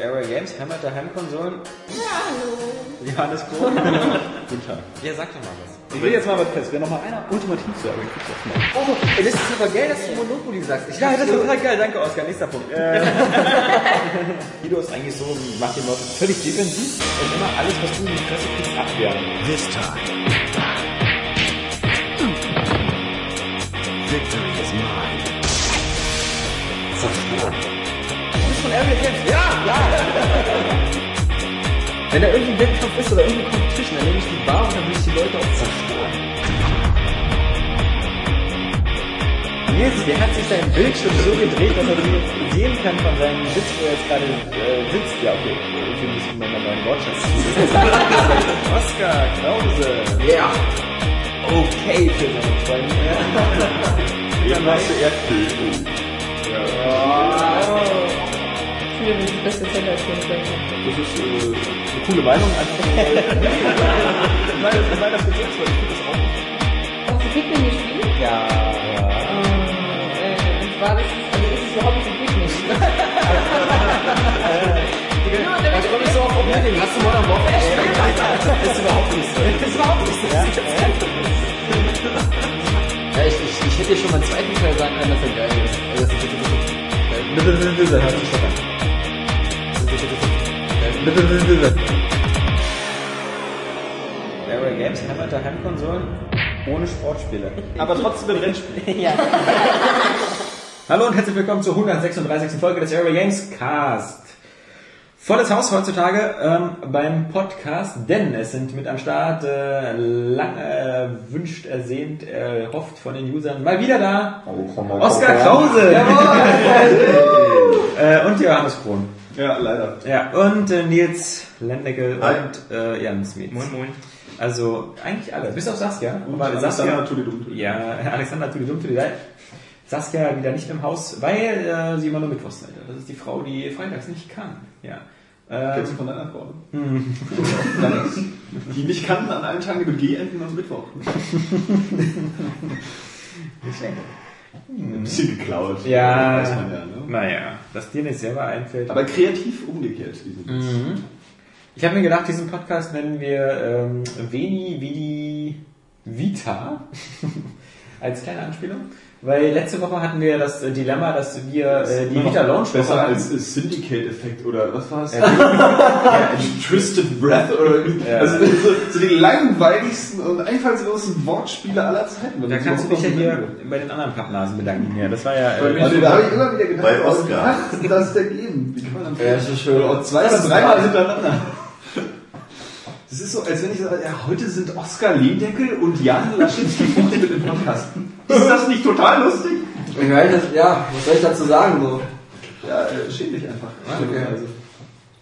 Area Games, Heimat der Heimkonsolen. Ja, hallo. Johannes Krohn. Guten Tag. Ja, sag doch mal was. Ich will jetzt mal was fest. Wer noch mal einer ultimativ zu Area Games macht. Oh, ey, das ist aber geil, dass du Monopoly sagst. Ich Ja, das ist total geil. Danke, Oskar. Nächster Punkt. Äh, Guido ist eigentlich so, macht die Leute völlig defensiv und immer alles, was du in die Fresse kriegst, abwehren. This time. Victory is mine. von Area Games. Ja, ja. Wenn da irgendwie ein Wettkampf ist oder irgendeine Competition, dann nehme ich die Bar und dann will ich die Leute auch zerstören. Nils, der hat sich sein Bildschirm so gedreht, dass er jetzt sehen kann von seinem Sitz, wo er jetzt gerade äh, sitzt. Ja, okay. Ich müssen wir mal meinen Wortschatz Oskar Krause. Ja. Okay für seine Freunde. Eben hast du Erdbeben. Das ist das beste Zelda-Spiel. Das ist äh, eine coole Meinung. Einfach mal. Nein, das ist meiner Besitz, weil ich finde das auch. Hast du Pikmin gespielt? Ja, ja. Äh, und zwar, das ist, also ist es überhaupt nicht Pikmin. Genau, Da komme ich so auf Problem. Hast du Modern Warfare gespielt? Das ist überhaupt nicht so. Das ist überhaupt nicht so. Ja, ich, ich, ich hätte dir schon beim zweiten Teil sagen können, dass er geil ist. Also, das ist Bitte Area Games, Heimat der Heimkonsolen, ohne Sportspiele. Aber trotzdem ein Rennspiel. Ja. Hallo und herzlich willkommen zur 136. Folge des Area Games Cast. Volles Haus heutzutage ähm, beim Podcast, denn es sind mit am Start äh, lange äh, wünscht, ersehnt, äh, hofft von den Usern mal wieder da. Oskar Krause äh, und Johannes Krohn. Ja, leider. Ja, und äh, Nils Lendecke Hi. und äh, Jan Smith. Moin, moin. Also eigentlich alle, bis auf Saskia. Aber Alexander Saskia, Tulidum. ja, Alexander Tulidum Tulidum. Saskia wieder nicht im Haus, weil äh, sie immer nur Mittwochs seid. Das ist die Frau, die freitags nicht kann. Ja. Ähm, Kennst du von deiner Frau? Ex? Die nicht kannten an allen Tagen mit G enden und Mittwoch. nicht schlecht. Ein bisschen geklaut. Ja, Weiß man ja, ne? naja, dass dir nicht selber einfällt. Aber kreativ umgekehrt. Diese Mhm. Ich habe mir gedacht, diesen Podcast nennen wir ähm, Veni Vidi Vita als kleine Anspielung. Weil letzte Woche hatten wir das äh, Dilemma, dass wir äh, die Vita Launch Besser hatten. als äh, Syndicate-Effekt oder was war es? Äh, Twisted Breath oder Ja. also so, so die langweiligsten und einfallslosen Wortspiele aller Zeiten. Da kannst du dich ja hier bei den anderen Pappnasen bedanken. Ja, das war ja. Bei Äh, mir- Also, da habe ich immer wieder gedacht, Bei was Oscar. kann das denn geben? Wie kann man dann Ja, das ist schön. Oder auch zwei oder dreimal hintereinander. Das ist so, als wenn ich sage, ja, heute sind Oskar Lehndeckel und Jan Laschinski vorne mit im Podcast. Ist das nicht total lustig? Ich weiß das, ja, was soll ich dazu sagen, so? Ja, äh, schäm dich einfach. okay. Also.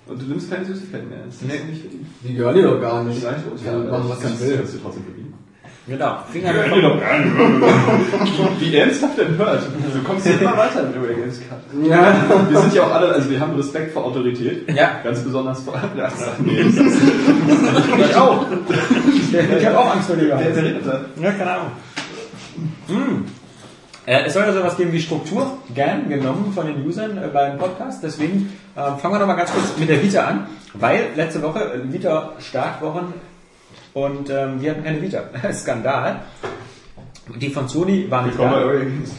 Und du nimmst keine Süßigkeiten mehr. Das nee. nicht. Die gehören dir doch gar nicht. Nein, Ja, machen, was kannst ich will. Kannst du trotzdem verdienen. genau. Finger Wie ernsthaft denn hört? Du kommst hier immer weiter mit Area Games Card. Ja. Wir sind ja auch alle, also wir haben Respekt vor Autorität. Ja. Ganz besonders vor. Ja, nee, Ich auch. Ich habe auch Angst vor dir gehabt. wer redet da? Ja, keine Ahnung. Hm. Äh, es soll ja sowas geben wie Struktur, gern genommen von den Usern äh, beim Podcast. Deswegen äh, fangen wir doch mal ganz kurz mit der Vita an, weil letzte Woche äh, Vita Startwochen und ähm, wir hatten keine Vita. Skandal. Die von Sony war nicht da.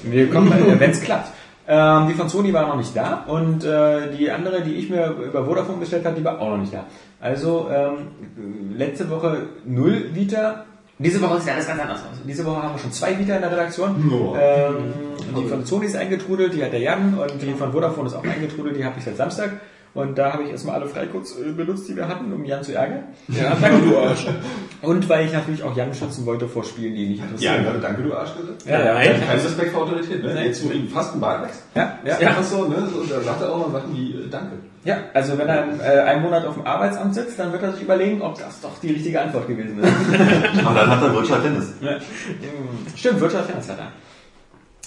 Wir kommen, äh, wenn es klappt. Ähm, die von Sony war noch nicht da und äh, die andere, die ich mir über Vodafone bestellt habe, die war auch noch nicht da. Also ähm, letzte Woche null Vita. Diese Woche sieht alles ganz anders aus. Diese Woche haben wir schon zwei Vita in der Redaktion. Oh. Ähm, die von Sony ist eingetrudelt, die hat der Jan und die von Vodafone ist auch eingetrudelt, die habe ich seit Samstag. Und da habe ich erstmal alle Freicodes äh, benutzt, die wir hatten, um Jan zu ärgern. Ja, danke, du Arsch. Und weil ich natürlich auch Jan schützen wollte vor Spielen, die nicht interessieren. ja, danke, du Arsch, bitte. Ja, ja, Kein Respekt vor Autorität, ne? Nein. Jetzt, wo ihm fast ein Bart wächst. ja, ja. Ja, einfach so, ne? So, da sagt er auch mal Sachen wie äh, Danke. Ja, also wenn er äh, einen Monat auf dem Arbeitsamt sitzt, dann wird er sich überlegen, ob das doch die richtige Antwort gewesen ist. Und dann hat er Wirtschaft Tennis. Ja. Stimmt, Wirtschaft hat er.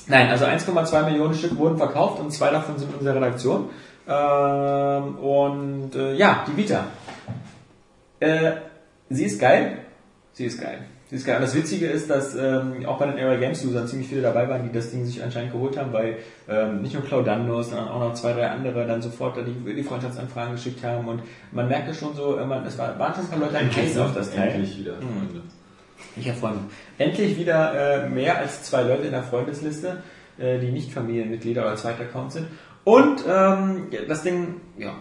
Nein, also 1,2 Millionen Stück wurden verkauft und zwei davon sind in unserer Redaktion. Ähm, und äh, ja, die Vita. Äh, sie ist geil. Sie ist geil. Das, ist geil. Und das Witzige ist, dass ähm, auch bei den Area Games Usern ziemlich viele dabei waren, die das Ding sich anscheinend geholt haben, weil ähm, nicht nur Claudando, sondern auch noch zwei, drei andere dann sofort die, die Freundschaftsanfragen geschickt haben und man merkte schon so, äh, man, es war, waren schon ein paar Leute heiß auf das Teil. Endlich wieder, Freunde. Ich habe Freunde. Endlich wieder äh, mehr als zwei Leute in der Freundesliste, äh, die nicht Familienmitglieder oder Zweitaccount sind. Und ähm, das Ding, ja,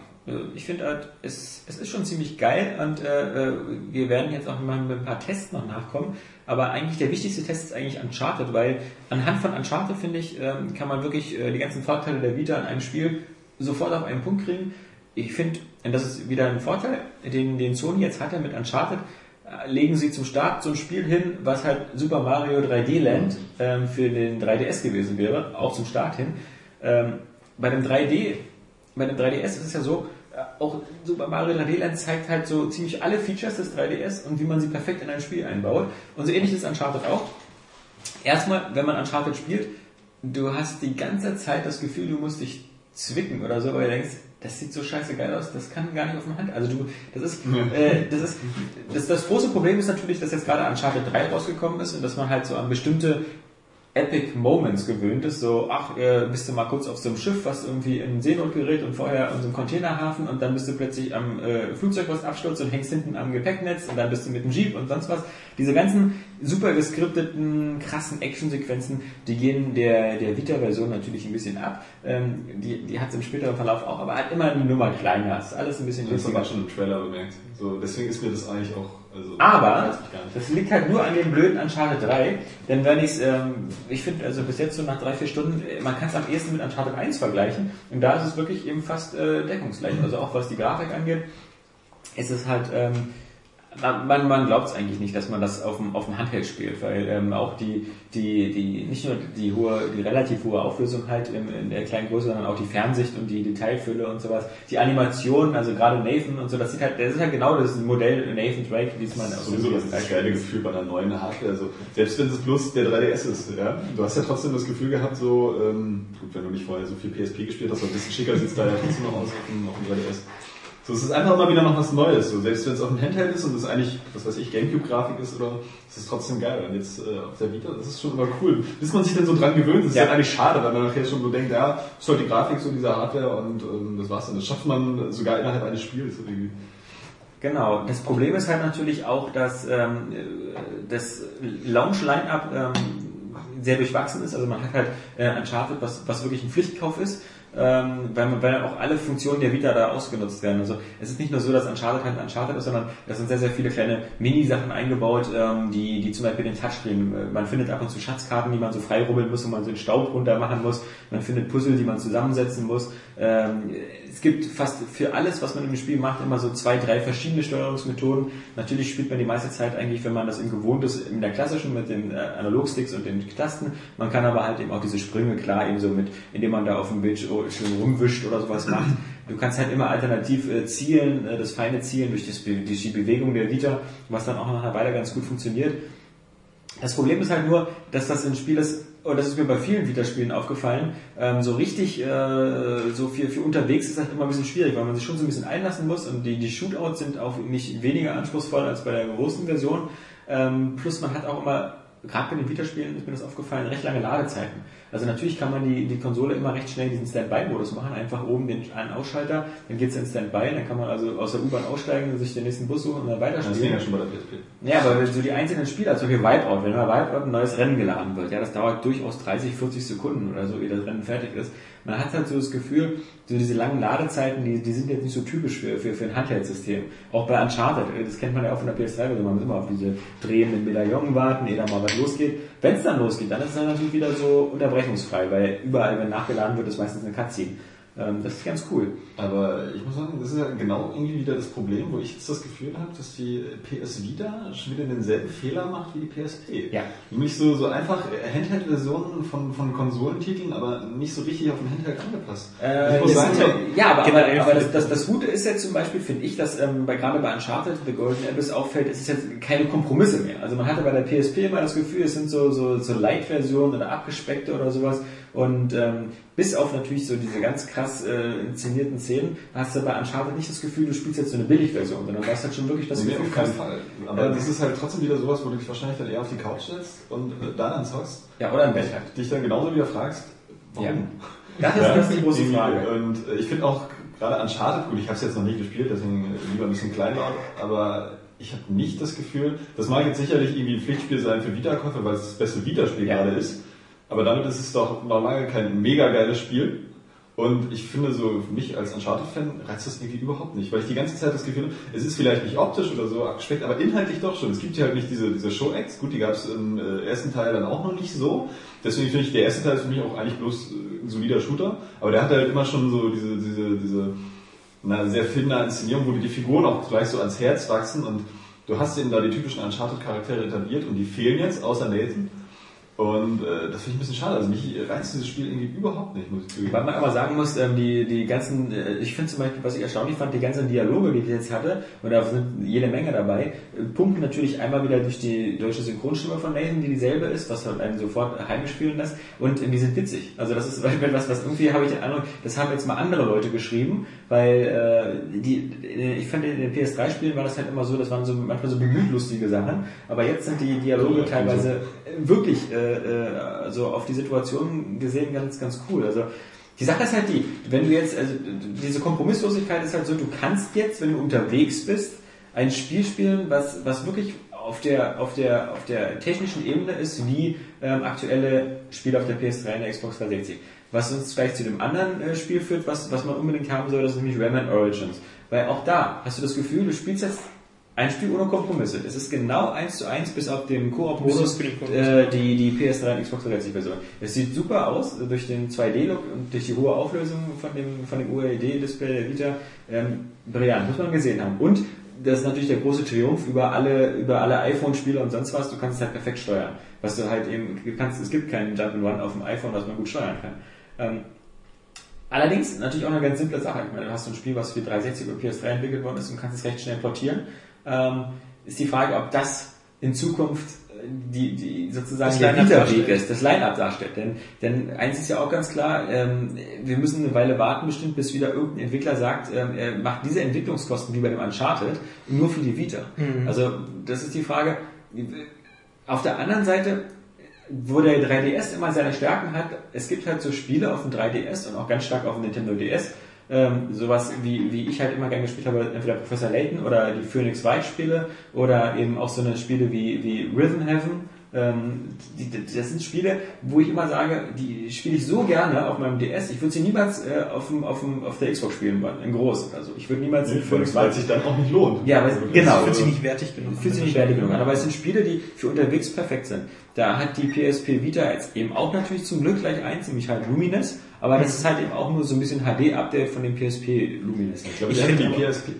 ich finde halt, es, es ist schon ziemlich geil und äh, äh, wir werden jetzt auch mal mit ein paar Tests noch nachkommen. Aber eigentlich der wichtigste Test ist eigentlich Uncharted, weil anhand von Uncharted, finde ich, ähm, kann man wirklich äh, die ganzen Vorteile der Vita in einem Spiel sofort auf einen Punkt kriegen. Ich finde, das ist wieder ein Vorteil, den, den Sony jetzt hatte mit Uncharted, äh, legen sie zum Start so ein Spiel hin, was halt Super Mario 3D Land ähm, für den 3DS gewesen wäre, auch zum Start hin. Ähm, bei dem 3D, bei dem 3DS ist es ja so, äh, auch Super Mario 3D Land zeigt halt so ziemlich alle Features des 3DS und wie man sie perfekt in ein Spiel einbaut. Und so ähnlich ist Uncharted auch. Erstmal, wenn man Uncharted spielt, du hast die ganze Zeit das Gefühl, du musst dich zwicken oder so, weil du denkst, das sieht so scheiße geil aus, das kann gar nicht auf dem Hand. Also du, das ist, äh, das ist, das, das große Problem ist natürlich, dass jetzt gerade Uncharted 3 rausgekommen ist und dass man halt so an bestimmte Epic Moments gewöhnt ist, so, ach, äh, bist du mal kurz auf so einem Schiff, was irgendwie in Seenot gerät und vorher in so einem Containerhafen und dann bist du plötzlich am äh, Flugzeug, was abstürzt und hängst hinten am Gepäcknetz und dann bist du mit dem Jeep und sonst was. Diese ganzen super geskripteten, krassen Actionsequenzen, die gehen der, der Vita-Version natürlich ein bisschen ab. Ähm, die die hat es im späteren Verlauf auch, aber halt immer eine Nummer kleiner. Ist alles ein bisschen Das witziger. wir schon im Trailer bemerkt. So, deswegen ist mir das eigentlich auch. Also, Aber das liegt halt nur an dem blöden Uncharted 3, denn wenn ich's, ähm, ich finde, also bis jetzt so nach drei, vier Stunden, äh, man kann es am ehesten mit Uncharted 1 vergleichen und da ist es wirklich eben fast äh, deckungsgleich. Also auch was die Grafik angeht, ist es halt, ähm, man, man, glaubt es eigentlich nicht, dass man das auf dem, auf dem Handheld spielt, weil ähm, auch die, die, die, nicht nur die hohe, die relativ hohe Auflösung halt in, in der kleinen Größe, sondern auch die Fernsicht und die Detailfülle und sowas, die Animation, also gerade Nathan und so, das sieht halt, das ist halt genau das Modell Nathan Drake, wie es man aus Sowieso das, das geile Gefühl bei einer neuen Hardware. Also, selbst wenn es bloß der 3DS ist, ja, du hast ja trotzdem das Gefühl gehabt, so, ähm, gut, wenn du nicht vorher so viel PSP gespielt hast, aber ein bisschen schicker sieht es da ja trotzdem noch aus auf dem, auf dem 3DS. So, es ist einfach mal wieder noch was Neues. So, selbst wenn es auf dem Handheld ist und es eigentlich, was weiß ich, Gamecube-Grafik ist oder, es ist trotzdem geil. Und jetzt äh, auf der Vita, das ist schon immer cool. Bis man sich dann so dran gewöhnt, das ist Ja. eigentlich schade, weil man nachher schon so denkt, ja, ist halt die Grafik so dieser Hardware und ähm, das war's dann. Das schafft man sogar innerhalb eines Spiels irgendwie. Genau, das Problem ist halt natürlich auch, dass ähm, das Launch-Line-Up ähm, sehr durchwachsen ist. Also man hat halt äh, Uncharted, was, was wirklich ein Pflichtkauf ist, ähm, weil, man, weil auch alle Funktionen der Vita da ausgenutzt werden. Also es ist nicht nur so, dass Uncharted halt Uncharted ist, sondern es sind sehr, sehr viele kleine Mini-Sachen eingebaut, ähm, die, die zum Beispiel den Touchscreen, äh, man findet ab und zu Schatzkarten, die man so frei rubbeln muss, wo man so den Staub runter machen muss, man findet Puzzle, die man zusammensetzen muss. Ähm, es gibt fast für alles, was man im Spiel macht, immer so zwei, drei verschiedene Steuerungsmethoden. Natürlich spielt man die meiste Zeit eigentlich, wenn man das eben gewohnt ist, in der klassischen mit den äh, Analogsticks und den Tasten. Man kann aber halt eben auch diese Sprünge klar eben so mit, indem man da auf dem Bildschirm schön rumwischt oder sowas macht. Du kannst halt immer alternativ äh, zielen, äh, das feine Zielen durch, das, durch die Bewegung der Vita, was dann auch nach einer Weile ganz gut funktioniert. Das Problem ist halt nur, dass das ein Spiel ist, und das ist mir bei vielen Vita-Spielen aufgefallen, ähm, so richtig, äh, so für, für unterwegs ist halt immer ein bisschen schwierig, weil man sich schon so ein bisschen einlassen muss und die, die Shootouts sind auch nicht weniger anspruchsvoll als bei der großen Version. Ähm, plus man hat auch immer, gerade bei den Vita-Spielen ist mir das aufgefallen, recht lange Ladezeiten. Also natürlich kann man die, die Konsole immer recht schnell diesen Standby-Modus machen, einfach oben den einen Ausschalter, dann geht's in Standby, dann kann man also aus der U-Bahn aussteigen, sich den nächsten Bus suchen und dann Das ging weiterspielen. ja schon bei der PSP. Ja, aber so die einzelnen Spiele, also wie Wipeout, wenn bei Wipeout ein neues Rennen geladen wird, ja, das dauert durchaus 30, 40 Sekunden oder so, ehe das Rennen fertig ist. Man hat halt so das Gefühl, so diese langen Ladezeiten, die, die sind jetzt nicht so typisch für, für, für ein Handheld-System. Auch bei Uncharted, äh, das kennt man ja auch von der PS3, also man muss immer auf diese drehenden Medaillon warten, ehe da mal was losgeht. Wenn es dann losgeht, dann ist es dann natürlich wieder so unterbrechungsfrei, weil überall, wenn nachgeladen wird, ist meistens eine Cutscene. Ähm, das ist ganz cool. Aber ich muss sagen, das ist ja genau irgendwie wieder das Problem, wo ich jetzt das Gefühl habe, dass die PS Vita schon wieder denselben Fehler macht wie die PSP. Ja. Nämlich so, so einfach Handheld-Versionen von, von Konsolentiteln, aber nicht so richtig auf den Handheld angepasst. Äh, ich muss sagen, so, ja, aber, aber, generell aber das, das, das Gute ist jetzt zum Beispiel, finde ich, dass ähm, bei, gerade bei Uncharted, The Golden Abyss auffällt, es ist jetzt keine Kompromisse mehr. Also man hatte bei der PSP immer das Gefühl, es sind so, so, so Light-Versionen oder abgespeckte oder sowas. Und ähm, bis auf natürlich so diese ganz krass äh, inszenierten Szenen, hast du bei Uncharted nicht das Gefühl, du spielst jetzt so eine Billigversion, sondern du hast halt schon wirklich das Nee, Gefühl, auf keinen Fall. Aber Ähm, das ist halt trotzdem wieder sowas, wo du dich wahrscheinlich dann eher auf die Couch setzt und äh, dann anzockst, ja, oder im Bett halt. dich dann genauso wieder fragst, warum? Ja. Das ist, das ist die große. Frage. Und äh, ich finde auch gerade Uncharted, gut, ich habe es jetzt noch nicht gespielt, deswegen äh, lieber ein bisschen kleinlaut, aber ich habe nicht das Gefühl, das mag jetzt sicherlich irgendwie ein Pflichtspiel sein für Vita-Käufer, weil es das beste Vita-Spiel Ja. gerade ist, aber damit ist es doch noch lange kein mega geiles Spiel. Und ich finde so, für mich als Uncharted-Fan reizt das irgendwie überhaupt nicht, weil ich die ganze Zeit das Gefühl habe, es ist vielleicht nicht optisch oder so abgespeckt, aber inhaltlich doch schon. Es gibt ja halt nicht diese, diese Show-Acts, gut, die gab es im äh, ersten Teil dann auch noch nicht so. Deswegen finde ich, der erste Teil ist für mich auch eigentlich bloß äh, ein solider Shooter, aber der hat halt immer schon so diese, diese, diese eine sehr filmnahe Inszenierung, wo dir die Figuren auch gleich so ans Herz wachsen und du hast eben da die typischen Uncharted-Charaktere etabliert und die fehlen jetzt, außer Nathan. Und äh, das finde ich ein bisschen schade. Also mich reizt dieses Spiel irgendwie überhaupt nicht, muss ich zugeben. Weil man aber sagen muss, ähm, die, die ganzen, äh, ich finde zum Beispiel, was ich erstaunlich fand, die ganzen Dialoge, die ich jetzt hatte, und da sind jede Menge dabei, äh, pumpen natürlich einmal wieder durch die deutsche Synchronstimme von Nathan, die dieselbe ist, was halt einen sofort heimisch fühlen lässt, und äh, die sind witzig. Also das ist etwas, was irgendwie habe ich den Eindruck, das haben jetzt mal andere Leute geschrieben, weil äh, die, äh, ich fand in den PS3-Spielen war das halt immer so, das waren so manchmal so bemüht lustige Sachen, aber jetzt sind die Dialoge teilweise äh, wirklich äh, äh, also auf die Situation gesehen ganz, ganz cool. Also die Sache ist halt die, wenn du jetzt, also diese Kompromisslosigkeit ist halt so, du kannst jetzt, wenn du unterwegs bist, ein Spiel spielen, was, was wirklich auf der, auf der, auf der technischen Ebene ist, wie ähm, aktuelle Spiele auf der PS3 und der Xbox 360. Was uns vielleicht zu dem anderen äh, Spiel führt, was, was man unbedingt haben soll, das ist nämlich Rayman Origins. Weil auch da hast du das Gefühl, du spielst jetzt ein Spiel ohne Kompromisse. Es ist genau eins zu eins bis auf den Koop-Modus äh, die, die PS3 und Xbox 360 Version. Es sieht super aus, äh, durch den 2D-Look und durch die hohe Auflösung von dem, von dem ULED-Display der Vita. Ähm, brillant, muss man gesehen haben. Und das ist natürlich der große Triumph über alle, über alle iPhone-Spiele und sonst was. Du kannst es halt perfekt steuern. Was du halt eben, du kannst, es gibt keinen Jump'n'Run auf dem iPhone, was man gut steuern kann. Ähm, Allerdings natürlich auch eine ganz simple Sache. Ich meine, du hast so ein Spiel, was für 360 oder PS3 entwickelt worden ist und kannst es recht schnell portieren. Ähm, ist die Frage, ob das in Zukunft äh, die, die sozusagen Das der Line-Up Widerweg darstellt. ist, das Line-Up darstellt. Denn, denn eins ist ja auch ganz klar, ähm, wir müssen eine Weile warten, bestimmt, bis wieder irgendein Entwickler sagt, ähm, er macht diese Entwicklungskosten wie bei dem Uncharted nur für die Vita. Also das ist die Frage. Auf der anderen Seite wo der 3DS immer seine Stärken hat, es gibt halt so Spiele auf dem 3DS und auch ganz stark auf dem Nintendo DS, ähm, sowas wie, wie ich halt immer gerne gespielt habe, entweder Professor Layton oder die Phoenix Wright Spiele oder eben auch so eine Spiele wie, wie Rhythm Heaven. Ähm, die, die- das sind Spiele, wo ich immer sage, die spiele ich so gerne auf meinem DS, ich würde sie niemals äh, auf, dem, auf, dem, auf der Xbox spielen wollen, in groß oder so. Ich würde niemals Nee, in Phoenix weil Wright es sich dann auch nicht lohnt. Ja, aber Also, genau. Fühlt sich nicht wertig genug. Fühlt sich nicht wertig genug an, aber es sind Spiele, die für unterwegs perfekt sind. Da hat die PSP Vita jetzt eben auch natürlich zum Glück gleich eins, nämlich halt Lumines, aber das ist halt eben auch nur so ein bisschen HD-Update von dem PSP Lumines. Ich glaube, Ich finde die PSP.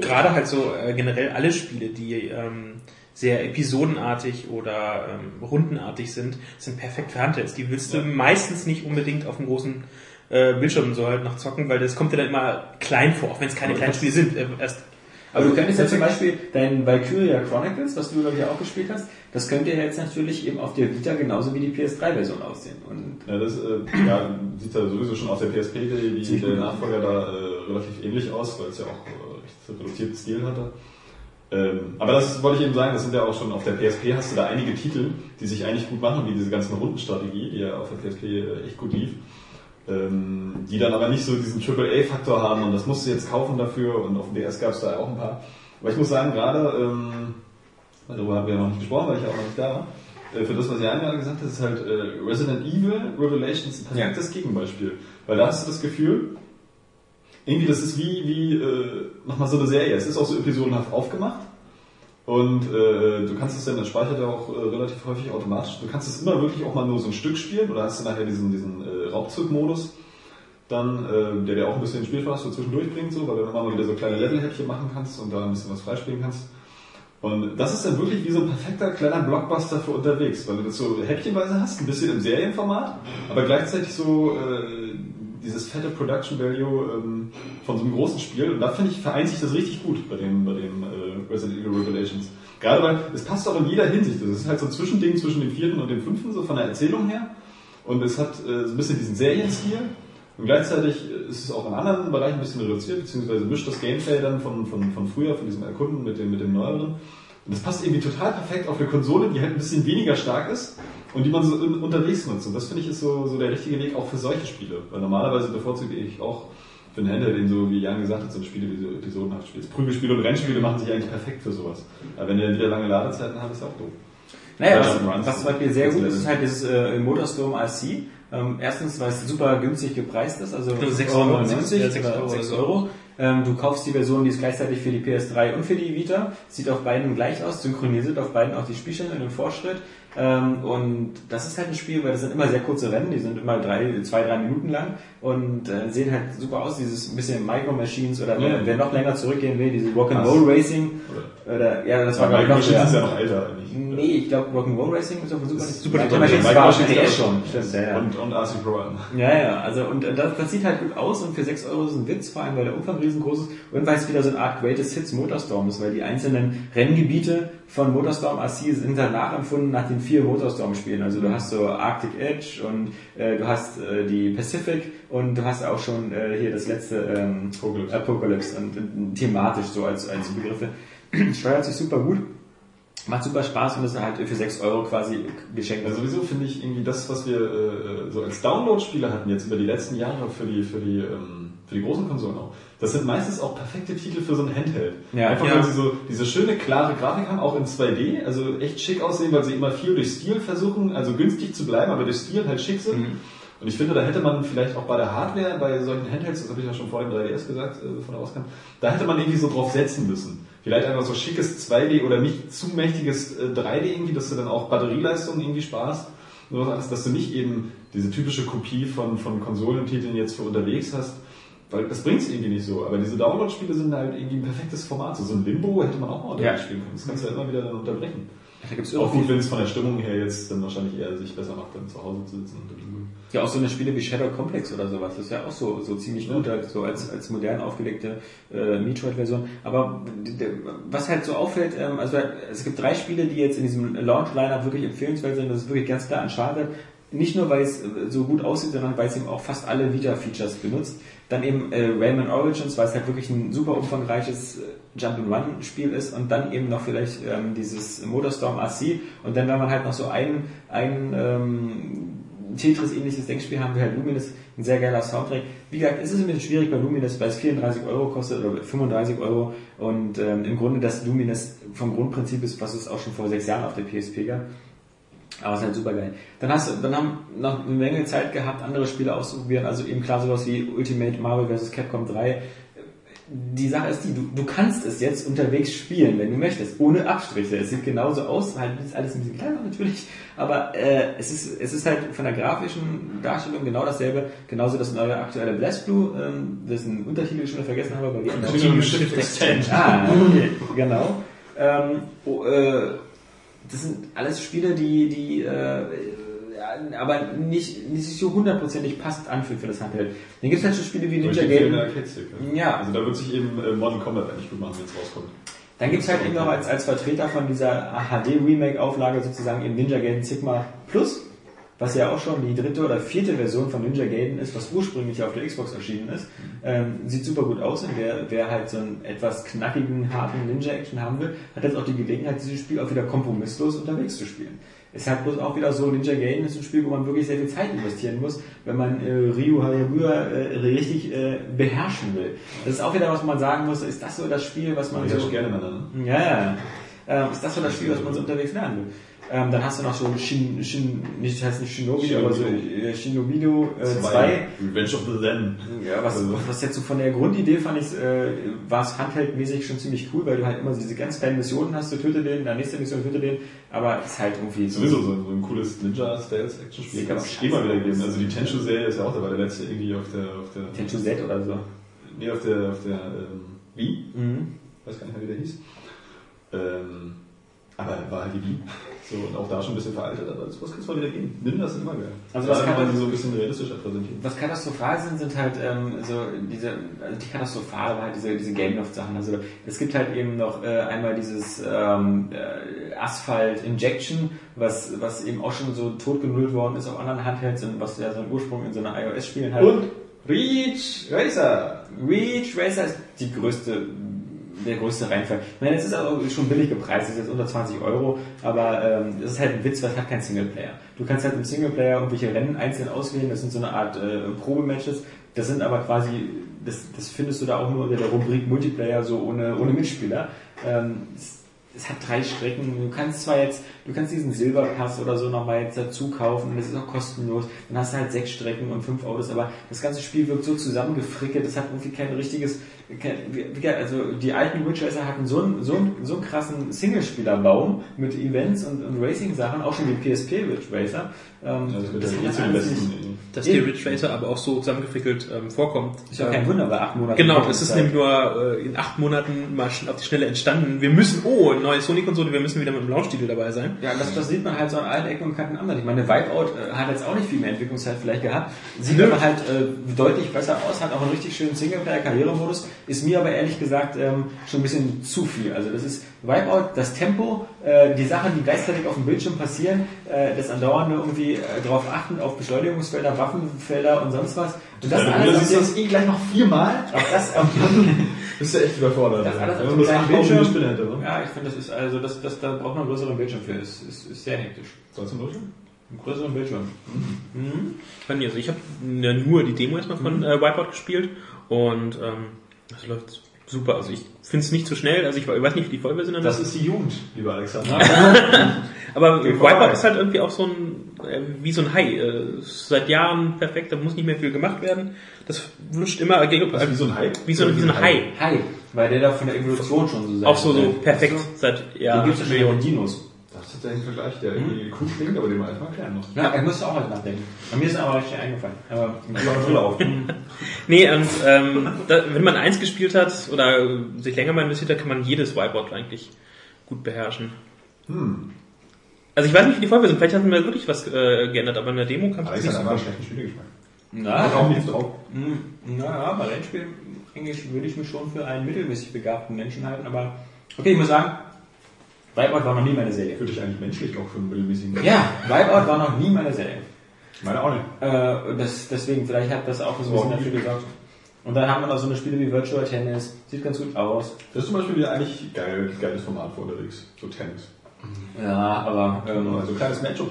Gerade halt so äh, generell alle Spiele, die ähm, sehr episodenartig oder ähm, rundenartig sind, sind perfekt für Handhelds. Die willst du meistens nicht unbedingt auf dem großen äh, Bildschirm so halt noch zocken, weil das kommt dir dann immer klein vor, auch wenn es keine kleinen Spiele sind. Äh, erst Aber du könntest ja zum Beispiel dein Valkyria Chronicles, was du glaube ich auch gespielt hast, das könnte ja jetzt natürlich eben auf der Vita genauso wie die PS3-Version aussehen. Und Ja, das äh, ja, sieht ja sowieso schon auf der PSP, die, die, der. Nachfolger da äh, relativ ähnlich aus, weil es ja auch äh, recht reduzierten Stil hatte. Ähm, aber das wollte ich eben sagen, das sind ja auch schon auf der PSP hast du da einige Titel, die sich eigentlich gut machen, wie diese ganzen Rundenstrategie, die ja auf der PSP äh, echt gut lief. Ähm, die dann aber nicht so diesen AAA-Faktor haben und das musst du jetzt kaufen dafür und auf dem DS gab es da auch ein paar. Aber ich muss sagen, gerade, ähm, darüber haben wir ja noch nicht gesprochen, weil ich ja auch noch nicht da war, äh, für das, was Jan gerade gesagt hat, ist halt äh, Resident Evil Revelations ein perfektes Gegenbeispiel. Weil da hast du das Gefühl, irgendwie das ist wie, wie äh, nochmal so eine Serie. Es ist auch so episodenhaft aufgemacht. Und äh, du kannst es dann, das speichert ja auch äh, relativ häufig automatisch. Du kannst es immer wirklich auch mal nur so ein Stück spielen oder hast du nachher diesen, diesen äh, Raubzugmodus, dann, äh, der dir auch ein bisschen Spielspaß so zwischendurch bringt, so, weil du immer mal wieder so kleine Levelhäppchen machen kannst und da ein bisschen was freispielen kannst. Und das ist dann wirklich wie so ein perfekter kleiner Blockbuster für unterwegs, weil du das so häppchenweise hast, ein bisschen im Serienformat, aber gleichzeitig so äh, dieses fette Production Value ähm, von so einem großen Spiel. Und da finde ich, vereint sich das richtig gut bei dem, bei dem äh, Resident Evil Revelations. Gerade weil es passt auch in jeder Hinsicht. Das ist halt so ein Zwischending zwischen dem vierten und dem fünften, so von der Erzählung her. und es hat äh, so ein bisschen diesen Serienstil. Und gleichzeitig ist es auch in anderen Bereichen ein bisschen reduziert, beziehungsweise mischt das Gameplay dann von, von, von früher, von diesem Erkunden mit dem, mit dem neueren. Und das passt irgendwie total perfekt auf eine Konsole, die halt ein bisschen weniger stark ist und die man so in, unterwegs nutzt. Und das finde ich ist so, so der richtige Weg auch für solche Spiele. Weil normalerweise bevorzuge ich auch für einen Händler, den so, wie Jan gesagt hat, so Spiele, die so episodenhaft spielst. Prügelspiele und Rennspiele machen sich eigentlich perfekt für sowas. Aber wenn der wieder lange Ladezeiten hat, ist ja auch doof. Naja, Ja, was, was zum Beispiel sehr gut ist, Das ist halt dieses äh, Motorstorm RC. Ähm, erstens, weil es super günstig gepreist ist, also Also 6 6,99 Euro, Euro, ja, 6 oder Euro 6 oder so. Euro. Ähm, du kaufst die Version, die ist gleichzeitig für die PS3 und für die Vita. Sieht auf beiden gleich aus, synchronisiert auf beiden auch die Spielstände und den Fortschritt. Ähm, und das ist halt ein Spiel, weil das sind immer sehr kurze Rennen, die sind immer drei, zwei, drei Minuten lang und äh, sehen halt super aus, dieses bisschen Micro Machines oder wer, Mhm. wer noch länger zurückgehen will, diese Rock'n'Roll Racing oder ja, das war Aber glaube ich Micro noch Machines ist ja noch älter eigentlich. Nee, ich glaube Rock'n'Roll Racing ist auf Super, Super Micro. Machines war ist schon. auch- Stimmt, ja, ja. Und, und RC Pro. Ja, ja, also und äh, das, das sieht halt gut aus und für 6 Euro ist ein Witz, vor allem weil der Umfang riesengroß ist und weil es wieder so eine Art Greatest Hits Motorstorm ist, weil die einzelnen Renngebiete von Motorstorm RC sind dann nachempfunden nach den vier Motorstorm-Spielen. Also du hast so Arctic Edge und äh, du hast äh, die Pacific und du hast auch schon äh, hier das letzte ähm, Apocalypse. Apocalypse und, und thematisch so als, als Begriffe. Steuert sich super gut, macht super Spaß und ist halt für 6 Euro quasi geschenkt. Also sowieso finde ich irgendwie das, was wir äh, so als Download-Spiele hatten jetzt über die letzten Jahre für die, für die, ähm, für die großen Konsolen auch, das sind meistens auch perfekte Titel für so ein Handheld. Ja. Einfach Ja. weil sie so diese schöne, klare Grafik haben, auch in 2D, also echt schick aussehen, weil sie immer viel durch Stil versuchen, also günstig zu bleiben, aber durch Stil halt schick sind. Und ich finde, da hätte man vielleicht auch bei der Hardware, bei solchen Handhelds, das habe ich ja schon vor dem 3DS gesagt, äh, bevor er rauskam, da hätte man irgendwie so drauf setzen müssen. Vielleicht einfach so schickes 2D oder nicht zu mächtiges äh, 3D irgendwie, dass du dann auch Batterieleistung irgendwie sparst. Und sowas alles, dass du nicht eben diese typische Kopie von, von Konsolentiteln jetzt für unterwegs hast. Weil das bringt es irgendwie nicht so. Aber diese Download-Spiele sind halt irgendwie ein perfektes Format. So, so ein Limbo hätte man auch mal unterwegs Ja. spielen können. Das kannst du ja immer wieder dann unterbrechen. da gibt's Auch gut, wenn es von der Stimmung her jetzt dann wahrscheinlich eher sich besser macht, dann zu Hause zu sitzen. Und Ja, auch so eine Spiele wie Shadow Complex oder sowas, das ist ja auch so, so ziemlich gut, halt, so als, als modern aufgelegte äh, Metroid-Version. Aber was halt so auffällt, ähm, also es gibt drei Spiele, die jetzt in diesem Launch-Liner wirklich empfehlenswert sind, das ist wirklich ganz klar Uncharted. Nicht nur, weil es äh, so gut aussieht, sondern weil es eben auch fast alle Vita-Features benutzt. Dann eben äh, Rayman Origins, weil es halt wirklich ein super umfangreiches äh, Jump-and-Run-Spiel ist und dann eben noch vielleicht ähm, dieses Motorstorm RC und dann, wenn man halt noch so einen, einen ähm, Tetris-ähnliches Denkspiel haben wir halt Luminous, ein sehr geiler Soundtrack. Wie gesagt, es ist ein bisschen schwierig bei Luminous, weil es 34 Euro kostet oder 35 Euro und ähm, im Grunde das Luminous vom Grundprinzip ist, was es auch schon vor sechs Jahren auf der PSP gab. Aber es ist halt super geil. Dann hast du, dann haben noch eine Menge Zeit gehabt, andere Spiele auszuprobieren. Also eben klar sowas wie Ultimate Marvel vs. Capcom 3. Die Sache ist die, du, du kannst es jetzt unterwegs spielen, wenn du möchtest, ohne Abstriche. Es sieht genauso aus, halt ist alles ein bisschen kleiner natürlich, aber äh, es, ist, es ist halt von der grafischen Darstellung genau dasselbe. Genauso das neue aktuelle Blast Blue, ähm, dessen Untertitel ich schon vergessen habe, aber wir Shift Extend. Ah, okay, genau. Ähm, oh, äh, das sind alles Spiele, die, die äh, aber nicht, nicht so hundertprozentig passend anfühlen für das Handheld. Dann gibt es halt so Spiele wie Ninja Gaiden. Ja. Also da wird sich eben äh, Mortal Kombat eigentlich gut machen, wenn es rauskommt. Dann gibt es halt eben noch als, als Vertreter von dieser HD-Remake-Auflage sozusagen eben Ninja Gaiden Sigma Plus, was ja auch schon die dritte oder vierte Version von Ninja Gaiden ist, was ursprünglich auf der Xbox erschienen ist. Ähm, sieht super gut aus und wer, wer halt so einen etwas knackigen, harten Ninja-Action haben will, hat jetzt auch die Gelegenheit, dieses Spiel auch wieder kompromisslos unterwegs zu spielen. Es hat bloß auch wieder so, Ninja Gaiden ist ein Spiel, wo man wirklich sehr viel Zeit investieren muss, wenn man äh, Ryu Hayabusa äh, richtig äh, beherrschen will. Das ist auch wieder, was man sagen muss, ist das so das Spiel, was man Ich so... gerne miteinander. ne? Ja, ja. Ähm, ist das so das Spiel, was man so unterwegs lernen will? Ähm, dann hast du noch so Shin, Shin, nicht, das heißt nicht Shinobi, Shinobi. aber so äh, Shinobido 2. Revenge of the Zen. Ja, was, Also- was jetzt so von der Grundidee fand ich, äh, war es handheldmäßig schon ziemlich cool, weil du halt immer diese ganz kleinen Missionen hast, du töte den, dann nächste Mission töte den, aber es ist halt irgendwie so. Sowieso so ein, so ein cooles Ninja-Stealth-Action-Spiel. Kann es immer wieder geben. Also die Tenchu-Serie ist ja auch dabei, der letzte irgendwie auf der, auf der, Tenchu Z oder so. nee, auf der, auf der, ähm, Wii. Mhm. weiß gar nicht mehr, wie der hieß. Ähm, Aber war halt die Wii. So, und auch da schon ein bisschen veraltet, aber das muss jetzt mal wieder gehen. Nimm das immer geil. Also das kann- man die so ein bisschen realistischer präsentiert. Was katastrophal sind, sind halt ähm, so diese, also die katastrophal war halt diese, diese Gameloft-Sachen. Also es gibt halt eben noch äh, einmal dieses ähm, äh, Asphalt Injection, was, was eben auch schon so totgenullt worden ist auf anderen Handhelds und was ja seinen Ursprung in so einer iOS-Spielen hat. Und Reach Racer! Reach Racer ist die größte, der größte Reinfall. Ich meine, es ist auch schon billig gepreist, es ist jetzt unter 20 Euro, aber ähm, es ist halt ein Witz, weil es hat keinen Singleplayer. Du kannst halt im Singleplayer irgendwelche Rennen einzeln auswählen, das sind so eine Art äh, Probematches. Das sind aber quasi, das, das findest du da auch nur unter der Rubrik Multiplayer, so ohne, ohne Mitspieler. Ähm, es, es hat drei Strecken. Du kannst zwar jetzt, du kannst diesen Silberpass oder so nochmal jetzt dazu kaufen, das ist auch kostenlos. Dann hast du halt sechs Strecken und fünf Autos, aber das ganze Spiel wirkt so zusammengefrickelt, das hat irgendwie kein richtiges, kein, wie, also die alten Witch Racer hatten so einen, so einen, so einen krassen Singlespielerbaum mit Events und, und Racing-Sachen, auch schon die PSP Witch Racer. Ähm, Also das das ja eh Dass die Ridge Racer aber auch so zusammengefrickelt ähm, vorkommt. Ist ja kein Wunder bei acht Monaten. Genau, es ist nämlich nur äh, in acht Monaten mal auf die Schnelle entstanden. Wir müssen, oh, neue Sony-Konsole, wir müssen wieder mit dem Launch-Titel dabei sein. Ja, das, das sieht man halt so an allen Ecken und Kanten anders. Ich meine, Wipeout äh, hat jetzt auch nicht viel mehr Entwicklungszeit vielleicht gehabt, sieht Nö. aber halt äh, deutlich besser aus, hat auch einen richtig schönen Singleplayer-Karrieremodus, ist mir aber ehrlich gesagt ähm, schon ein bisschen zu viel. Also das ist Wipeout, das Tempo, äh, die Sachen, die gleichzeitig auf dem Bildschirm passieren, äh, das andauernde irgendwie äh, darauf achten, auf Beschleunigungsfelder, Waffenfelder und sonst was. Und das Ja, alles du das eh gleich noch viermal. das, Bist du echt überfordert. Das alles auf dem kleinen Bildschirm. Spinne hätte? Ja, ich finde, das ist also das, das, da braucht man einen größeren Bildschirm für. Das ist, ist sehr hektisch. Sollst du durch? Einen größeren Bildschirm. Mhm. Bei mir, also ich habe nur die Demo erstmal von äh, Wipeout gespielt und ähm, das läuft super. Also ich finde es nicht zu schnell, also ich, we- weiß nicht, wie die Vollversion dann Das ist die Jugend, lieber Alexander. Aber vorbei. ist halt irgendwie auch so ein, wie so ein Hai. Äh, seit Jahren perfekt, da muss nicht mehr viel gemacht werden. Das flutscht immer, äh, Das ist wie so ein Hai. wie so, wie so ein Hai. Hi, weil der da von der Evolution schon so sein Auch so, so perfekt seit Den Jahren. gibt es ja schon Dinos. Das ist der Vergleich, der irgendwie cool klingt, aber den wir einfach erklären noch. Ja, ich musste auch halt nachdenken. Bei mir ist aber richtig eingefallen. Aber ich habe Brille auf. Nee, und ähm, da, wenn man eins gespielt hat oder äh, sich länger mal investiert hat, kann man jedes Wipeout eigentlich gut beherrschen. Hm. Also ich weiß nicht, wie die Vollversion, vielleicht hatten wir wirklich was äh, geändert, aber in der Demo kam es Alex nicht hat so einfach einen gut. schlechten Spielegeschmack. Na, Auch nicht drauf. Hm, Naja, bei Rennspielen eigentlich würde ich mich schon für einen mittelmäßig begabten Menschen halten, aber okay, ich muss sagen, Wipeout war noch nie meine Serie. Für dich eigentlich menschlich auch für einen mittelmäßigen. Ja, Wipeout war noch nie meine Serie. Meine auch nicht. Äh, das, deswegen, vielleicht hat das auch so ein bisschen dafür gesorgt. Und dann haben wir noch so eine Spiele wie Virtual Tennis, sieht ganz gut aus. Das ist zum Beispiel wieder eigentlich geil, geiles Format für unterwegs. So Tennis. Ja, aber ähm, Also kleines Match. und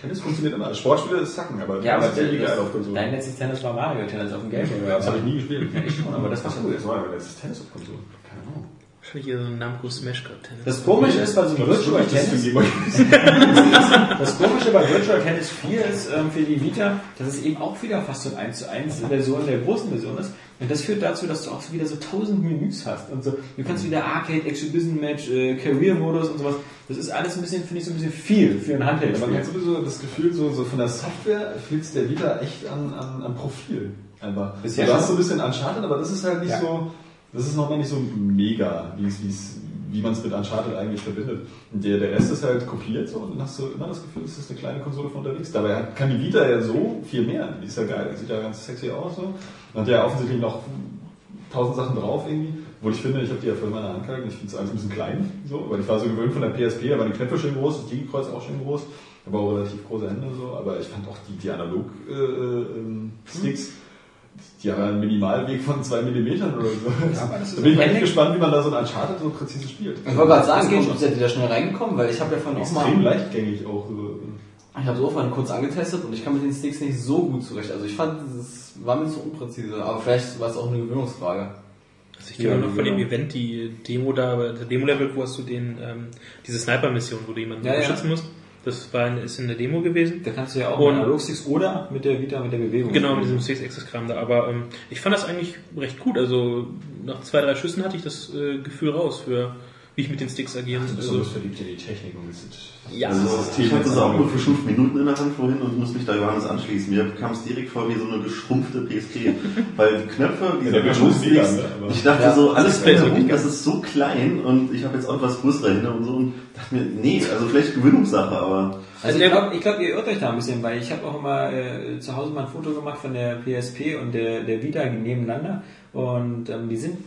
Tennis funktioniert immer. Spiele ist Zacken, aber Ja, aber ist ja das, geil auf Konsole. dein letztes Tennis war Mario Tennis auf dem Game Boy. Das habe ich nie gespielt. Ja, ich schon, aber das war cool. Das war mein letztes Tennis auf Konsole. Keine Ahnung. Wahrscheinlich hier so ein Namco Smash Cut Tennis. Das Komische ist bei so einem Virtual Tennis, das Komische bei Virtual Tennis 4 ist ähm, für die Vita, dass es eben auch wieder fast so ein 1 zu 1 Version der großen Version ist. Und das führt dazu, dass du auch wieder so 1000 Menüs hast und so. Du kannst wieder Arcade, Exhibition Match, äh, Career Modus und sowas. Das ist alles ein bisschen, finde ich, so ein bisschen viel für ein handheld Man hat sowieso das Gefühl, so, so von der Software fehlt es der Vita echt an, an, an Profil. Einfach. Ist du ja hast so ein bisschen Uncharted, aber das ist halt nicht Ja. so, das ist nochmal nicht so mega, wie man es mit Uncharted eigentlich verbindet. Der, der Rest ist halt kopiert so und dann hast du immer das Gefühl, es ist eine kleine Konsole von unterwegs. Dabei kann die Vita ja so viel mehr. Die ist ja geil, die sieht ja ganz sexy aus so. Und hat ja offensichtlich noch tausend Sachen drauf irgendwie. Obwohl ich finde, ich habe die ja vorhin mal gehalten, ich finde es ein bisschen klein, so, weil ich war so gewöhnt von der PSP, da waren die Knöpfe schön groß, das Digi-Kreuz auch schön groß, aber auch relativ große Hände so, aber ich fand auch die, die Analog-Sticks, die haben einen Minimalweg von zwei Millimetern oder so. ist da bin ich echt gespannt, wie man da so ein Uncharted so präzise spielt. Ich wollte gerade sagen, kommt, seid ihr da schnell reingekommen, weil ich habe ja vorhin auch Extrem mal, leichtgängig auch. So. ich habe so vorhin kurz angetestet und ich kam mit den Sticks nicht so gut zurecht. Also ich fand, es war mir zu unpräzise, aber vielleicht war es auch eine Gewöhnungsfrage. Also ich kenne Ja, noch von dem. Event die Demo da, der Demo-Level, wo hast du den, ähm, diese Sniper-Mission, wo du jemanden Ja, ja. beschützen musst. Das war in, ist in der Demo gewesen. Da kannst du ja auch Und- mit Analogsticks oder mit der Vita, mit der Bewegung. Genau, mit diesem Six Access Kram da. Aber ähm, ich fand das eigentlich recht gut. Also nach zwei, drei Schüssen hatte ich das äh, Gefühl raus für wie ich mit den Sticks agieren Du bist also, so verliebt in die Technik und bist Ja. Also ich habe das auch nur für fünf Minuten in der Hand vorhin und muss mich da Johannes anschließen. Mir kam es direkt vor wie so eine geschrumpfte PSP. Weil die Knöpfe, diese Ja, mega, ne? Ich dachte Ja, so, alles drumherum, wirklich das ist so klein und ich habe jetzt auch was größer dahinter und so und dachte mir, nee, also vielleicht Gewöhnungssache, aber Also ich glaube, ich glaub, ihr irrt euch da ein bisschen, weil ich habe auch immer äh, zu Hause mal ein Foto gemacht von der PSP und der, der Vita nebeneinander und ähm, die sind,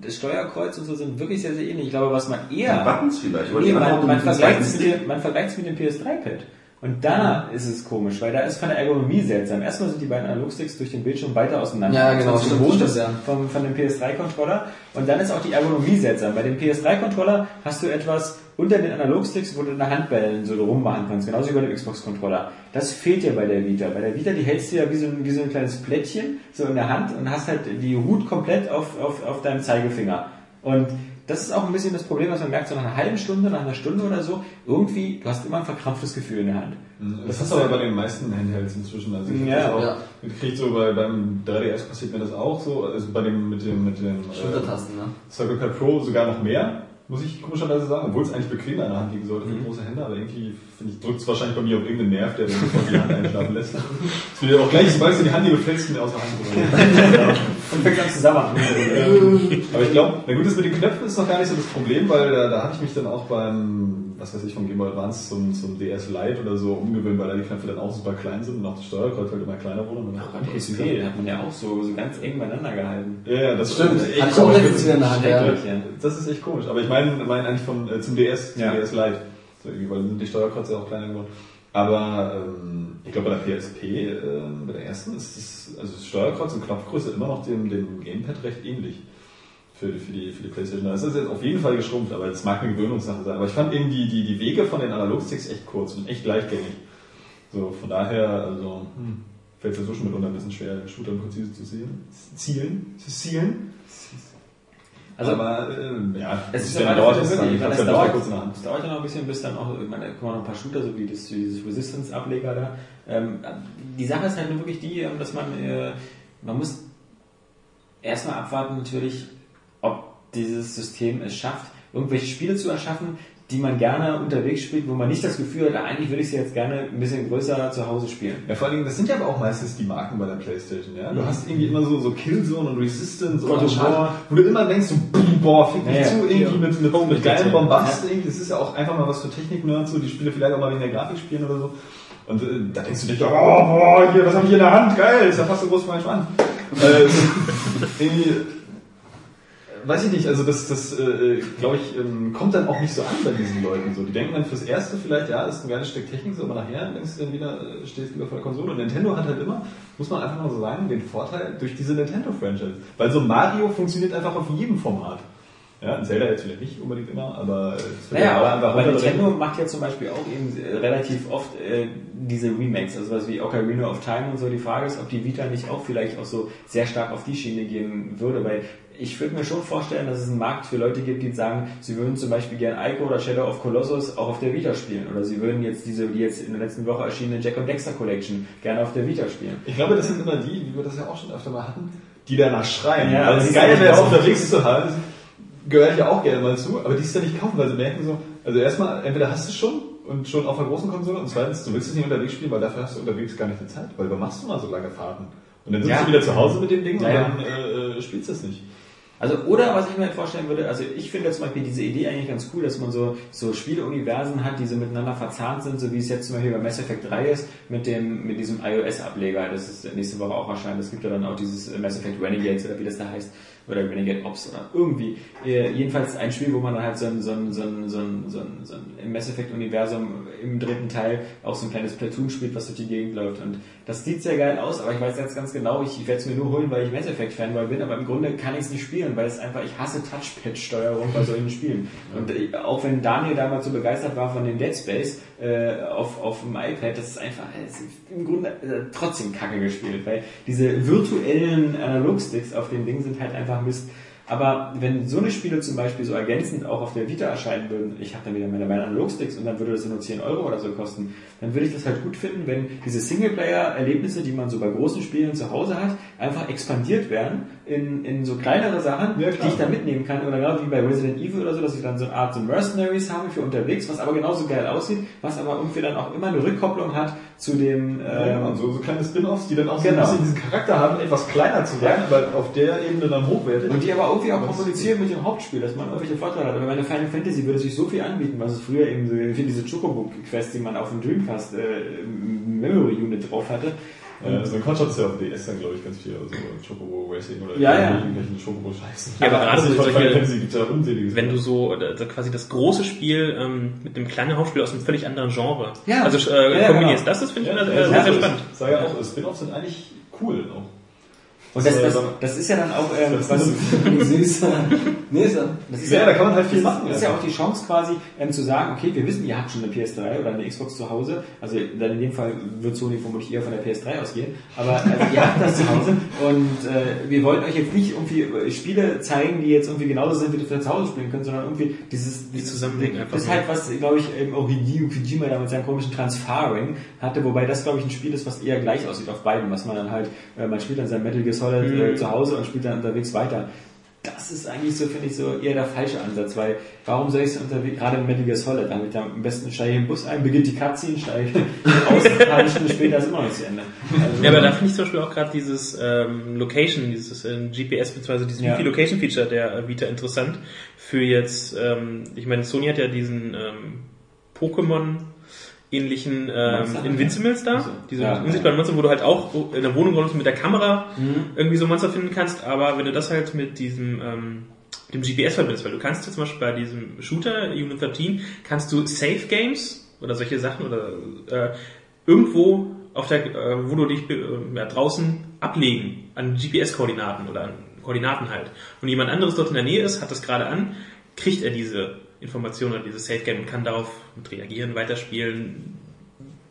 das Steuerkreuz und so sind wirklich sehr, sehr ähnlich. Ich glaube, was man eher... die Buttons vielleicht. aber Nee, man, man vergleicht mit, man vergleicht es mit dem PS3-Pad. Und da ist es komisch, weil da ist von der Ergonomie seltsam. Erstmal sind die beiden Analogsticks durch den Bildschirm weiter auseinander. Ja, genau, man stimmt, gewohnt ist ja. vom, von dem PS3-Controller. Und dann ist auch die Ergonomie seltsam. Bei dem PS3-Controller hast du etwas unter den Analogsticks, wo du in der Handbellen so rummachen kannst, genauso wie bei dem Xbox-Controller. Das fehlt dir bei der Vita. Bei der Vita, die hältst du ja wie so, ein, wie so ein kleines Plättchen so in der Hand und hast halt die Hut komplett auf, auf, auf deinem Zeigefinger. Und das ist auch ein bisschen das Problem, was man merkt, so nach einer halben Stunde, nach einer Stunde oder so, irgendwie, du hast immer ein verkrampftes Gefühl in der Hand. Das hast du aber bei den meisten Handhelds inzwischen. Also ich Ja, ja, das auch ja. mitgekriegt, so bei, beim 3DS passiert mir das auch so. Also bei dem mit dem mit dem äh, Schultertasten, ne? Circle Pad Pro sogar noch mehr, muss ich komischerweise sagen, obwohl es eigentlich bequemer in der Hand liegen sollte für große Hände, aber irgendwie finde ich drückt es wahrscheinlich bei mir auf irgendeinen Nerv, der mir die Hand einschlafen lässt. Das will ja auch gleich, sobald du die Hand hier fällst, mir aus der Hand. Und fängt an zusammen. Aber ich glaube, na gut, das mit den Knöpfen ist noch gar nicht so das Problem, weil da, da habe ich mich dann auch beim, was weiß ich, vom Game Boy Advance zum, zum DS Lite oder so umgewöhnt, weil da die Knöpfe dann auch super klein sind und auch das Steuerkreuz halt immer kleiner wurde. Und dann Beim PSP hat man ja auch so, so ganz eng beieinander gehalten. Ja, ja, das Stimmt, ist echt hatte ich auch komisch. letztens wieder Hand, ja. Ja. Das ist echt komisch. Aber ich meine mein eigentlich von, äh, zum DS, zum Ja. DS Lite. So, irgendwie, weil dann sind die Steuerkreuze auch kleiner geworden. Aber ähm, ich glaube bei der PSP, ähm, bei der ersten ist das, also das Steuerkreuz und Knopfgröße immer noch dem, dem Gamepad recht ähnlich. Für, die- für, die, für die Playstation. Das ist jetzt auf jeden Fall geschrumpft, aber das mag eine Gewöhnungssache sein. Aber ich fand irgendwie die, die Wege von den Analogsticks echt kurz und echt gleichgängig. So, von daher, also, hm, fällt es ja so schon mitunter ein bisschen schwer, Shooter präzise zu zielen. Zielen? Zu zielen? Also, aber, ähm, ja, Es ist ja dauert es dann, es dauert, kurz Hand. es dauert ja noch ein bisschen, bis dann auch, ich meine, da kommen noch ein paar Shooter, so wie das, dieses Resistance-Ableger da. Ähm, die Sache ist halt nur wirklich die, ähm, dass man, äh, man muss erstmal abwarten natürlich, ob dieses System es schafft, irgendwelche Spiele zu erschaffen, die man gerne unterwegs spielt, wo man nicht das Gefühl hat, ah, eigentlich würde ich sie jetzt gerne ein bisschen größer zu Hause spielen. Ja, vor allen Dingen, das sind ja aber auch meistens die Marken bei der Playstation, ja. Du hast irgendwie immer so, so Killzone und Resistance God und Uncharted, War. wo du immer denkst, so, boah, fick mich Ja, ja. zu, irgendwie mit, mit, mit geilen Ja. Bombast, irgendwie. Das ist ja auch einfach mal was für Technik-Nerds, so, die Spiele vielleicht auch mal wegen der Grafik spielen oder so. Und äh, da denkst du dich, oh, boah, hier, was habe ich hier in der Hand? Geil, ist ja fast so groß wie mein Schwanz. äh, irgendwie, weiß ich nicht, also das, das äh, glaube ich, ähm, kommt dann auch nicht so an bei diesen Leuten. So, die denken dann fürs Erste vielleicht, ja, ist ein geiles Stück Technik, so, aber nachher denkst du dann wieder, äh, stehst du wieder vor der Konsole. Und Nintendo hat halt immer, muss man einfach mal so sagen, den Vorteil durch diese Nintendo-Franchise. Weil so Mario funktioniert einfach auf jedem Format. Ja, Zelda jetzt vielleicht nicht unbedingt immer, aber äh, das wird Naja, ja aber, einfach aber. Nintendo macht ja zum Beispiel auch eben äh, relativ oft äh, diese Remakes, also was wie Ocarina of Time und so. Die Frage ist, ob die Vita nicht auch vielleicht auch so sehr stark auf die Schiene gehen würde, weil ich würde mir schon vorstellen, dass es einen Markt für Leute gibt, die sagen, sie würden zum Beispiel gern Ico oder Shadow of Colossus auch auf der Vita spielen oder sie würden jetzt diese, die jetzt in der letzten Woche erschienene Jack und Dexter Collection gerne auf der Vita spielen. Ich glaube, das sind immer die, wie wir das ja auch schon öfter mal hatten, die danach schreien. Ja, ist geil ja wäre, auch- unterwegs zu haben. Gehöre ich ja auch gerne mal zu, aber die es dann nicht kaufen, weil sie merken so, also erstmal, entweder hast du es schon und schon auf einer großen Konsole und zweitens, du willst es nicht unterwegs spielen, weil dafür hast du unterwegs gar nicht die Zeit, weil wann machst du mal so lange Fahrten? Und dann sitzt Ja. du wieder zu Hause mit dem Ding Ja, ja. und dann äh, äh, spielst du es nicht. Also, oder was ich mir halt vorstellen würde, also ich finde zum Beispiel diese Idee eigentlich ganz cool, dass man so, so Spieleuniversen hat, die so miteinander verzahnt sind, so wie es jetzt zum Beispiel bei Mass Effect 3 ist, mit dem, mit diesem iOS-Ableger, das ist nächste Woche auch erscheint. Es gibt ja dann auch dieses Mass Effect Renegades oder wie das da heißt, oder Renegade Ops oder irgendwie. Äh, jedenfalls ein Spiel, wo man dann halt so ein, so ein, so ein, so ein, so ein, so ein im Mass Effect Universum im dritten Teil auch so ein kleines Platoon spielt, was durch die Gegend läuft. Und das sieht sehr geil aus, aber ich weiß jetzt ganz genau, ich, ich werde es mir nur holen, weil ich Mass Effect Fanboy bin, aber im Grunde kann ich es nicht spielen, weil es einfach, ich hasse Touchpad-Steuerung bei solchen Spielen. Und äh, auch wenn Daniel damals so begeistert war von dem Dead Space äh, auf, auf dem iPad, das ist einfach es ist im Grunde äh, trotzdem kacke gespielt, weil diese virtuellen Analogsticks auf dem Ding sind halt einfach Mist. Aber wenn so eine Spiele zum Beispiel so ergänzend auch auf der Vita erscheinen würden, ich habe dann wieder meine, meine Analogsticks und dann würde das nur 10 Euro oder so kosten, dann würde ich das halt gut finden, wenn diese Singleplayer-Erlebnisse, die man so bei großen Spielen zu Hause hat, einfach expandiert werden in, in so kleinere Sachen, Ja, die ich dann mitnehmen kann. Oder genau wie bei Resident Evil oder so, dass ich dann so eine Art so Mercenaries habe für unterwegs, was aber genauso geil aussieht, was aber irgendwie dann auch immer eine Rückkopplung hat zu dem... Ja, genau. ähm, so, so kleine Spin-Offs, die dann auch so Genau. ein bisschen diesen Charakter haben, etwas kleiner zu sein, aber auf der Ebene dann hochwertig. Und die aber irgendwie auch kommunizieren mit dem Hauptspiel, dass man irgendwelche Vorteile hat. Aber bei einer Final Fantasy würde sich so viel anbieten, was es früher eben so für diese Chocobo-Quest, die man auf dem Dreamcast äh, Memory Unit drauf hatte. Äh, so ein Concept ist ja auf DS dann, glaube ich, ganz viel. Also Chocobo Racing oder Ja, ja. irgendwelchen Chocobo-Scheißen. Ja, aber gerade Also, so solche- Wenn du so da quasi das große Spiel ähm, mit einem kleinen Hauptspiel aus einem völlig anderen Genre Ja. also äh, Ja, kombinierst, genau. das, das finde ich ja, sehr, sehr, sehr spannend. Ich sage auch, Spin-Offs sind eigentlich cool auch. Und das, das, das ist ja dann auch, ähm, Das was, Süß. nee, ist ja. das ist Ja, da kann man halt viel machen, Das ist ja. ja auch die Chance quasi, ähm, zu sagen, okay, wir wissen, ihr habt schon eine PS3 oder eine Xbox zu Hause. Also dann in dem Fall wird Sony vermutlich eher von der PS3 ausgehen. Aber also, ihr habt das zu Hause und äh, wir wollten euch jetzt nicht irgendwie äh, Spiele zeigen, die jetzt irgendwie genauso sind, wie du zu Hause spielen können, sondern irgendwie dieses, dieses Zusammenhängen einfach Das ist halt was, glaube ich, eben auch Hideo Kojima da mit seinem komischen Transferring hatte, wobei das, glaube ich, ein Spiel ist, was eher gleich aussieht auf beiden, was man dann halt, äh, man spielt dann sein Metal Gear Solid Mhm. äh, zu Hause und spielt dann unterwegs weiter. Das ist eigentlich so, finde ich, so eher der falsche Ansatz, weil warum soll ich es unterwegs, gerade im Metal Gear Solid, damit ich am besten steige ich im Bus ein, beginnt die Cutscene, steige aus, eine halbe Stunde später ist immer noch nicht zu Ende. Also, Ja, aber da finde ich zum Beispiel auch gerade dieses ähm, Location, dieses ähm, GPS bzw. dieses Ja. Wiki-Location-Feature der äh, Vita interessant für jetzt, ähm, ich meine, Sony hat ja diesen ähm, Pokémon ähnlichen ähm? Invincibles da, Also, diese ja, unsichtbaren Monster, wo du halt auch in der Wohnung mit der Kamera Mhm. irgendwie so Monster finden kannst, aber wenn du das halt mit diesem ähm, dem GPS verbindest, weil du kannst jetzt zum Beispiel bei diesem Shooter Unit 13 kannst du Safe Games oder solche Sachen oder äh, irgendwo auf der, äh, wo du dich äh, ja, draußen ablegen an GPS-Koordinaten oder an Koordinaten halt. Und jemand anderes dort in der Nähe ist, hat das gerade an, kriegt er diese Information oder dieses Safe Game und kann darauf mit reagieren, weiterspielen,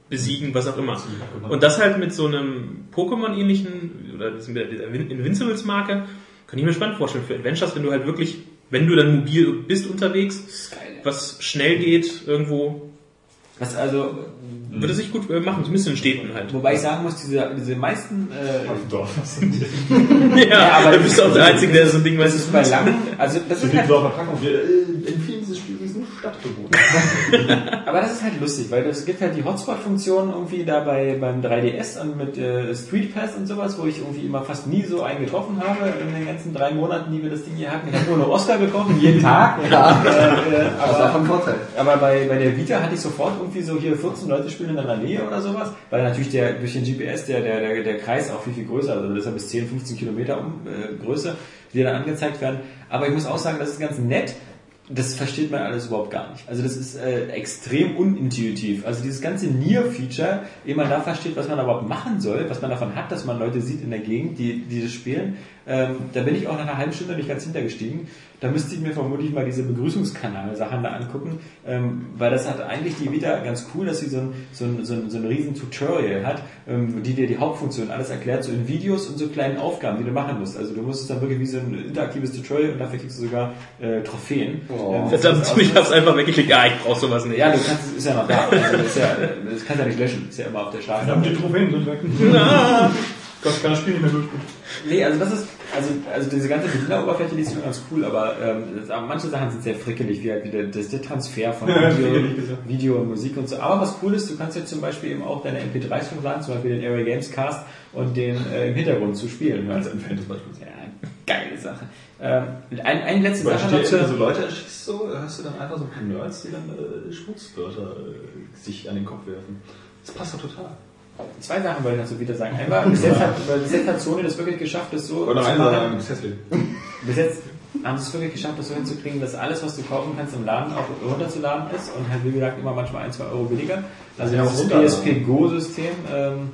besiegen, was auch immer. Und das halt mit so einem Pokémon-ähnlichen oder mit dieser Invincibles-Marke, kann ich mir spannend vorstellen für Adventures, wenn du halt wirklich, wenn du dann mobil bist unterwegs, was schnell geht, irgendwo, was also, würde sich gut äh, machen, zumindest in Städten halt. wobei ich sagen muss, diese, diese meisten, äh, Auf dem Dorf. Ja, die? Ja, aber da bist du auch der Einzige, der so ein Ding das weiß. ist bei langen, also das ist halt, Verpackung. Wir äh, empfehlen Stadtbewohner. Aber das ist halt lustig, weil es gibt halt die Hotspot-Funktion irgendwie da bei, beim 3DS und mit äh, Street Pass und sowas, wo ich irgendwie immer fast nie so einen getroffen habe in den ganzen drei Monaten, die wir das Ding hier hatten. Ich habe nur eine Oscar bekommen, jeden Tag. Ja. Äh, äh, Das war aber von Vorteil. aber bei, bei der Vita hatte ich sofort irgendwie so hier 14 Leute spielen in deiner Nähe oder sowas, weil natürlich der, durch den GPS der, der, der, der Kreis auch viel, viel größer, also das ist ja bis 10, 15 Kilometer um, äh, Größe, die dann angezeigt werden. Aber ich muss auch sagen, das ist ganz nett. Das versteht man alles überhaupt gar nicht. Also das ist äh, extrem unintuitiv. Also dieses ganze Near-Feature, ehe man da versteht, was man überhaupt machen soll, was man davon hat, dass man Leute sieht in der Gegend, die, die das spielen, ähm, da bin ich auch nach einer halben Stunde nicht ganz hintergestiegen. Da müsste ich mir vermutlich mal diese Begrüßungskanal-Sachen da angucken, ähm, weil das hat eigentlich die Vita ganz cool, dass sie so ein, so ein, so ein, so ein riesen Tutorial hat, ähm, die dir die Hauptfunktion alles erklärt, so in Videos und so kleinen Aufgaben, die du machen musst. Also du musst es dann wirklich wie so ein interaktives Tutorial und dafür kriegst du sogar äh, Trophäen. Oh. Ähm, Verdammt, ich hab's einfach weggeklickt. Ja, ich brauch sowas nicht. ja, du kannst, ist ja noch da. Also das, ist ja, das kannst du ja nicht löschen, ist ja immer auf der Straße. Verdammt, die Trophäen sind weg. Gott, kann das Spiel nicht mehr durchgehen. Nee, also das ist, also, also diese ganze Bedieneroberfläche, die ist schon ganz cool, aber ähm, das, manche Sachen sind sehr frickelig, wie halt wieder das, der Transfer von Video. Video und Musik und so. Aber was cool ist, du kannst jetzt zum Beispiel eben auch deine MP3s hochladen, zum Beispiel den Area Games Cast und den äh, im Hintergrund zu spielen. Als hören. Fan des Beispiels. Ja, geile Sache. Ähm, ein, eine letzte Weil Sache noch steht, zur, so Leute erschießt so, hast du dann einfach so ein paar Nerds, die dann äh, Schmutzwörter äh, sich an den Kopf werfen. Das passt doch total. Zwei Sachen wollte ich dazu wieder sagen. Einmal, bis jetzt, hat, bis jetzt hat Sony das wirklich geschafft, das so Oder zu eine hässlich. Bis jetzt haben sie es wirklich geschafft, das so hinzukriegen, dass alles, was du kaufen kannst im Laden, auch runterzuladen ist und halt, wie gesagt, immer manchmal ein, zwei Euro billiger. Also Ja, dieses runterladen. PSP Go-System, ähm,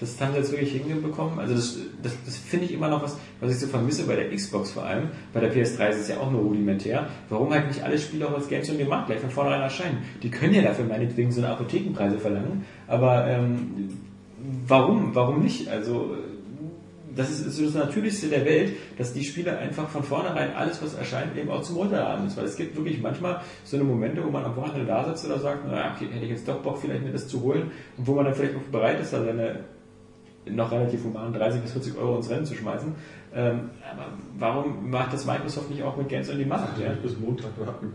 das haben sie jetzt wirklich hinbekommen. Also das, das, das finde ich immer noch was, was ich so vermisse bei der Xbox vor allem. Bei der PS3 ist es ja auch nur rudimentär. Warum halt nicht alle Spiele auch als Games on Demand gleich von vornherein erscheinen? Die können ja dafür meinetwegen so eine Apothekenpreise verlangen, aber ähm, warum? Warum nicht? Also das ist, so das Natürlichste der Welt, dass die Spiele einfach von vornherein alles, was erscheint, eben auch zum Runterladen ist. Weil es gibt wirklich manchmal so eine Momente, wo man am Wochenende da sitzt oder sagt, na, okay, hätte ich jetzt doch Bock, vielleicht mir das zu holen und wo man dann vielleicht auch bereit ist, da seine noch relativ human 30 bis 40 Euro ins Rennen zu schmeißen. Ähm, aber warum macht das Microsoft nicht auch mit Games on Demand? Ja? Bis Montag warten.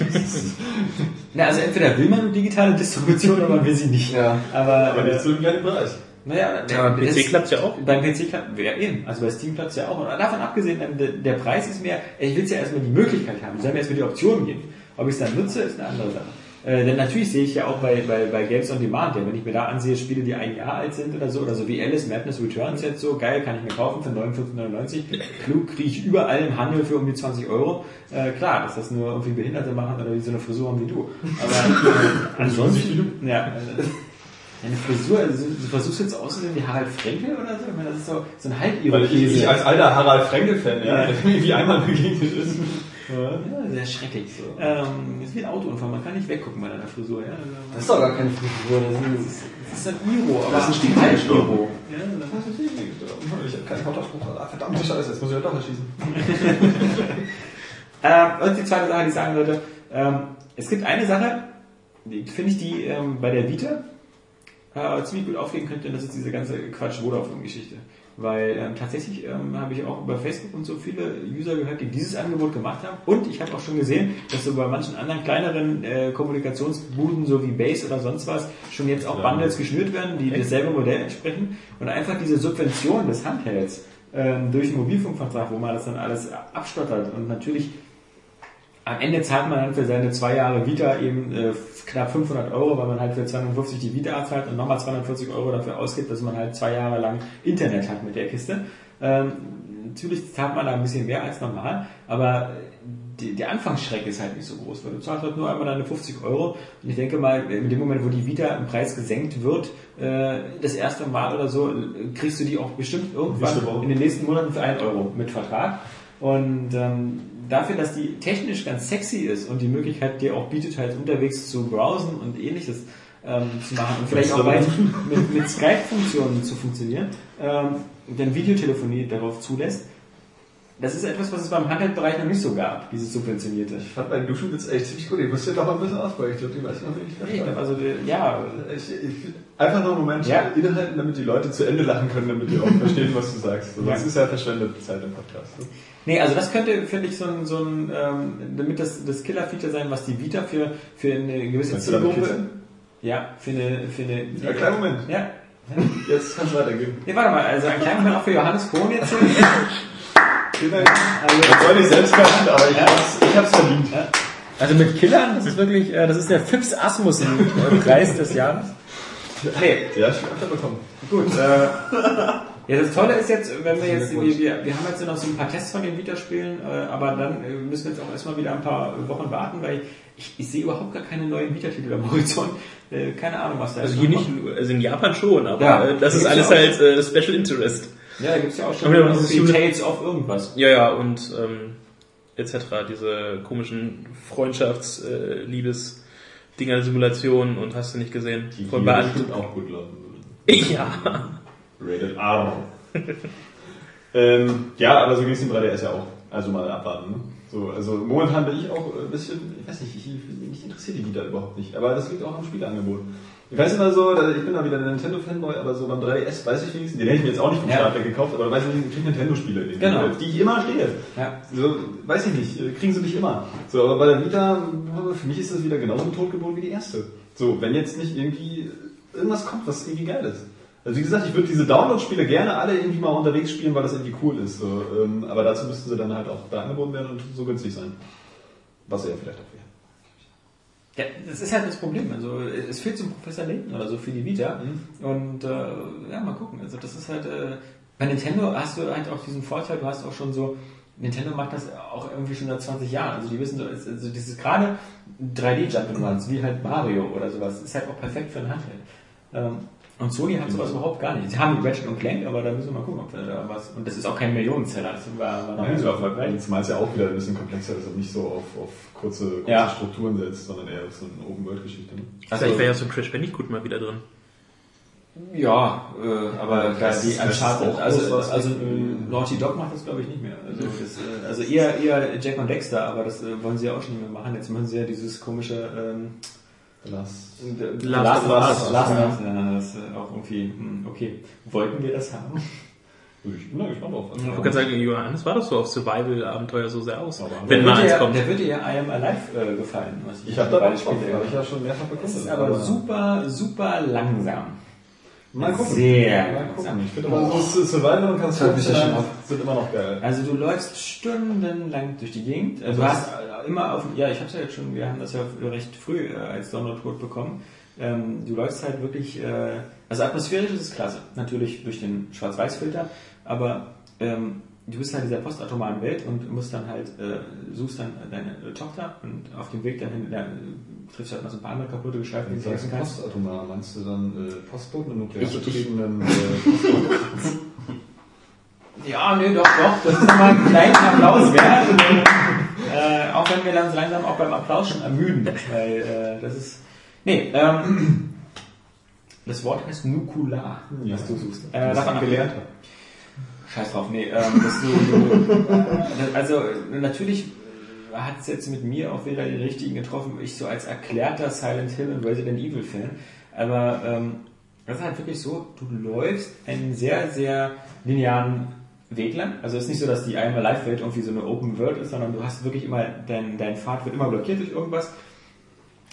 Na, also entweder will man eine digitale Distribution oder man will sie nicht. Ja. Aber, Aber äh, nicht zu einem kleinen Preis. naja, Ja, beim PC klappt's ja auch. Beim PC klappt ja eben. Also bei Steam klappt ja auch. Und davon abgesehen, der, der Preis ist mir, ich will ja erstmal die Möglichkeit haben. Ich soll mir erstmal die Option geben. Ob ich es dann nutze, ist eine andere Sache. Äh, denn natürlich sehe ich ja auch bei, bei, bei Games on Demand, ja, wenn ich mir da ansehe, Spiele, die ein Jahr alt sind oder so, oder so wie Alice Madness Returns jetzt so, geil, kann ich mir kaufen für 59,99. Klug kriege ich überall im Handel für um die 20 Euro. Äh, klar, dass das nur irgendwie Behinderte machen oder die so eine Frisur haben wie du. Aber äh, ansonsten, ja, äh, eine Frisur, also du versuchst jetzt auszusehen wie Harald Frenkel oder so? Ich meine, das ist so, so ein Weil Halbirokese. ich, ich als alter Harald Frenkel-Fan, ja, Ja. irgendwie einmal begegnet ist. Ja, sehr schrecklich. Ähm, ist wie ein Autounfall, man kann nicht weggucken bei deiner Frisur. Ja? Das ist doch gar keine Frisur. Das ist, Das ist ein Iro, aber Das ist ein Stiefel Halb-Iro. Ja, Ich hab keinen Hautausbruch. Ah, Verdammte Scheiße, jetzt muss ich ja doch erschießen. Ähm, und die zweite Sache, die ich sagen wollte, ähm, es gibt eine Sache, die finde ich, die ähm, bei der Vita äh, ziemlich gut aufgehen könnte, und das ist diese ganze Quatsch-Vodafone-Geschichte. Weil ähm, tatsächlich ähm, habe ich auch über Facebook und so viele User gehört, die dieses Angebot gemacht haben. Und ich habe auch schon gesehen, dass so bei manchen anderen kleineren äh, Kommunikationsbuden, so wie Base oder sonst was, schon jetzt auch. Bundles geschnürt werden, die dasselbe Modell entsprechen. Und einfach diese Subvention des Handhelds ähm, durch einen Mobilfunkvertrag, wo man das dann alles abstottert und natürlich am Ende zahlt man dann für seine zwei Jahre Vita eben äh, knapp 500 Euro, weil man halt für 250 die Vita abzahlt und nochmal 240 Euro dafür ausgibt, dass man halt zwei Jahre lang Internet hat mit der Kiste. Ähm, natürlich zahlt man da ein bisschen mehr als normal, aber die, der Anfangsschreck ist halt nicht so groß, weil du zahlst halt nur einmal deine 50 Euro und ich denke mal, in dem Moment, wo die Vita im Preis gesenkt wird, äh, das erste Mal oder so, kriegst du die auch bestimmt irgendwann in den nächsten Monaten für 1 Euro mit Vertrag. Und ähm, dafür, dass die technisch ganz sexy ist und die Möglichkeit dir auch bietet, halt unterwegs zu browsen und ähnliches ähm, zu machen und vielleicht auch mit, mit Skype-Funktionen zu funktionieren, ähm, denn Videotelefonie darauf zulässt, das ist etwas, was es beim Handheldbereich noch nicht so gab, dieses subventionierte. Ich fand meinen Duschenwitz echt ziemlich gut. Ich musste doch mal ein bisschen ausbrechen. Ich glaube, die weiß noch nicht Ich glaub, also, die- ja, Ich, ich, einfach noch einen Moment Ja. innehalten, damit die Leute zu Ende lachen können, damit die auch verstehen, was du sagst. So, Das Ja. ist ja verschwendete Zeit im Podcast. Ne? Nee, also das könnte, finde ich, so ein, so ein ähm, damit das, das Killer-Feature sein, was die Vita für, für eine gewisse Zielgruppe. Ja, für eine, für eine. Ja, kleinen Moment. Ja. Jetzt kann es weitergehen. Nee, warte mal, also ein kleiner Moment auch für Johannes Kohn jetzt. Dank. Also, Das soll nicht selbst machen, aber ich hab's, ich hab's verdient. also mit Killern, das ist wirklich, äh, das ist der Fips Asmussen äh, Preis des Jahres. Nee, Ja, schon öfter bekommen. Gut, äh, ja, das Tolle ist jetzt, wenn wir jetzt, wir, wir, wir haben jetzt noch so ein paar Tests von den Vita-Spielen, äh, aber dann äh, müssen wir jetzt auch erstmal wieder ein paar Wochen warten, weil ich, ich sehe überhaupt gar keine neuen Vita-Titel am Horizont. Äh, keine Ahnung, was da Also jetzt hier noch nicht, also in Japan schon, aber Ja, äh, das da ist alles ja halt äh, Special Interest. Ja, da gibt's ja auch schon irgendwie Unit- Tales of irgendwas. Ja, ja, und ähm, etc. Diese komischen Freundschafts-, äh, Liebes- Dinger, Simulationen und hast du nicht gesehen. Die Von bestimmt auch gut laufen würden. Ja. Rated R. ähm, ja, aber so ging es im 3DS ja auch. Also mal abwarten. Ne? So, also momentan bin ich auch ein bisschen, ich weiß nicht, ich, mich interessiert die Vita überhaupt nicht. Aber das liegt auch am Spielangebot. Ich weiß immer so, ich bin da wieder ein Nintendo-Fanboy, aber so beim 3DS weiß ich wenigstens, den hätte ich mir jetzt auch nicht vom Ja. Start weg gekauft, aber weiß ich kriege Nintendo-Spiele, Genau. die ich immer stehe. Ja. So, weiß ich nicht, kriegen sie nicht immer. So, aber bei der Vita, für mich ist das wieder genauso Totgebot wie die erste. So, wenn jetzt nicht irgendwie irgendwas kommt, was irgendwie geil ist. Also wie gesagt, ich würde diese Download-Spiele gerne alle irgendwie mal unterwegs spielen, weil das irgendwie cool ist. So, ähm, aber dazu müssten sie dann halt auch da angeboten werden und so günstig sein. Was sie ja vielleicht auch wäre. Ja, das ist halt das Problem. Also es fehlt ein Professor Layton oder so für die Vita. Und äh, ja, mal gucken. Also das ist halt äh, bei Nintendo hast du halt auch diesen Vorteil, du hast auch schon so, Nintendo macht das auch irgendwie schon seit 20 Jahren. Also die wissen also dieses gerade 3D Jump'n'Runs, wie halt Mario oder sowas, ist halt auch perfekt für ein Handheld. Ähm, und Sony hat sowas überhaupt gar nicht. Sie haben Ratchet und Clank, aber da müssen wir mal gucken, ob wir da was. Und das ist auch kein Millionenzeller, das war, war so erfolgreich. Zumal es ja auch wieder ein bisschen komplexer ist und nicht so auf, auf kurze, kurze Ja. Strukturen setzt, sondern eher auf so eine Open-World-Geschichte. Ne? Also ich wäre ja so ein Crash Bandicoot mal wieder drin. Ja, äh, aber da Das die Uncharted, auch also, also äh, Naughty Dog macht das glaube ich nicht mehr. Also, das, äh, also eher, eher Jack und Dexter, aber das äh, wollen sie ja auch schon nicht mehr machen. Jetzt machen sie ja dieses komische, ähm, Lass. Last of Us. Ja, das ist äh, auch irgendwie, hm, okay. Wollten wir das haben? Ich bin da gespannt drauf. Ich wollte gerade sagen, Johannes war das so auf Survival-Abenteuer so sehr aus. Aber- wenn mal eins kommt. Der wird dir ja I Am Alive äh, gefallen. Was Ich habe da beide Bock drauf, Spiele- habe ich ja schon mehrfach bekommen. Es ist aber super, super langsam. Mal gucken. Sehr Mal gucken. Ich finde aber so Survival und ab. sind immer noch geil. Also du läufst stundenlang durch die Gegend. Also du hast immer auf, ja, ich habe ja jetzt schon, wir haben das ja recht früh äh, als Download-Code bekommen. Ähm, du läufst halt wirklich, äh, also atmosphärisch ist es klasse, natürlich durch den Schwarz-Weiß-Filter, aber ähm, du bist halt in dieser postatomaren Welt und musst dann halt, äh, suchst dann deine Tochter und auf dem Weg dahin ja, triffst du halt noch so ein paar andere kaputte Geschleifen, die du essen kannst. postatomar, meinst du dann äh, Postboten und nuklear betriebenen äh, Ja, nee, doch, doch. Das ist nochmal einen kleinen Applaus wert. äh, auch wenn wir dann so langsam auch beim Applaus schon ermüden. Weil äh, das ist. Nee, ähm, das Wort heißt Nukular, Ja. was du suchst. äh, Äh, das davon gelernt hat? Scheiß drauf, nee. Ähm, dass du, du, also natürlich hat es jetzt mit mir auch wieder den richtigen getroffen. Ich so als erklärter Silent Hill und Resident Evil Fan. Aber ähm, das ist halt wirklich so, du läufst einen sehr, sehr linearen Weg lang. Also es ist nicht so, dass die einmal Live-Welt irgendwie so eine Open World ist, sondern du hast wirklich immer, dein, dein Pfad wird immer blockiert durch irgendwas.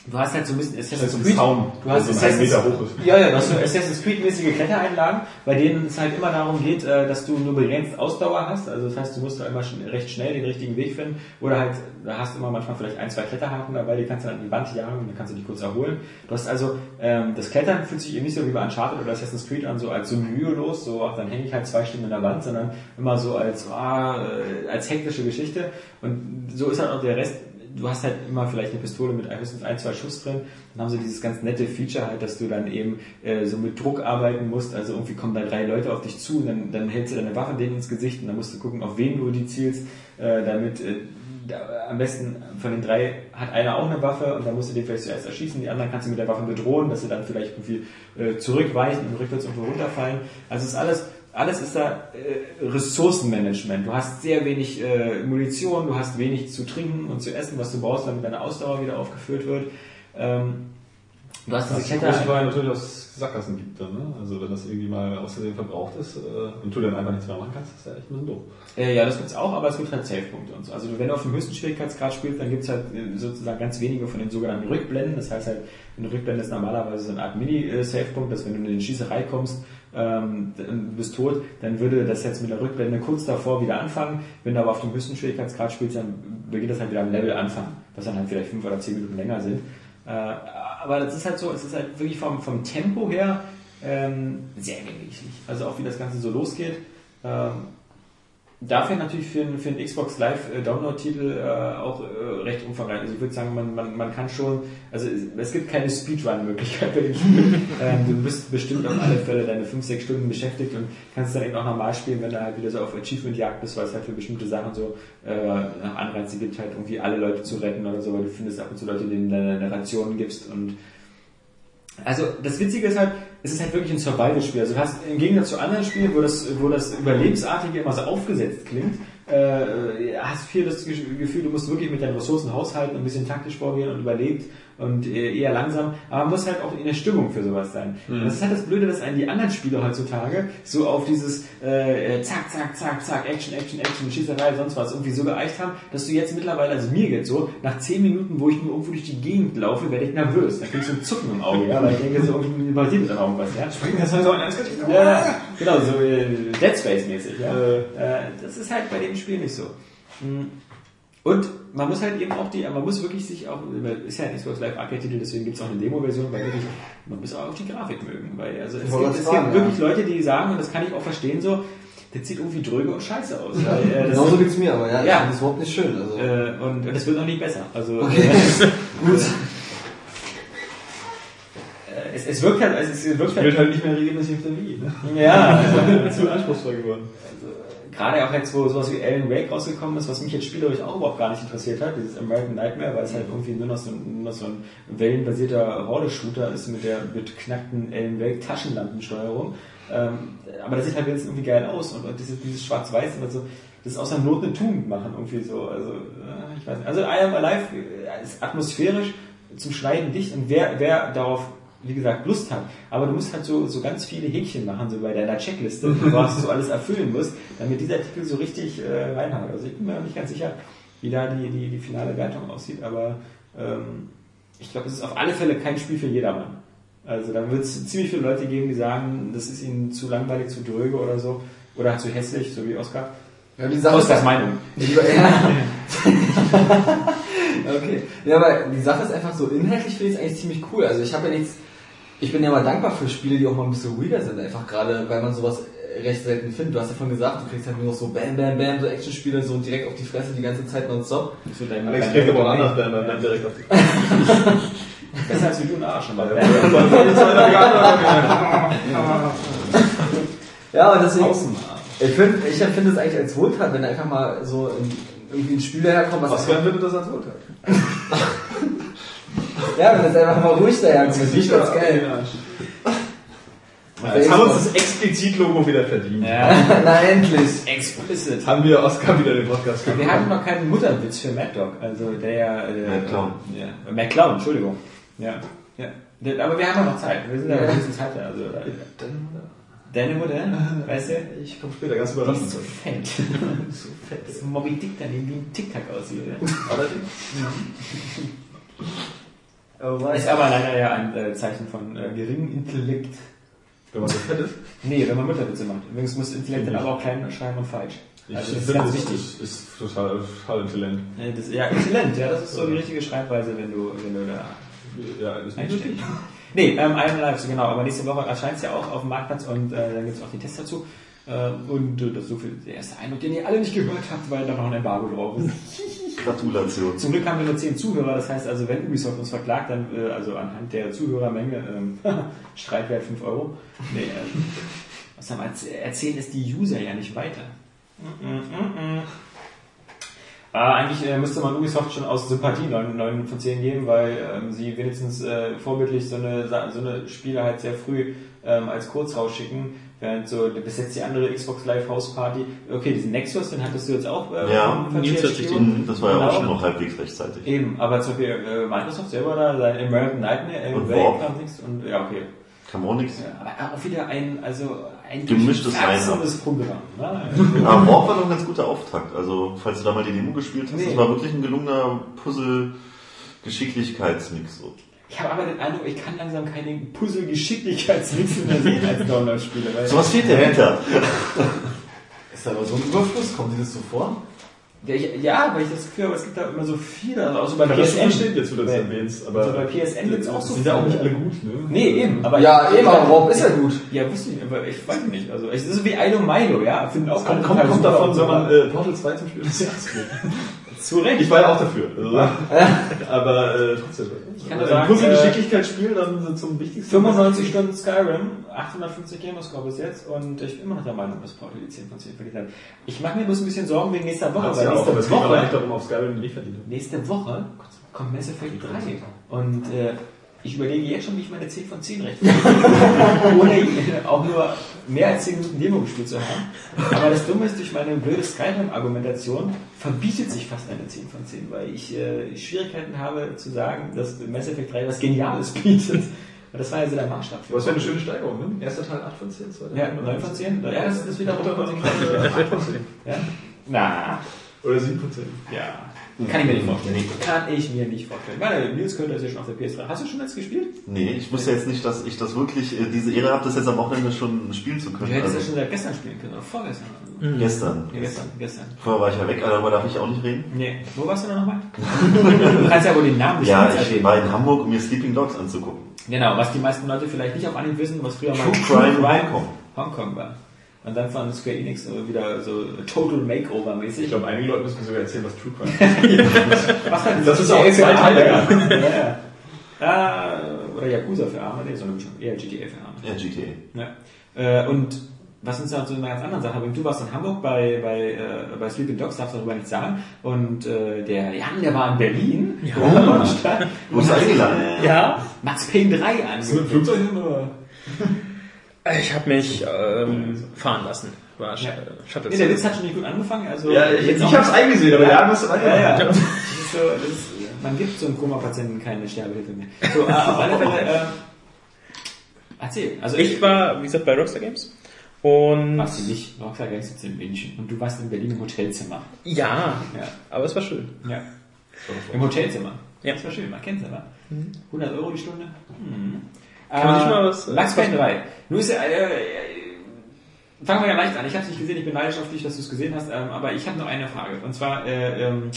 Du hast halt so ein bisschen Assassin's ein Creed. Zaun, Du hast der so einen Assassin's, Meter hoch ist. ja, ja, du hast so Assassin's Creed-mäßige Klettereinlagen, bei denen es halt immer darum geht, äh, dass du nur begrenzt Ausdauer hast. Also das heißt, du musst da immer recht schnell den richtigen Weg finden. Oder halt, da hast du immer manchmal vielleicht ein, zwei Kletterhaken dabei, die kannst du dann an die Wand jagen und dann kannst du dich kurz erholen. Du hast also, ähm, das Klettern fühlt sich eben nicht so wie bei Uncharted oder Assassin's Creed an, so als so mühelos, so, ach, dann hänge ich halt zwei Stunden in der Wand, sondern immer so als, ah, äh, als hektische Geschichte. Und so ist halt auch der Rest du hast halt immer vielleicht eine Pistole mit ein, zwei Schuss drin. Dann haben sie dieses ganz nette Feature halt, dass du dann eben äh, so mit Druck arbeiten musst. Also irgendwie kommen da drei Leute auf dich zu und dann, dann hältst du deine Waffe denen ins Gesicht und dann musst du gucken, auf wen du die zielst, äh, damit äh, da, am besten von den drei hat einer auch eine Waffe und dann musst du den vielleicht zuerst erschießen, die anderen kannst du mit der Waffe bedrohen, dass sie dann vielleicht irgendwie äh, zurückweichen und rückwärts irgendwo runterfallen. Also ist alles alles ist da äh, Ressourcenmanagement. Du hast sehr wenig äh, Munition, du hast wenig zu trinken und zu essen, was du brauchst, damit deine Ausdauer wieder aufgefüllt wird. Ähm, du hast diese Das Kette. Fall natürlich auch Sackgassen gibt dann, ne? Also wenn das irgendwie mal außerdem verbraucht ist äh, und du dann einfach nichts mehr machen kannst, ist ja echt ein bisschen doof. Äh, ja, das gibt's auch, aber es gibt halt Safe-Punkte und so. Also wenn du auf dem höchsten Schwierigkeitsgrad spielst, dann gibt's halt äh, sozusagen ganz wenige von den sogenannten Rückblenden. Das heißt halt, eine Rückblende ist normalerweise so eine Art Mini-Safe-Punkt, dass wenn du in die Schießerei kommst, ähm, bist tot, dann würde das jetzt mit der Rückblende kurz davor wieder anfangen. Wenn du aber auf dem höchsten Schwierigkeitsgrad spielst, dann beginnt das halt wieder am Level Anfang, was dann halt vielleicht fünf oder zehn Minuten länger sind. Äh, aber das ist halt so, es ist halt wirklich vom, vom Tempo her ähm, sehr gemächlich. Also auch wie das Ganze so losgeht. Ähm, Dafür natürlich für einen, für einen Xbox Live äh, Download-Titel äh, auch äh, recht umfangreich. Also ich würde sagen, man, man, man kann schon, also es, gibt keine Speedrun-Möglichkeit bei dem Spiel. ähm, du bist bestimmt auf alle Fälle deine 5, 6 Stunden beschäftigt und kannst dann eben auch normal spielen, wenn du halt wieder so auf Achievement-Jagd bist, weil es halt für bestimmte Sachen so äh, Anreize gibt, halt irgendwie alle Leute zu retten oder so, weil du findest ab und zu Leute, denen du deine Rationen gibst und also das Witzige ist halt, es ist halt wirklich ein Survival-Spiel. Also du hast im Gegensatz zu anderen Spielen, wo das, wo das Überlebensartige immer so aufgesetzt klingt, äh, hast viel das Gefühl, du musst wirklich mit deinen Ressourcen haushalten, ein bisschen taktisch vorgehen und überlebt und äh, eher langsam. Aber man muss halt auch in der Stimmung für sowas sein. Mhm. Das ist halt das Blöde, dass einen die anderen Spiele heutzutage so auf dieses äh, zack, zack, zack, zack, Action, Action, Action, Schießerei, sonst was irgendwie so geeicht haben, dass du jetzt mittlerweile, also mir geht so, nach 10 Minuten, wo ich nur irgendwo durch die Gegend laufe, werde ich nervös. Dann krieg ich so ein Zucken im Auge, ja, weil ich denke, so irgendwie passiert dann irgendwas, ja. Das heißt auch eins Ja, genau, so äh, Dead Space mäßig. Ja. Äh, das ist halt bei dem Spiel nicht so. Mm. Und man muss halt eben auch die, man muss wirklich sich auch, ist ja ein Xbox Live Arcade Titel, deswegen gibt es auch eine Demo-Version, weil wirklich, man muss auch die Grafik mögen. Weil, also es, gibt, es gibt wirklich Leute, die sagen, und das kann ich auch verstehen, so, das sieht irgendwie dröge und scheiße aus. Weil, äh, das Genauso geht's mir, aber ja, Ja. das überhaupt nicht schön. Also. äh, und es wird noch nicht besser. Also Okay. äh, Gut. äh, es, es wirkt halt, also es wirkt halt, halt nicht mehr regelmäßig auf der Wii, ne? ja, also, Zu anspruchsvoll geworden. Gerade auch jetzt, wo sowas wie Alan Wake rausgekommen ist, was mich jetzt spielerisch auch überhaupt gar nicht interessiert hat, dieses American Nightmare, weil es halt irgendwie nur noch so, ein- nur noch so ein wellenbasierter Horde-Shooter ist mit der beknackten Alan Wake Taschenlampensteuerung. Ähm, aber das sieht halt jetzt irgendwie geil aus und, und dieses, dieses Schwarz-Weiß und so, das ist aus der Not eine Tugend machen irgendwie so. Also, äh, ich weiß nicht. Also I Am Alive ist atmosphärisch zum Schneiden dicht und wer, wer darauf, wie gesagt, Lust hat, aber du musst halt so, so ganz viele Häkchen machen, so bei deiner Checkliste, was du so alles erfüllen musst, damit dieser Artikel so richtig äh, reinhaut. Also ich bin mir noch nicht ganz sicher, wie da die, die, die finale Wertung aussieht, aber ähm, ich glaube, es ist auf alle Fälle kein Spiel für jedermann. Also da wird es ziemlich viele Leute geben, die sagen, das ist ihnen zu langweilig, zu dröge oder so, oder zu hässlich, so wie Oskar. Ja, die Sache ist Oskars Meinung. Okay. Ja, aber die Sache ist einfach so, inhaltlich finde ich es eigentlich ziemlich cool. Also ich habe ja nichts, ich bin ja mal dankbar für Spiele, die auch mal ein bisschen ruhiger sind, einfach gerade, weil man sowas recht selten findet. Du hast ja vorhin gesagt, du kriegst halt nur noch so Bam, Bam, Bam, so Actionspiele so direkt auf die Fresse die ganze Zeit nonstop. So dein, Alex kriegt aber auch anders, wenn man dann direkt auf die Besser als wie du ein Arsch aber. Ja, und deswegen, Außen. ich finde ich empfinde es eigentlich als Wohltat, wenn einfach mal so in, irgendwie ein Spiel daherkommt, was Oskar findet das als Urteil. Ja, wenn es einfach mal ruhig daherkommt, das ist ganz geil. Jetzt haben wir uns das Explizit-Logo wieder verdient. Ja, Na endlich. explicit. Haben wir Oskar wieder den Podcast Wir hatten noch keinen Mutterwitz für Mad Dog, also der ja... Äh, Mad Clown. Ja, äh, Mad Clown, Entschuldigung. Ja, ja. Aber wir haben ja noch Zeit, wir sind ja Ja. ein bisschen Zeit, also... Deine Mutter, weißt du? Ich komme später, ganz Die überraschend. ist so fett. so fett. Das ist ein Moby Dick daneben wie ein Tic-Tac aussieht. Ja. Allerdings. Oh, Ist aber leider ja ein äh, Zeichen von äh, geringem Intellekt. Wenn man so fett ist. Nee, wenn man Mutterwitze macht. Übrigens muss Intellekt dann aber auch klein schreiben und falsch. Also das ist finde, ganz das wichtig. Ist, ist total, total Talent. Ja, das, ja, Intellekt, ja, das ist so die richtige Schreibweise, wenn du, wenn du da Ja, ist nicht einsteckst. richtig. Nee, ähm, Iron Live, so genau, aber nächste Woche erscheint es ja auch auf dem Marktplatz und äh, dann gibt es auch die Tests dazu. Äh, und äh, das ist so viel der erste Eindruck, den ihr alle nicht gehört habt, weil da noch ein Embargo drauf ist. Gratulation. Zum Glück haben wir nur 10 Zuhörer, das heißt also, wenn Ubisoft uns verklagt, dann, äh, also anhand der Zuhörermenge, ähm, Streitwert 5 Euro. Nee, was haben wir erzählen es die User ja nicht weiter. Mm, mm, mm. Äh, eigentlich äh, müsste man Ubisoft schon aus Sympathie 9, 9 von 10 geben, weil ähm, sie wenigstens äh, vorbildlich so eine, so eine Spiele halt sehr früh ähm, als kurz rausschicken, während so bis jetzt die andere Xbox Live House Party, okay, diesen Nexus, den hattest du jetzt auch äh, Ja, den- Das war ja auch Genau. schon noch halbwegs rechtzeitig. Eben, aber zum Beispiel äh, Microsoft selber da, sein American Nightmare, äh, Und Warp. kam nichts und ja, okay. Man auch nichts. Ja, aber auch wieder ein, also ein Gemischtes durchwachsenes Programm. Ne? Aber Warp war doch ein ganz guter Auftakt. Also, falls du da mal die Demo gespielt hast, Nee. das war wirklich ein gelungener Puzzle-Geschicklichkeitsmix. Ich habe aber den Eindruck, ich kann langsam keine Puzzle-Geschicklichkeitswitze mehr sehen als Download-Spiele. weil- So was fehlt der Winter. Ist aber so ein Überfluss, kommt dir das so vor? Ja, ich, ja, weil ich das Gefühl habe, es gibt da immer so viele, also auch so bei Kann das PSN. verstehen, jetzt, wo du das Bei- erwähnst. Aber also bei PSN gibt's auch das so sind ja auch viele. nicht alle gut, ne? Nee, eben, aber Ja, eben, aber Warp ist ja gut. Ja, wusste ich, aber ich weiß nicht. Also, es ist so wie Ilo Milo, ja. Finden auch Kommt, kommt, davon, wenn so. man äh, Portal 2 zum Spiel des Jahres kriegt. Zu Recht. Ich war ja auch dafür. Also, aber äh, trotzdem. Ich kann nur sagen, Puzzle-Geschicklichkeitsspiel dann so zum wichtigsten. 95 Stunden Skyrim, 850 Gamerscore bis jetzt und ich bin immer noch der Meinung, dass Portal die 10 von 10 verdient hat. Ich mache mir bloß ein bisschen Sorgen wegen nächster Woche, weil ja auch, nächste nicht Woche, darum, auf Skyrim nicht verdient. nächste Woche kommt Mass Effect 3 und äh, ich überlege jetzt schon, wie ich meine 10 von 10 rechtfertige, ohne auch nur mehr als 10 Minuten Demo gespielt zu haben. Aber das Dumme ist, durch meine blöde Skyrim-Argumentation verbietet sich fast eine 10 von 10, weil ich äh, Schwierigkeiten habe zu sagen, dass Mass Effect 3 was Geniales bietet. Und das war ja so der Maßstab. Aber es wäre eine schöne Steigerung, ne? Erster Teil 8 von 10, zweiter Ja, Teil 9 von 10? Ja, das ist wieder Dritter konsequent. Teil 8 von 10. Ja? Na, Oder 7 von 10. ja. Kann ich mir nicht vorstellen. Kann ich mir nicht vorstellen. Meine, Nils könnte das ja schon auf der PS3. Hast du schon jetzt gespielt? Nee, ich wusste jetzt nicht, dass ich das wirklich, äh, diese Ehre habe, das jetzt am Wochenende schon spielen zu Du können. hättest ja Also, schon seit gestern spielen können, oder vorgestern. Also. gestern. Ja, gestern, gestern. Vorher war ich ja weg, aber darüber darf ich auch nicht reden. Nee, wo warst du denn nochmal? du kannst ja wohl den Namen des Ja, ich erwähnen. war in Hamburg, um mir Sleeping Dogs anzugucken. Genau, was die meisten Leute vielleicht nicht auf Anhieb wissen, was früher mal True Crime Hongkong. Hongkong war. Und dann von Square Enix wieder so Total Makeover-mäßig. Ich glaube, einige Leute müssen mir sogar erzählen, was True Crime ist. Was dann Das ist auch zwei für Teile, ja. ja. Oder Yakuza für Arme, nee, sondern schon eher GTA für Arme. Ja, GTA. Ja. Äh, und was uns da zu einer ganz anderen Sache bringt, du warst in Hamburg bei, bei, äh, bei Sleeping Dogs, darfst darüber nichts sagen. Und äh, der Jan, der war in Berlin. Ja. Wurdest du eingeladen? Ja, Max Payne 3 Ist das ein angekündigt. Flugzeug hin, oder? Ich habe mich ähm, fahren lassen. War Ja. ja. Shuttle. Nee, der Witz hat schon nicht gut angefangen. Also Ja, ich, ich auch- hab's eingesehen, aber Ja. musste Ja, weiter. ja. Das ist so, das ist, man gibt so einem Koma-Patienten keine Sterbehilfe mehr. So, äh, auf alle Fälle, äh, erzähl. Also Ich war, wie gesagt, bei Rockstar Games. Und Warst du nicht? Rockstar Games sitzt in München und du warst in Berlin im Hotelzimmer. ja, Ja. aber es war schön. ja. Im Hotelzimmer. Ja. Das war schön, man kennt es aber. 100 Euro die Stunde. Mhm. Kann man nicht mal was, äh, Max was Payne 3. Nun ist ja, äh, fangen wir ja leicht an. Ich habe es nicht gesehen, ich bin dich, dass du es gesehen hast, ähm, aber ich habe noch eine Frage. Und zwar, äh, ähm,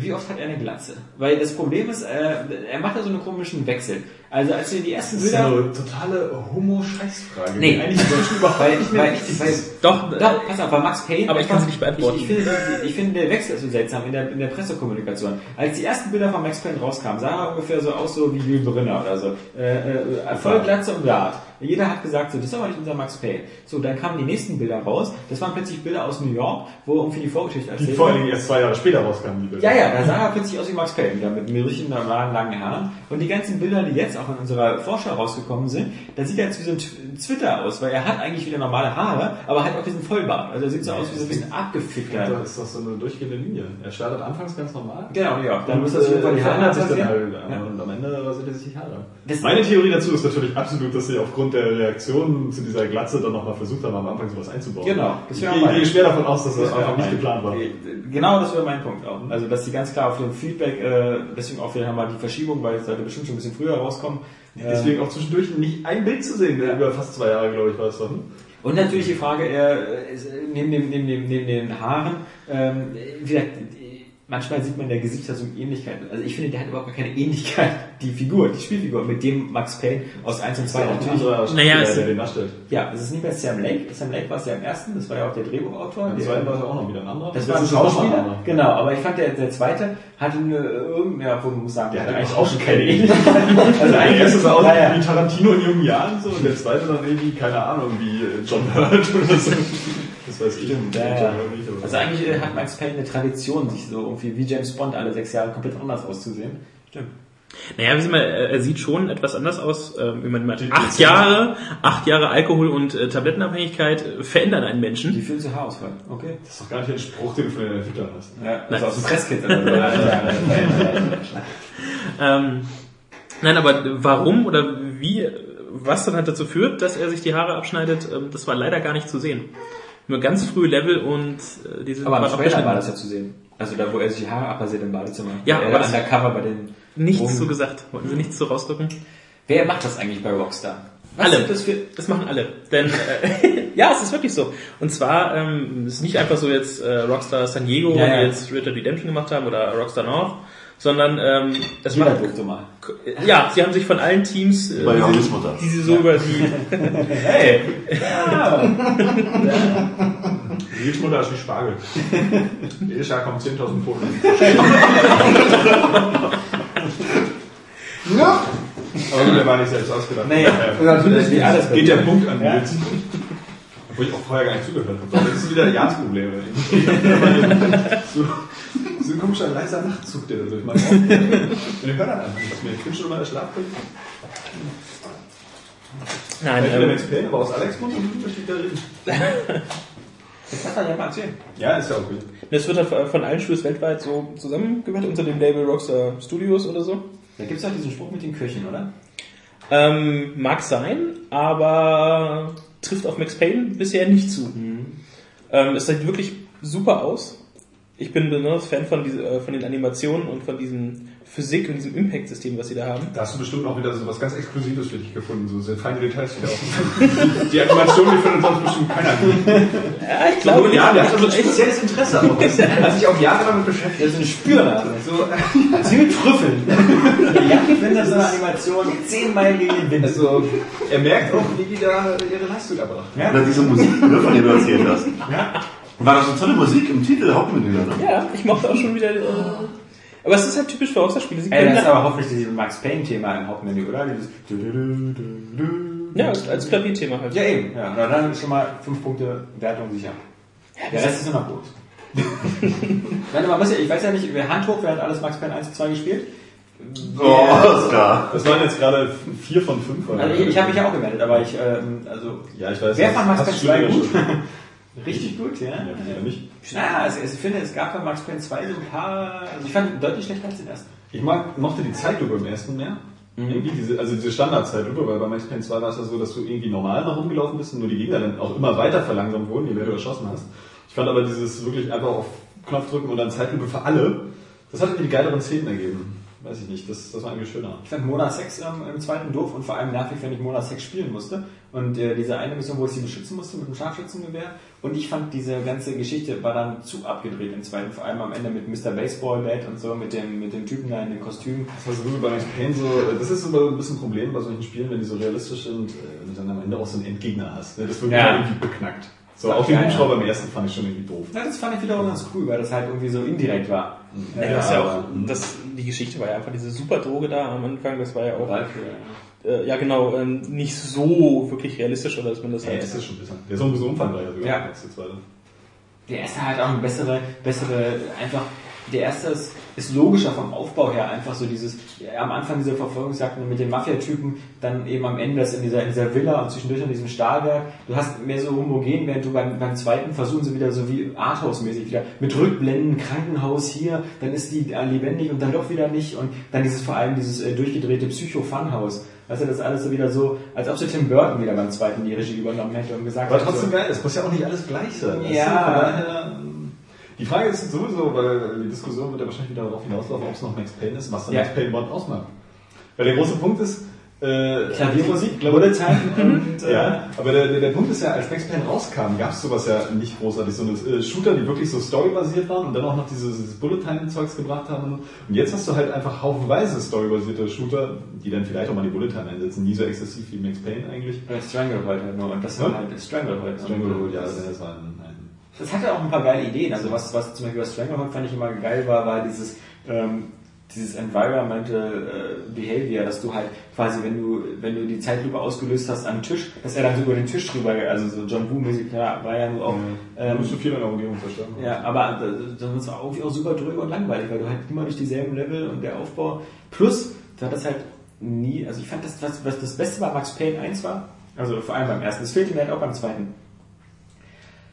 wie oft hat er eine Glatze? Weil das Problem ist, äh, er macht ja so einen komischen Wechsel. Also als wir die ersten Das ist Bilder... eine totale Homo-Scheißfrage. Nee. eigentlich die Deutschen überhaupt nicht mehr weil, weil. Doch, Doch, pass auf, bei Max Payne. Aber ich kann sie nicht beantworten. Ich, ich, finde, ich finde, der Wechsel ist so seltsam in der, in der Pressekommunikation. Als die ersten Bilder von Max Payne rauskamen, sah er ungefähr so aus, so wie Jules Brenner oder so. Äh, äh, voll Glatze und Bart. Jeder hat gesagt, so, das ist aber nicht unser Max Payne. So, dann kamen die nächsten Bilder raus. Das waren plötzlich Bilder aus New York, wo irgendwie die Vorgeschichte Die erzählt vor allen. Dingen erst zwei Jahre später rauskamen, die Bilder. Ja, ja, da sah er plötzlich aus wie Max Payne, wieder mit richtigen, normalen, langen Haaren. Und die ganzen Bilder, die jetzt auch in unserer Vorschau rausgekommen sind, da sieht er jetzt wie so ein Tw- Twitter aus, weil er hat eigentlich wieder normale Haare, aber hat auch diesen Vollbart. Also er sieht so aus wie so ein bisschen abgefickter. Das ist doch so eine durchgehende Linie. Er startet anfangs ganz normal. Genau, ja. Dann muss er sich irgendwann die Haare sich dann halt. Ja. Und am Ende rasiert er sich die Haare. Das- Meine Theorie dazu ist natürlich absolut, dass sie aufgrund der Reaktion zu dieser Glatze dann nochmal versucht haben, am Anfang sowas einzubauen. Genau, das Ich gehe, schwer davon aus, dass das, Das einfach nicht geplant war. Genau, das wäre mein Punkt auch. Also, dass die ganz klar auf dem Feedback, äh, deswegen auch wieder haben wir die Verschiebung, weil es sollte bestimmt schon ein bisschen früher rauskommen. Deswegen auch zwischendurch nicht ein Bild zu sehen, über fast zwei Jahre, glaube ich, war es dann. Und natürlich die Frage, äh, äh, neben, dem, neben, dem, neben den Haaren, ähm, wie gesagt, äh, manchmal sieht man der Gesichtsfassung Ähnlichkeiten. Also ich finde, der hat überhaupt gar keine Ähnlichkeit, die Figur, die Spielfigur, mit dem Max Payne aus 1 und 2 natürlich. Naja, der, es- der den darstellt. Ja, es ist nicht mehr Sam Lake. Sam Lake war es ja im ersten, das war ja auch der Drehbuchautor. Im Der- zweiten war es auch noch wieder ein anderer. Das Der war ein ist auch Schauspieler. Genau, aber ich fand der, der zweite hatte eine irgendeine, ja, wo man muss sagen, Der hatte eigentlich auch auch schon keine Ähnlichkeit. Also Der eigentlich erste sah aus ja, ja. wie Tarantino in jungen Jahren so und der zweite dann irgendwie, keine Ahnung, wie äh, John Hurt oder so. Das weiß ich. Stimmt, ja, ja. Also eigentlich äh, hat Max Payne eine Tradition, sich so irgendwie wie James Bond alle sechs Jahre komplett anders auszusehen. Stimmt. Naja, wie sieht man, er sieht schon etwas anders aus, ähm, wie man meint. Acht Jahre, acht Jahre Alkohol und äh, Tablettenabhängigkeit äh, verändern einen Die Menschen. fühlen sich Haarausfall. Okay. Das ist doch gar nicht ein Spruch, den du von den Entwicklern hast. Ja, Nein. also aus dem Presskit oder so. Ja, Ähm, nein, aber warum oder wie, was dann halt dazu führt, dass er sich die Haare abschneidet, ähm, das war leider gar nicht zu sehen. Nur ganz frühe Level und äh, diese Aber im waren Trailer war das ja zu sehen. Also da, wo er sich die Haare abrasiert im Badezimmer. Ja, er aber das- undercover bei den Nichts Drogen. so gesagt. Wollten sie nichts so rausdrücken? Wer macht das eigentlich bei Rockstar? Was Alle. sind das für Das machen alle. Denn äh, ja, es ist wirklich so. Und zwar ähm, es ist nicht einfach so jetzt äh, Rockstar San Diego, Ja, ja. die jetzt Red Dead Redemption gemacht haben oder Rockstar North, sondern ähm, es jeder macht durfte mal. ja, sie haben sich von allen Teams, äh, Bei die, sie, die sie so über die Hey! Nils Mutter ist wie Spargel. Jedes Jahr kommen 10.000 Fotos. Aber gut, der war nicht selbst ausgedacht. Nee, Äh, natürlich nicht alles. Geht der Punkt an Ja. Wo ich auch vorher gar nicht zugehört habe. Das ist wieder Jans Problem. so, so ein komischer leiser Nachtzug, der da durch meinen Raum. Und ich höre dann einfach nichts mehr. Ich bin schon in meiner Schlafbrille. Nein, Ich bin der ähm, Payne, aber aus Alex Mund und möchte ich da reden. Das kann er ja mal erzählen. Ja, ist ja auch gut. das wird halt von allen Studios weltweit so zusammengehört unter dem Label Rockstar Studios oder so. Da gibt es auch diesen Spruch mit den Köchen, oder? Ähm, mag sein, aber trifft auf Max Payne bisher nicht zu. Ähm, es sieht wirklich super aus. Ich bin besonders Fan von, diese, äh, von den Animationen und von diesem Physik und diesem Impact-System, was sie da haben. Da hast du bestimmt auch wieder so was ganz Exklusives für dich gefunden, so sehr feine Details wieder auf. Die Animation, die findet sonst bestimmt keiner. Ja, ich glaube, ja, der hat ich- so ein spezielles Interesse auch. Das hat sich auch Jahre damit beschäftigt. Der ist ein Spürer. So, sie mit Trüffeln. ja, wenn das so eine Animation 10 Meilen gegen den Wind. Also, er merkt auch, wie die da ihre Leistung erbracht. Oder diese Musik, ne, von der du erzählt hast. War das eine tolle Musik im Titel, Hauptmenü, ne? ja, ich mochte auch schon wieder. Äh, aber es ist halt typisch für Rockstar-Spiele. Ey, das ist da, aber hoffentlich dieses Max Payne-Thema im Hauptmenü, oder? Dieses ja, als Klavierthema halt. Ja, eben. Ja, na, dann schon mal 5 Punkte Wertung sicher. Der Rest ist nur noch gut. Nein, man muss ja, ich weiß ja nicht, wer Hand hoch, wer hat alles Max Payne 1 und 2 gespielt? Oh, Oscar. Das waren jetzt gerade vier von fünf. oder? Also ich, ich habe mich ja auch gemeldet, aber ich, ähm, also, Ja, ich weiß. wer fand Max Payne du 2 schon gut? Richtig gut, ja. Ja, oder nicht? Ja, also ich finde, es gab bei Max Payne 2 so ein paar, also ich fand ihn deutlich schlechter als den ersten. Ich mag, mochte die Zeitlupe im ersten mehr. Irgendwie diese, also diese Standardzeitlupe, weil bei Max Payne 2 war es ja so, dass du irgendwie normal nach rumgelaufen bist und nur die Gegner dann auch immer weiter verlangsamt wurden, je mehr du erschossen hast. Ich fand aber dieses wirklich einfach auf Knopf drücken und dann Zeitlupe für alle, das hat mir die geileren Szenen ergeben. Weiß ich nicht, das, das war irgendwie schöner. Ich fand Mona 6 ähm, im zweiten doof und vor allem nervig, wenn ich Mona 6 spielen musste. Und äh, diese eine Mission, wo ich sie beschützen musste mit dem Scharfschützengewehr. Und ich fand diese ganze Geschichte war dann zu abgedreht im zweiten, vor allem am Ende mit Mr. Baseball Bat und so, mit dem, mit dem Typen da in den Kostümen. Das war so bei Max Payne so, das ist immer ein bisschen ein Problem bei solchen Spielen, wenn die so realistisch sind, äh, wenn du dann am Ende auch so einen Endgegner hast. Ne? Das wird Ja. irgendwie beknackt. So, auch den Ja, ja. Hubschrauber im ersten fand ich schon irgendwie doof. Ja, das fand ich wiederum ganz cool, weil das halt irgendwie so indirekt war. Ja, das ist ja auch, das, die Geschichte war ja einfach diese Superdroge da am Anfang, das war ja auch, Dafür, äh, ja genau, ähm, nicht so wirklich realistisch, oder dass man das Ja, halt, das ist schon ein bisschen. Der ist auch ein bisschen umfangreicher sogar Ja. als der zweite. Der erste hat auch eine bessere, bessere, einfach, der erste ist, ist logischer vom Aufbau her, einfach so dieses, ja, am Anfang diese Verfolgungsjagden mit den Mafia-Typen, dann eben am Ende das in dieser, in dieser Villa und zwischendurch in diesem Stahlwerk. Du hast mehr so homogen, während du beim, beim zweiten versuchen sie wieder so wie Arthouse-mäßig wieder mit Rückblenden, Krankenhaus hier, dann ist die äh, lebendig und dann doch wieder nicht und dann dieses vor allem dieses äh, durchgedrehte Psycho-Funhouse. Weißt du, das ist alles so wieder so, als ob so Tim Burton wieder beim zweiten die Regie übernommen hätte und gesagt Aber hätte, trotzdem so, geil, es muss ja auch nicht alles gleich sein. Ja. ähm, die Frage ist sowieso, weil die Diskussion wird ja wahrscheinlich wieder darauf hinauslaufen, ob es noch Max Payne ist, was dann Ja. Max Payne überhaupt ausmacht. Weil der große Punkt ist, äh, Klaviermusik, Bullet Time und äh, ja, aber der, der, der Punkt ist ja, als Max Payne rauskam, gab es sowas ja nicht großartig. So eine äh, Shooter, die wirklich so storybasiert waren und dann auch noch dieses, dieses Bullet-Time-Zeugs gebracht haben. Und jetzt hast du halt einfach haufenweise storybasierte Shooter, die dann vielleicht auch mal die Bullet-Time einsetzen. Nie so exzessiv wie Max Payne eigentlich. Ja, Stranglehold halt nur. Und das war Ja? halt Stranglehold. Stranglehold, ja, das, das war ein, ein das hatte auch ein paar geile Ideen. Also was, was zum Beispiel bei Stranglehold fand ich immer geil war, war dieses, ähm, dieses Environmental äh, Behavior, dass du halt quasi, wenn du, wenn du die Zeitlupe ausgelöst hast am Tisch, dass er dann so über den Tisch drüber, also so John Woo-mäßig, ja, war ja nur auch, Du ähm, musst du viel in der Umgebung zerstören. ja, aber dann ist es auch auch super dröge und langweilig, weil du halt immer durch dieselben Level und der Aufbau. Plus, du hattest halt nie, also ich fand das, was, was das Beste bei Max Payne 1 war, also vor allem beim ersten, das fehlte mir halt auch beim zweiten.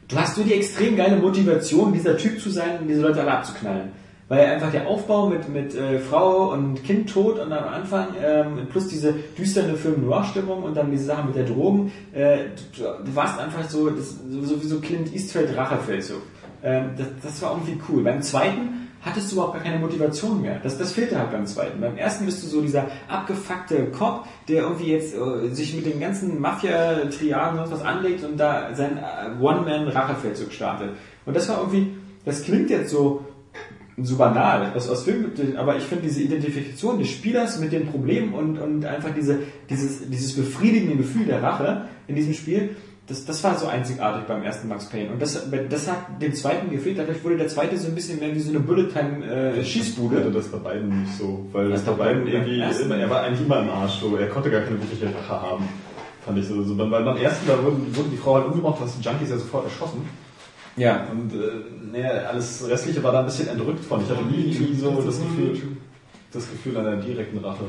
Du hast nur die extrem geile Motivation, dieser Typ zu sein und diese Leute alle abzuknallen. Weil einfach der Aufbau mit, mit äh, Frau und Kind tot und am Anfang, ähm, plus diese düsterne Film-Noir-Stimmung und dann diese Sache mit der Drogen, äh, du, du warst einfach so, das, so wie so Clint Eastwood Rachefeldzug. Ähm, das, das war irgendwie cool. Beim zweiten hattest du überhaupt gar keine Motivation mehr. Das, das fehlte halt beim zweiten. Beim ersten bist du so dieser abgefuckte Cop, der irgendwie jetzt äh, sich mit den ganzen Mafia-Triaden und was anlegt und da sein äh, One-Man-Rachefeldzug startet. Und das war irgendwie, das klingt jetzt so so banal, was aus Film, aber ich finde diese Identifikation des Spielers mit den Problemen und, und einfach diese, dieses, dieses befriedigende Gefühl der Rache in diesem Spiel, das, das war so einzigartig beim ersten Max Payne. Und das, das hat dem zweiten gefehlt. Dadurch wurde der zweite so ein bisschen mehr wie so eine Bullet-Time-Schießbude. Ich hatte das bei beiden nicht so, weil das bei bei beiden irgendwie immer, er war eigentlich immer im Arsch, so, er konnte gar keine wirkliche Rache haben. Fand ich so. so beim, beim ersten, da wurden, wurden die Frau halt umgebracht, hast die Junkies ja sofort erschossen. Ja. Und äh, naja, alles Restliche war da ein bisschen entrückt von. Ich hatte nie, nie so das Gefühl, das Gefühl einer direkten Rache.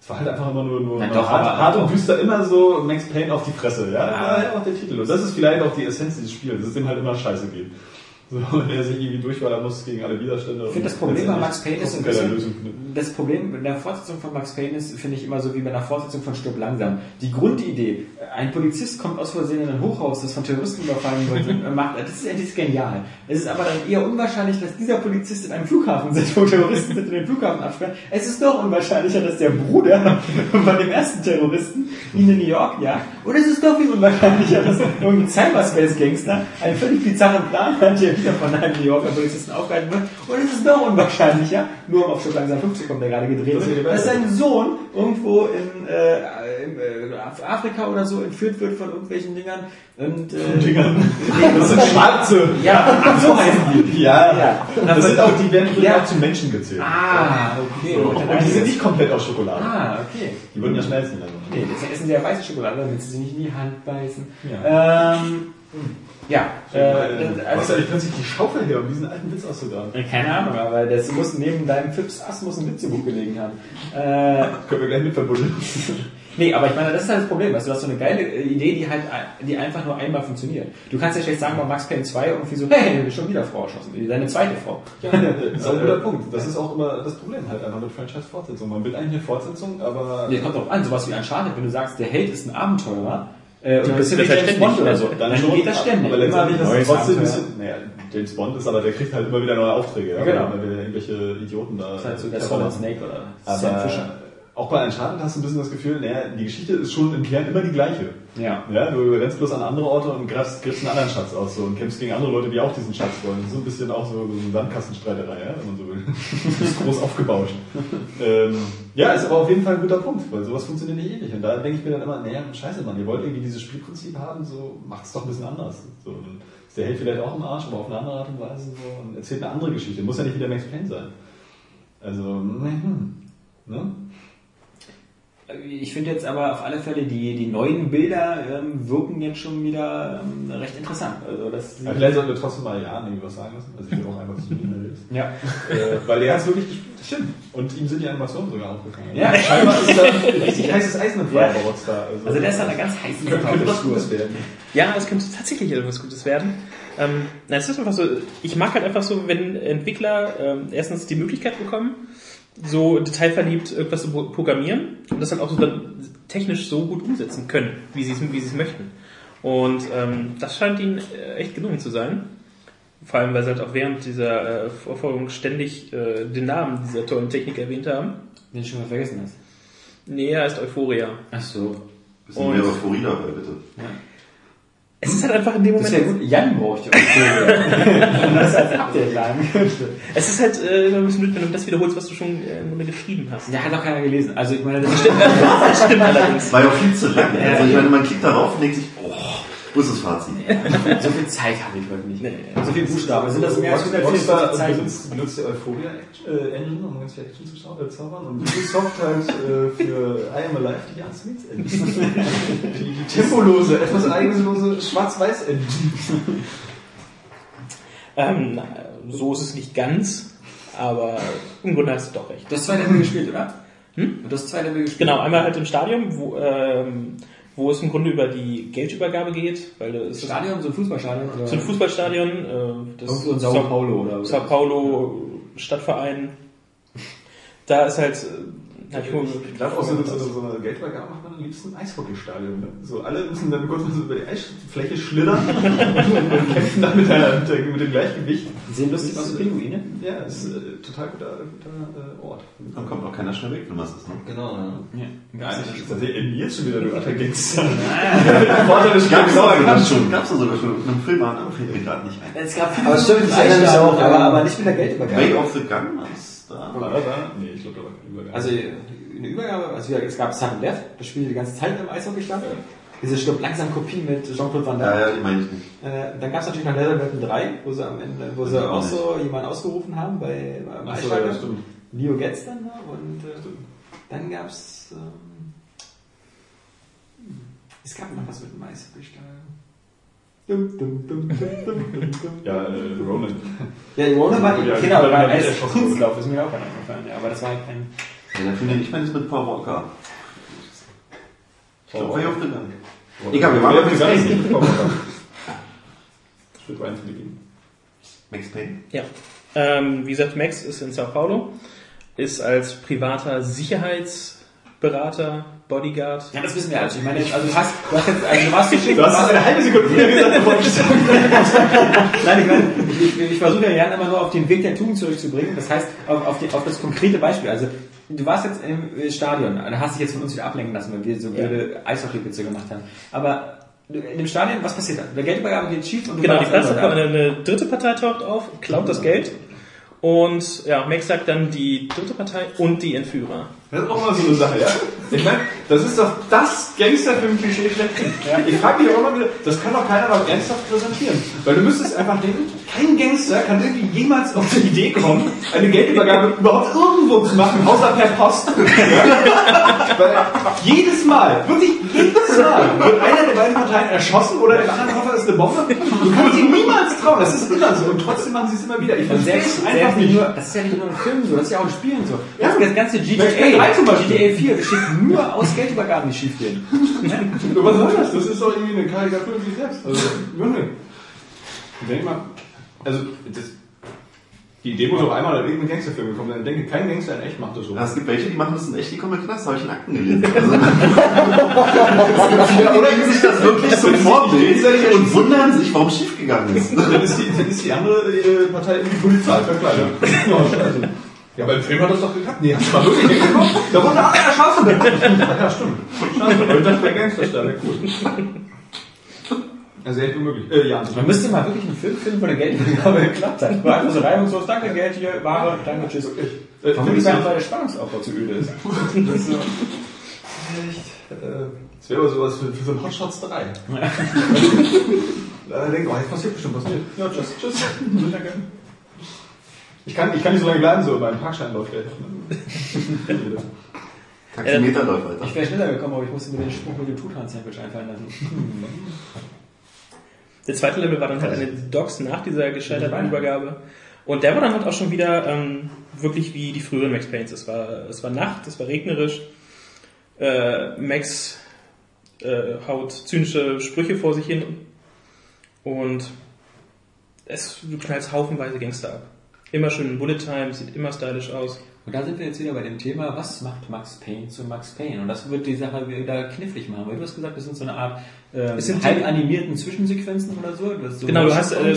Es war halt einfach immer nur, nur nur doch, hart, hart und düster, immer so Max Payne auf die Fresse. Ja, das war ja auch der Titel. Und das ist vielleicht auch die Essenz dieses Spiels, dass es dem halt immer scheiße geht. So, er sich irgendwie durchballern muss gegen alle Widerstände. Ich finde das Problem bei Max Payne ist ein bisschen, das Problem in der Fortsetzung von Max Payne ist, finde ich immer so wie bei einer Fortsetzung von Stirb langsam. Die Grundidee, ein Polizist kommt aus Versehen in ein Hochhaus, das von Terroristen überfallen wird, und macht, das ist endlich genial. Es ist aber dann eher unwahrscheinlich, dass dieser Polizist in einem Flughafen sitzt, wo Terroristen sind und den Flughafen absperren. Es ist noch unwahrscheinlicher, dass der Bruder von dem ersten Terroristen ihn in New York jagt. Und es ist doch viel unwahrscheinlicher, dass irgendein Cyberspace-Gangster einen völlig bizarren Plan hat, der wieder von einem New Yorker Polizisten aufgehalten wird. Und es ist noch unwahrscheinlicher, nur um auf Stück langsam 5 zu kommen, der gerade gedreht Das wird, dass sein Sohn irgendwo in, äh, in äh, Afrika oder so entführt wird von irgendwelchen Dingern. Und, äh, Dingern. Das sind Schwarze. Ja, ach, so heißen die. Ja, Ja. das sind auch, die werden Ja. auch zu Menschen gezählt. Ah, okay. So. Und die sind nicht komplett aus Schokolade. Ah, okay. Die würden ja schmelzen. Also. Nee, deswegen essen sie ja weiße Schokolade, damit sie sich nicht in die Hand beißen. Ja. Ähm, ja, äh, Äh, also, was eigentlich plötzlich die Schaufel her, um diesen alten Witz auszugraben? keine Ahnung, aber das muss neben deinem Fips Ass muss ein Witzebuch gelegen haben. Äh, Können wir gleich mit verbunden. Nee, aber ich meine, das ist halt das Problem. Weißt du, du hast so eine geile äh, Idee, die halt, die einfach nur einmal funktioniert. Du kannst ja schlecht sagen, bei Max Payne 2 irgendwie so, hey, schon wieder Frau erschossen. Deine zweite Frau. Ja, das ist auch ein guter Punkt. Das ist auch immer das Problem halt einfach mit Franchise-Fortsetzung. Man will eigentlich eine Fortsetzung, aber Nee, kommt drauf an, sowas wie Uncharted, wenn du sagst, der Held ist ein Abenteurer, äh, und Dann ein bisschen wie ist das James ständig. Bond oder so, dann, schon, geht das ständig. Aber letztendlich Immer ist wieder es trotzdem ein bisschen, naja, James Bond ist, aber der kriegt halt immer wieder neue Aufträge. Ja, Genau. Weil wir irgendwelche Idioten da. Das ist halt so der Solid Snake oder Sam Fisher. Auch bei Uncharted hast du ein bisschen das Gefühl, naja, die Geschichte ist schon im Kern immer die gleiche. Ja. Ja, du rennst bloß an andere Orte und greifst, griffst einen anderen Schatz aus so, und kämpfst gegen andere Leute, die auch diesen Schatz wollen. Das ist so ein bisschen auch so, so eine Sandkastenstreiterei, ja, wenn man so will. Das ist groß aufgebauscht. ähm, ja, ist aber auf jeden Fall ein guter Punkt, weil sowas funktioniert nicht ewig. Und da denke ich mir dann immer, naja, scheiße, Mann, ihr wollt irgendwie dieses Spielprinzip haben, so macht es doch ein bisschen anders. So, dann ist der Held vielleicht auch im Arsch, aber auf eine andere Art und Weise so, und erzählt eine andere Geschichte. Muss ja nicht wieder Max Payne sein. Also, hm, ne? Ich finde jetzt aber auf alle Fälle, die, die neuen Bilder ähm, wirken jetzt schon wieder ähm, recht interessant. Also das Aber vielleicht sollten wir trotzdem mal ja irgendwie was sagen lassen. Also ich will auch einfach zu ihm ist. ja. Äh, weil der hat es wirklich gespielt. Das stimmt. Und ihm sind die Animationen sogar aufgefallen. Ja. scheinbar ist da richtig heißes Eisen im Feuer bei Rockstar. Also der ist an einer ganz heißen könnte, könnte was. Gutes werden. Ja, es könnte tatsächlich etwas Gutes werden. Ähm, na, es ist einfach so, ich mag halt einfach so, wenn Entwickler ähm, erstens die Möglichkeit bekommen, so detailverliebt irgendwas zu pro- programmieren und das halt auch so dann technisch so gut umsetzen können, wie sie es wie sie es möchten. Und ähm, das scheint ihnen äh, echt gelungen zu sein. Vor allem, weil sie halt auch während dieser äh, Vorfolgung ständig äh, den Namen dieser tollen Technik erwähnt haben. Den du schon mal vergessen hast. Nee, er ist Euphoria. Ach so. Bisschen mehr Euphorie dabei, bitte. Es ist halt einfach in dem Das Moment. wäre gut. Jan bräuchte Und das als Update könnte. Es ist halt äh, immer ein bisschen blöd, wenn du das wiederholst, was du schon äh, geschrieben hast. Ja, hat auch keiner gelesen. Also ich meine, das Das stimmt allerdings. War ja auch viel zu lang. Also ich meine, man klickt darauf und denkt sich, wo ist das Fazit? so viel Zeit habe ich heute nicht. So viel Buchstaben. Sind das mehr als Rockstar 144 Zeichen? benutzt, benutzt die Euphoria äh, Engine, um ganz viel Action zu äh, zaubern. Und Ubisoft halt äh, für I Am Alive die Answitz Engine. die, die tempolose, etwas eigenslose Schwarz-Weiß Engine. Ähm, so ist es nicht ganz, aber im Grunde hast du doch recht. Du hast zwei Level gespielt, oder? Hm? Du hast zwei Level gespielt. Genau, einmal halt im Stadion, wo, ähm, wo es im Grunde über die Geldübergabe geht, weil es ist Stadion, so ein Fußballstadion? Oder? so ein Fußballstadion, äh, das Irgendwo in Sao Paulo oder Sao Paulo Stadtverein. Da ist halt, hab ich glaube, auch so eine, so eine, so eine Geldübergabe macht man am liebsten ein Eishockeystadion. Ne? So, alle müssen dann kurz mal so über die Eisfläche schlittern und kämpfen dann mit, der, mit, dem Gleichgewicht. Die sehen lustig aus, wie Pinguine. Ja, ist äh, total guter, guter äh, Ort. Dann kommt auch keiner schnell weg, wenn man es ist. Ne? Genau, ja. Ja. Das ist jetzt schon wieder, du alter Gangster. Vorteil ist Gab's genau erkannt. schon, gab's da sogar schon in einem Film, aber fällt mir gerade nicht ein. Es gab Aber stimmt, aber, aber nicht mit der Geldübergabe. Way of the Gun, was da? War da? Nee, ich glaube, da war kein Übergang. Also eine Übergabe, also es gab Sudden Death, das spielt die ganze Zeit im Eishockeystadion. Diese stirbt langsam Kopie mit Jean-Claude Van Damme. Ja, ja, die meine ich nicht. Äh, dann gab es natürlich noch Leatherweapon 3, wo sie am Ende, wo sie Ja, auch auch so jemanden ausgerufen haben bei, beim Ach so, ja, stimmt. Leo Getz dann noch und äh, dann gab es ähm, es gab noch was mit dem Eishockeystadion. Dum, dum, dum, dum, dum, dum, dum. Ja, äh, Ronan. Ja, die Rona war, Ja, genau, ja, beim ja, Eiskunstlauf ist mir auch gerade eingefallen, ja, aber das war halt kein... Ja, dafür nehme ich meines mit Paul Walker. Ich glaube, Way of the Gun. Egal, wir waren wir waren Payne. nicht bekommen. Schritt 1 begeben. Max Payne. Ja. Ähm, wie gesagt, Max ist in Sao Paulo, ist als privater Sicherheitsberater, Bodyguard. Ja, das wissen wir alles. Ich meine, also du hast, du hast jetzt, also du warst geschickt, Du hast eine halbe Sekunde wieder gesagt, bevor ich gesagt. Nein, ich meine, ich, ich, versuche ja Jan immer nur auf den Weg der Tugend zurückzubringen. Das heißt, auf, auf, die, auf das konkrete Beispiel. Also, du warst jetzt im äh, Stadion, da hast dich jetzt von uns wieder ablenken lassen, weil wir so blöde Eishockeywitze gemacht haben. Aber in dem Stadion, was passiert da? Der Geldübergabe geht schief und du Genau, die eine, eine dritte Partei taucht auf, klaut das Geld und ja, Max sagt dann die dritte Partei und die Entführer. Das ist auch mal so eine Sache, ja? Ich meine, das ist doch das Gangsterfilm-Klischee schlechthin. Ich frage mich auch immer wieder, das kann doch keiner mal ernsthaft präsentieren. Weil du müsstest einfach denken, kein Gangster kann irgendwie jemals auf die Idee kommen, eine Geldübergabe überhaupt irgendwo zu machen, außer per Post. Ja? Weil jedes Mal, wirklich jedes Mal. Wird einer der beiden Parteien erschossen oder im anderen Koffer ist eine Bombe? Du kannst ihnen niemals trauen. Das ist immer so. Und trotzdem machen sie es immer wieder. Ich Und verstehe es einfach nicht nur, das ist ja nicht nur in Filmen so, das ist ja auch in Spielen so. Ja. Das, das ganze GTA, 3 zum Beispiel. GTA 4 besteht nur aus Geldübergaben, die schief gehen. Was soll das? Das ist doch irgendwie eine Karikatur in sich selbst. Also, Junge. Denk mal, also, das, die Idee muss auch einmal in irgendeinem Gangsterfilm gekommen sein. Ich denke, kein Gangster in echt macht das so. Ja, es gibt welche, die machen das in echt, die kommen in Knast, habe ich in Akten gelesen. Also, viele, die denken sich das wirklich so vorbildlich und wundern sich, warum es schiefgegangen ist. Dann ist die, dann ist die andere äh, Partei irgendwie Polizei verkleidet. Ja, scheiße. Ja, beim Film hat das doch geklappt. Nee, hast du mal wirklich nicht geguckt? Da wurde alle erschossen. Ja, stimmt. Schade, aber ich dachte, bei Gangsterstern, ja, cool. Also echt unmöglich. Äh, ja, Man müsste mal wirklich einen Film finden, wo eine Geldübergabe geklappt hat. War einfach so reibungslos, danke Geld hier, Ware, danke, tschüss. Äh, Vermutlich findest einfach, weil der Spannungsaufbau zu öde ist. Das ist so. Echt. Äh, Das wäre aber sowas für, für so ein Hotshots 3. Da denkt, oh, jetzt passiert bestimmt was. Ja, tschüss. Tschüss. Danke. Ich kann, ich kann nicht so lange bleiben, so mein Parkschein läuft gleich. Taximeter läuft weiter. Ich wäre schneller gekommen, aber ich musste mir den Spruch mit dem Tutan-Sandwich einfallen lassen. Der zweite Level war dann halt eine Docs nach dieser gescheiterten Übergabe. Und der war dann halt auch schon wieder ähm, wirklich wie die früheren Max Paynes. Es war, es war Nacht, es war regnerisch. Äh, Max äh, haut zynische Sprüche vor sich hin. Und es, du knallst haufenweise Gangster ab. Immer schön in Bullet Time, sieht immer stylisch aus. Und da sind wir jetzt wieder bei dem Thema, was macht Max Payne zu Max Payne? Und das wird die Sache wieder knifflig machen, weil du hast gesagt, das sind so eine Art ähm, Es sind halb animierten Zwischensequenzen oder so. So Genau, du hast, äh,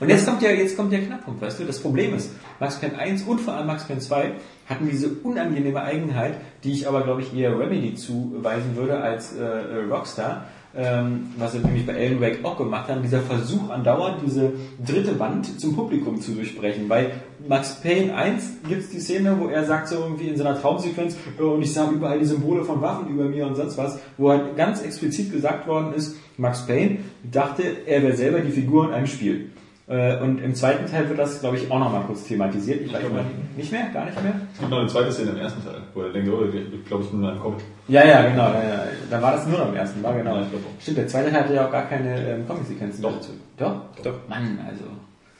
und jetzt kommt ja jetzt kommt der Knackpunkt, weißt du? Das Problem ist, Max Payne 1 und vor allem Max Payne 2 hatten diese unangenehme Eigenheit, die ich aber glaube ich eher Remedy zuweisen würde als äh, Rockstar. Ähm, was sie nämlich bei Alan Wake auch gemacht haben, dieser Versuch andauernd, diese dritte Wand zum Publikum zu durchbrechen. Bei Max Payne 1 gibt es die Szene, wo er sagt so irgendwie in seiner Traumsequenz, "Oh, und ich sah überall die Symbole von Waffen über mir und sonst was, wo halt ganz explizit gesagt worden ist, Max Payne dachte, er wäre selber die Figur in einem Spiel. Äh, Und im zweiten Teil wird das, glaube ich, auch nochmal kurz thematisiert. Ich weiß glaube mal, nicht mehr, gar nicht mehr. Es gibt noch eine zweite Szene im ersten Teil, wo er denkt, oh, ich glaube, ich bin in einem Comic. Ja, ja, genau. Ja, ja. Dann war das nur noch im ersten, war genau. Ja, ich. Stimmt, der zweite Teil hatte ja auch gar keine ähm, Comic-Sequenzen Doch. dazu. Doch? Doch. Mann, also.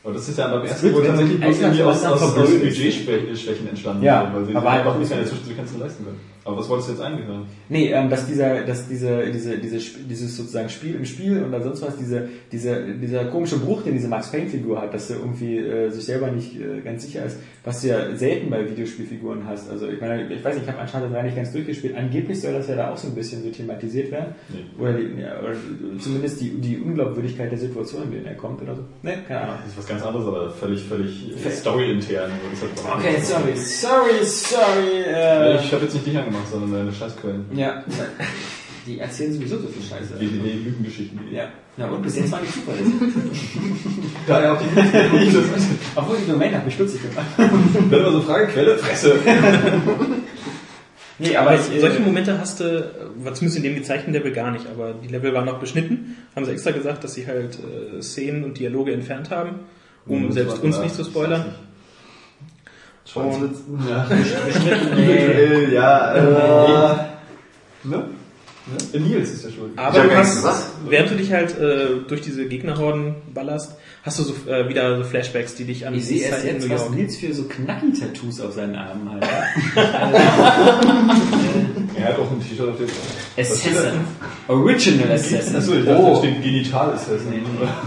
Aber das ist ja beim ersten wenn tatsächlich irgendwie aus, aus, aus. Budgetschwächen entstanden. Ja, weil sie aber halt einfach auch nicht nicht- keine Zwischensequenzen leisten können. Aber was wolltest du jetzt eingehören? Nee, ähm, dass dieser, dass diese, diese, diese, dieses sozusagen Spiel im Spiel und dann sonst was, diese, diese, dieser komische Bruch, den diese Max Payne-Figur hat, dass er irgendwie äh, sich selber nicht äh, ganz sicher ist, was du ja selten bei Videospielfiguren hast. Also ich meine, ich weiß nicht, ich habe anscheinend das nicht ganz durchgespielt. Angeblich soll das ja da auch so ein bisschen so thematisiert werden. Nee. Oder, die, ja, oder zumindest die, die Unglaubwürdigkeit der Situation, in der er kommt oder so. Ne, keine Ahnung. Das ist was ganz anderes, aber völlig, völlig Fe- story-intern. Das hat- Okay, sorry, sorry, sorry. Äh, Ich habe jetzt nicht dich angemacht, sondern deine Scheißquellen. ja, die erzählen sowieso so viel Scheiße. Die, die, die Lügengeschichten. Ja. Ja, und bis jetzt war nicht zuverlässig. Da ja auch die das Obwohl die Domain hat mich stutzig gemacht. Wenn man so Frage, Quelle, Fresse. Nee, Aber ich, solche äh, Momente hast du, zumindest in dem gezeichneten Level gar nicht, aber die Level waren noch beschnitten. Haben sie extra gesagt, dass sie halt äh, Szenen und Dialoge entfernt haben, um selbst uns nicht zu spoilern. Schwanzwitz. Ja, nee. eventuell, ja. Äh, ne? Ne? Nils ist ja schuld. Aber du hast, gesagt. während du dich halt äh, durch diese Gegnerhorden ballerst, hast du so äh, wieder so Flashbacks, die dich an Ich die sehe erst jetzt, was. Nils für so Knacki-Tattoos auf seinen Armen hat. Er hat auch ein T-Shirt auf dem. Assassin. Original Assassin. Achso, ich dachte, oh. da steht Genital Assassin. Nee,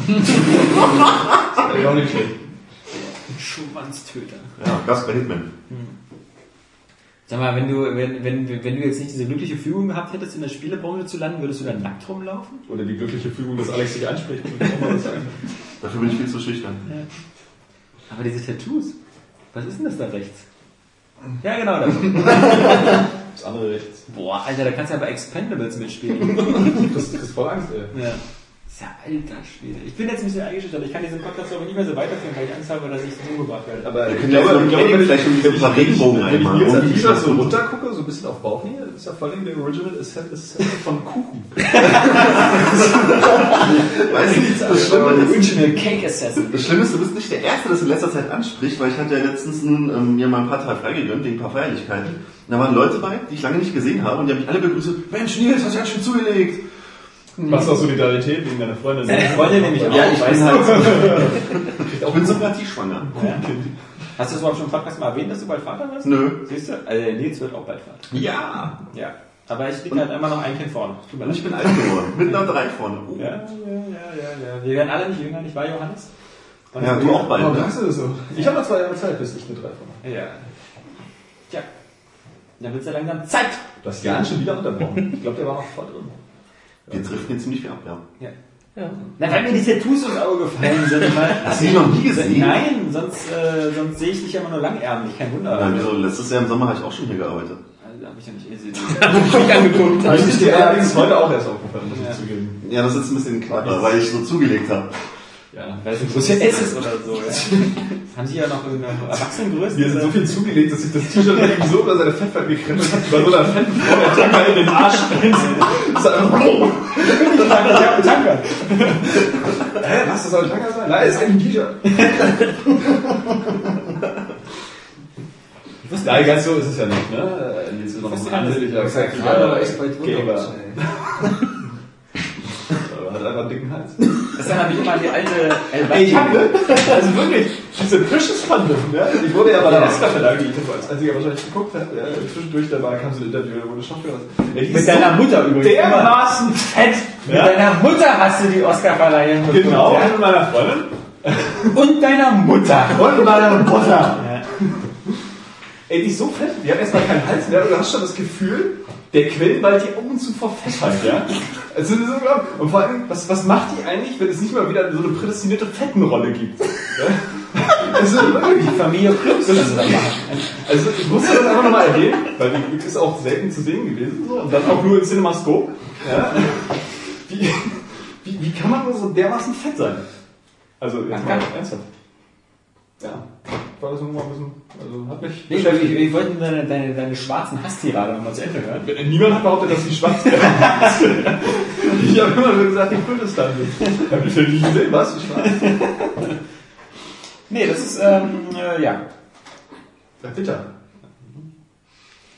Das ist auch nicht schlecht. Schwanztöter. Ja, Gasper Hitman. Sag mal, wenn du, wenn, wenn, wenn du jetzt nicht diese glückliche Fügung gehabt hättest, in der Spielebranche zu landen, würdest du dann nackt rumlaufen? Oder die glückliche Fügung, dass Alex dich anspricht. würde ich auch mal was sagen. Dafür bin ich viel zu schüchtern. Aber diese Tattoos, was ist denn das da rechts? Ja, genau, da. Das andere rechts. Boah, Alter, da kannst du ja bei Expendables mitspielen. Du kriegst voll Angst, ey. Ja. Das ist ja alter Schwede. Ich bin jetzt ein bisschen eingeschüchtert. Ich kann diesen Podcast aber nicht mehr so weiterführen, weil ich Angst habe, dass ich umgebracht werde. Aber Wir können ja so ein Training vielleicht um diese paar Regenbogen wenn ich einmal. Nils an Irgendwie T-Shirt so runtergucke, so ein bisschen auf Bauchnähe, ist ja vor allem der Original Assassin von Kuchen. Weißt du, das Schlimme ist, Original Cake Assassin. Das Schlimme ist, du bist nicht der Erste, das in letzter Zeit anspricht, weil ich hatte ja letztens nun, ähm, mir mal ein paar Tage freigegönnt wegen ein paar Feierlichkeiten. Und da waren Leute bei, die ich lange nicht gesehen habe und die haben mich alle begrüßt. Mensch, Nils, hast du ganz schön zugelegt. Machst du auch Solidarität wegen deiner Freundin? Deine Freundin nämlich auch. Ja, ich weiß bin halt. Ich bin sympathieschwanger. Hast du das überhaupt schon im Podcast mal erwähnt, dass du bald Vater wirst? Nö. Siehst du? Also der Nils wird auch bald Vater. Ja. Ja. Aber ich liege halt immer noch ein Kind vorne. Und ich bin alt geworden. Mit einer 3 vorne. Oh. Ja, ja, ja, ja, ja. Wir werden alle nicht jünger, nicht wahr, Johannes? Ja, du auch bald. Warum sagst du das so? Ich habe noch zwei Jahre Zeit, bis ich eine 3 von Ja. Tja. Dann wird's ja langsam Zeit. Du hast Jan schon wieder unterbrochen. Ich glaube, der war noch voll drin. Wir driften jetzt ziemlich viel ab, ja. Ja. Na, weil mir die Tattoos ins Auge gefallen sind. Weil, Hast du die noch nie gesehen? Nein, sonst, äh, sonst sehe ich dich ja immer nur langärmlich, kein Wunder. Nein, wieso? Letztes Jahr im Sommer habe ich auch schon hier gearbeitet. Also, da habe ich ja nicht eh gesehen. mich angeguckt. Das ist dir allerdings heute auch erst aufgefallen, muss Ja. ich zugeben. Ja, das ist ein bisschen knapper, weil ich so zugelegt habe. Ja. Weil es ein Größe S ist oder so, ja. Haben die ja noch irgendeine Erwachsenengröße? Mir sind so viel zugelegt, dass sich das T-Shirt irgendwie so über seine Fettfett gekrempelt hat, bei so einer Frau der Tanker in den Arsch springt. Das ist einfach, Ich habe einen Tanker. hä, was, das soll ein Tanker sein? Nein, ist ein T-Shirt. Ja, ganz so ist es ja nicht, ne? Jetzt ist noch ein ansehnlicher, aber echt weit runter. Hat einfach einen dicken Hals. Das ist dann habe ich immer die alte Ey, ich hab, ne? Also wirklich, diese Precious Fun, ne? Ich wurde ja bei der Oscar-Verleihung, die ich als einziger wahrscheinlich geguckt habe, ja, zwischendurch dabei kam so ein Interview, da wurde Schauspieler. Ja, die Mit deiner Mutter übrigens. Dermaßen fett. Mit Ja? deiner Mutter hast du die Oscar-Verleihung Genau, ja? mit meiner Freundin. Und deiner Mutter. Und meiner Mutter. Ja. Ey, die ist so fett, die hat erstmal keinen Hals mehr, und du hast schon das Gefühl, der quillt bald die Augen zu vor Fettheit, ja? Also, das ist unglaublich. Und vor allem, was, was macht die eigentlich, wenn es nicht mal wieder so eine prädestinierte Fettenrolle gibt? Ja? Also. Die Familie ist Also ich musste das einfach nochmal erwähnen, weil die Glück ist auch selten zu sehen gewesen. So. Und dann auch nur im CinemaScope. Ja. Wie, wie, wie kann man nur so dermaßen fett sein? Also jetzt mal ernsthaft. Ja, war das nur mal ein bisschen, also hat mich Nee, weil ich, ich wollte deine, deine, deine schwarzen Hasstirade nochmal zu Ende hören. Niemand hat behauptet, dass die schwarz wäre. ich habe immer nur gesagt, die Kurdistan sind. Hab ich ja nie gesehen, was? Die schwarz? Nee, das ist, ähm, äh, ja. Ja, bitter.